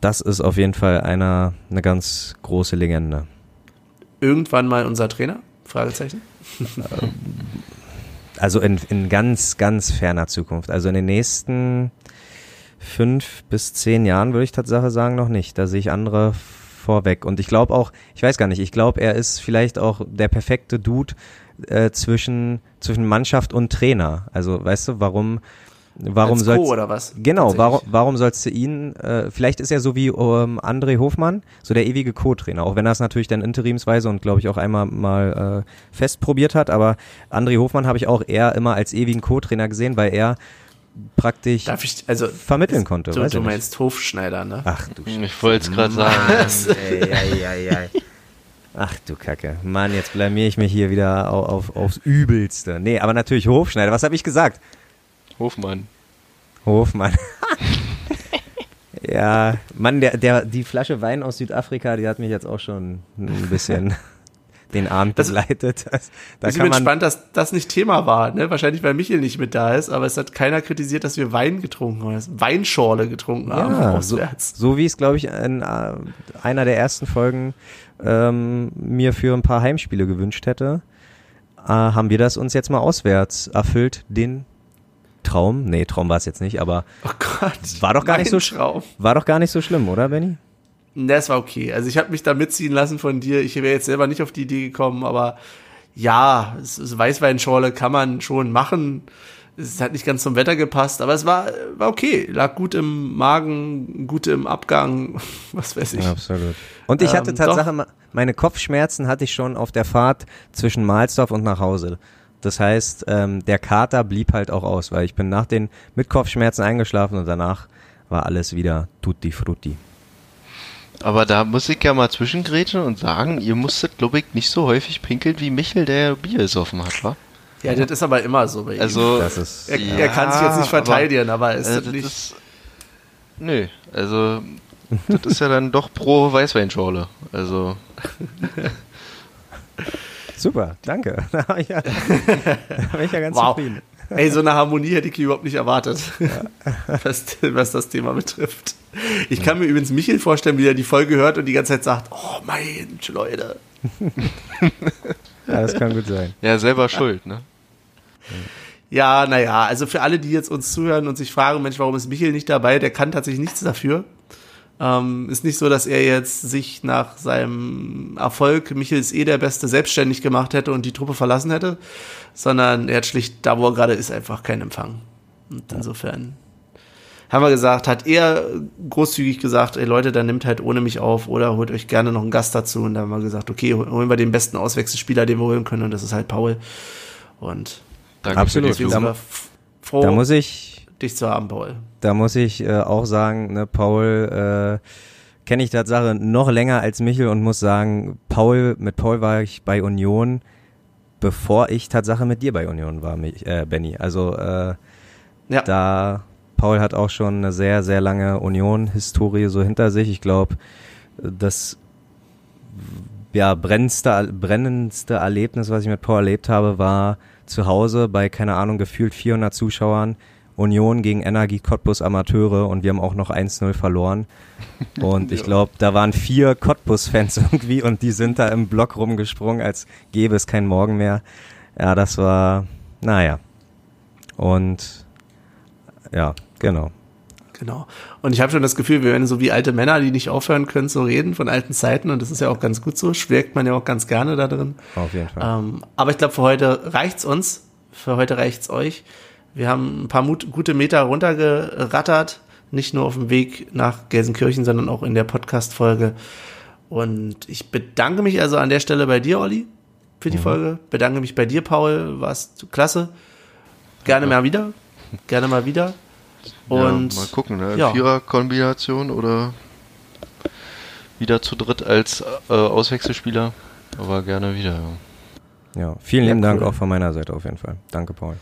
das ist auf jeden Fall einer, eine ganz große Legende. Irgendwann mal unser Trainer? Fragezeichen. Also in, in ganz, ganz ferner Zukunft. Also in den nächsten fünf bis zehn Jahren würde ich Tatsache sagen, noch nicht. Da sehe ich andere vorweg. Und ich glaube auch, ich weiß gar nicht, ich glaube, er ist vielleicht auch der perfekte Dude äh, zwischen, zwischen Mannschaft und Trainer. Also weißt du, warum, warum Als soll's, Co. oder was? Genau, warum, warum sollst du ihn, äh, vielleicht ist er so wie ähm, André Hofmann, so der ewige Co-Trainer, auch wenn er es natürlich dann interimsweise und glaube ich auch einmal mal äh, fest probiert hat, aber André Hofmann habe ich auch eher immer als ewigen Co-Trainer gesehen, weil er praktisch Darf ich, also. vermitteln konnte. Du, weiß du meinst Hofschneider, ne? Ach du Ich wollte es gerade sagen. Ei, ei, ei. Ach du Kacke. Mann, jetzt blamier ich mich hier wieder auf, auf, aufs Übelste. Nee, aber natürlich Hofschneider. Was habe ich gesagt? Hofmann. Hofmann. (laughs) ja, Mann, der, der, die Flasche Wein aus Südafrika, die hat mich jetzt auch schon ein bisschen (laughs) den Abend begleitet. Das, da ich bin gespannt, dass das nicht Thema war. Ne? Wahrscheinlich, weil Michael nicht mit da ist, aber es hat keiner kritisiert, dass wir Wein getrunken haben, Weinschorle getrunken haben ja, so, auswärts. so wie es, glaube ich, in äh, einer der ersten Folgen ähm, mir für ein paar Heimspiele gewünscht hätte, äh, haben wir das uns jetzt mal auswärts erfüllt, den Traum. Nee, Traum war es jetzt nicht, aber Oh Gott. war doch gar nicht so Weintraum. war doch gar nicht so schlimm, oder Benny? Das war okay. Also ich habe mich da mitziehen lassen von dir. Ich wäre jetzt selber nicht auf die Idee gekommen, aber ja, Weißweinschorle kann man schon machen. Es hat nicht ganz zum Wetter gepasst, aber es war, war okay. Lag gut im Magen, gut im Abgang, (laughs) was weiß ich. Absolut. Und ich hatte Ähm, Tatsache, meine Kopfschmerzen hatte ich schon auf der Fahrt zwischen Mahlsdorf und nach Hause. Das heißt, ähm, der Kater blieb halt auch aus, weil ich bin nach den mit Kopfschmerzen eingeschlafen und danach war alles wieder tutti frutti. Aber da muss ich ja mal zwischengrätschen und sagen, ihr musstet, glaube ich, nicht so häufig pinkeln wie Michel, der Bier gesoffen hat, wa? Ja, das ist aber immer so bei ihm. Also, Das ist er, er kann sich jetzt nicht verteidigen, aber, ist äh, das das nicht. ist, nö, also das ist ja dann doch pro Weißweinschorle. Also (laughs) super, danke. (laughs) Da war ich ja, war ich ja ganz Wow. zufrieden. Ey, so eine Harmonie hätte ich überhaupt nicht erwartet, (laughs) was, was das Thema betrifft. Ich kann mir übrigens Michael vorstellen, wie er die Folge hört und die ganze Zeit sagt, oh Mensch, Leute. Ja, das kann gut sein. ja, selber schuld, ne? Ja, naja, also für alle, die jetzt uns zuhören und sich fragen, Mensch, warum ist Michael nicht dabei, der kann tatsächlich nichts dafür. Ähm, ist nicht so, dass er jetzt sich nach seinem Erfolg, Michael ist eh der Beste, selbstständig gemacht hätte und die Truppe verlassen hätte, sondern er hat schlicht da, wo er gerade ist, einfach keinen Empfang. Und insofern haben wir gesagt, hat er großzügig gesagt, ey Leute, dann nimmt halt ohne mich auf oder holt euch gerne noch einen Gast dazu. Und dann haben wir gesagt, okay, holen wir den besten Auswechselspieler, den wir holen können und das ist halt Paul. Und Danke Absolut. für die froh, Da muss ich, dich zu haben, Paul. da muss ich äh, auch sagen, ne, Paul äh, kenne ich Tatsache noch länger als Michel und muss sagen, Paul, mit Paul war ich bei Union, bevor ich Tatsache mit dir bei Union war, mich, äh, Benny. Also äh, Ja. da Paul hat auch schon eine sehr, sehr lange Union-Historie so hinter sich. Ich glaube, das ja, brennendste, brennendste Erlebnis, was ich mit Paul erlebt habe, war zu Hause bei, keine Ahnung, gefühlt 400 Zuschauern, Union gegen Energie Cottbus Amateure und wir haben auch noch 1-0 verloren. Und ich (laughs) glaube, da waren vier Cottbus-Fans (laughs) irgendwie und die sind da im Block rumgesprungen, als gäbe es keinen Morgen mehr. Ja, das war, naja. Und ja, genau. Genau. Und ich habe schon das Gefühl, wir werden so wie alte Männer, die nicht aufhören können zu reden von alten Zeiten. Und das ist ja auch ganz gut so. Schwelgt man ja auch ganz gerne da drin. Auf jeden Fall. Ähm, aber ich glaube, für heute reicht's uns. Für heute reicht's euch. Wir haben ein paar Mut gute Meter runtergerattert. Nicht nur auf dem Weg nach Gelsenkirchen, sondern auch in der Podcast-Folge. Und ich bedanke mich also an der Stelle bei dir, Olli, für die Folge. Bedanke mich bei dir, Paul. Warst klasse. Gerne mal wieder. Gerne mal wieder. Und ja, mal gucken, ne? ja. Vierer-Kombination oder wieder zu dritt als äh, Auswechselspieler. Aber gerne wieder. Ja. Ja, vielen Ja, lieben Dank cool. auch von meiner Seite auf jeden Fall. Danke, Paul.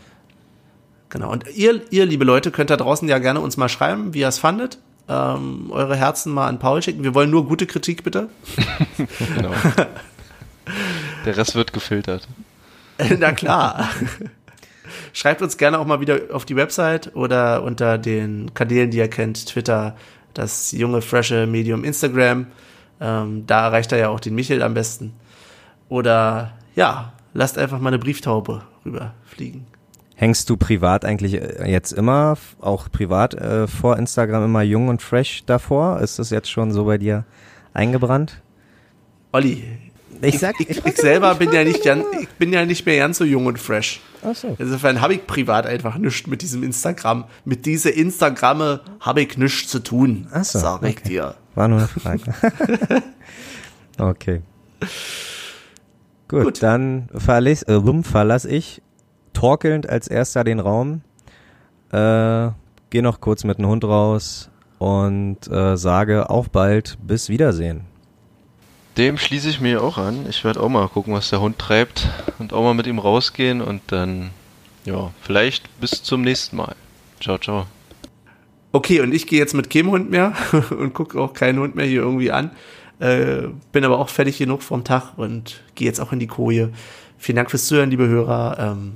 Genau. Und ihr, ihr, liebe Leute, könnt da draußen ja gerne uns mal schreiben, wie ihr es fandet. Ähm, eure Herzen mal an Paul schicken. Wir wollen nur gute Kritik, bitte. (laughs) Genau. (laughs) Der Rest wird gefiltert. Na klar. Schreibt uns gerne auch mal wieder auf die Website oder unter den Kanälen, die ihr kennt, Twitter, das junge, frische Medium Instagram. Ähm, da erreicht er ja auch den Michel am besten. Oder ja, lasst einfach mal eine Brieftaube rüberfliegen. Hängst du privat eigentlich äh, jetzt immer, auch privat äh, vor Instagram immer jung und fresh davor? Ist das jetzt schon so bei dir eingebrannt? Olli, Ich ich, ich, ich selber bin ja nicht ganz, ich bin ja nicht mehr ganz so jung und fresh. Ach so. Insofern habe ich privat einfach nichts mit diesem Instagram. Mit diese Instagramme habe ich nichts zu tun. Ach so, sag ich okay. dir. War nur eine Frage. (laughs) okay. Gut, Gut. dann verlass, äh, rum verlass ich torkelnd als erster den Raum, äh, geh noch kurz mit dem Hund raus und äh, sage auf bald, bis Wiedersehen. Dem schließe ich mir auch an. Ich werde auch mal gucken, was der Hund treibt und auch mal mit ihm rausgehen und dann, ja, vielleicht bis zum nächsten Mal. Ciao, ciao. Okay, und ich gehe jetzt mit keinem Hund mehr (laughs) und gucke auch keinen Hund mehr hier irgendwie an. Äh, bin aber auch fertig genug vom Tag und gehe jetzt auch in die Koje. Vielen Dank fürs Zuhören, liebe Hörer. Ähm,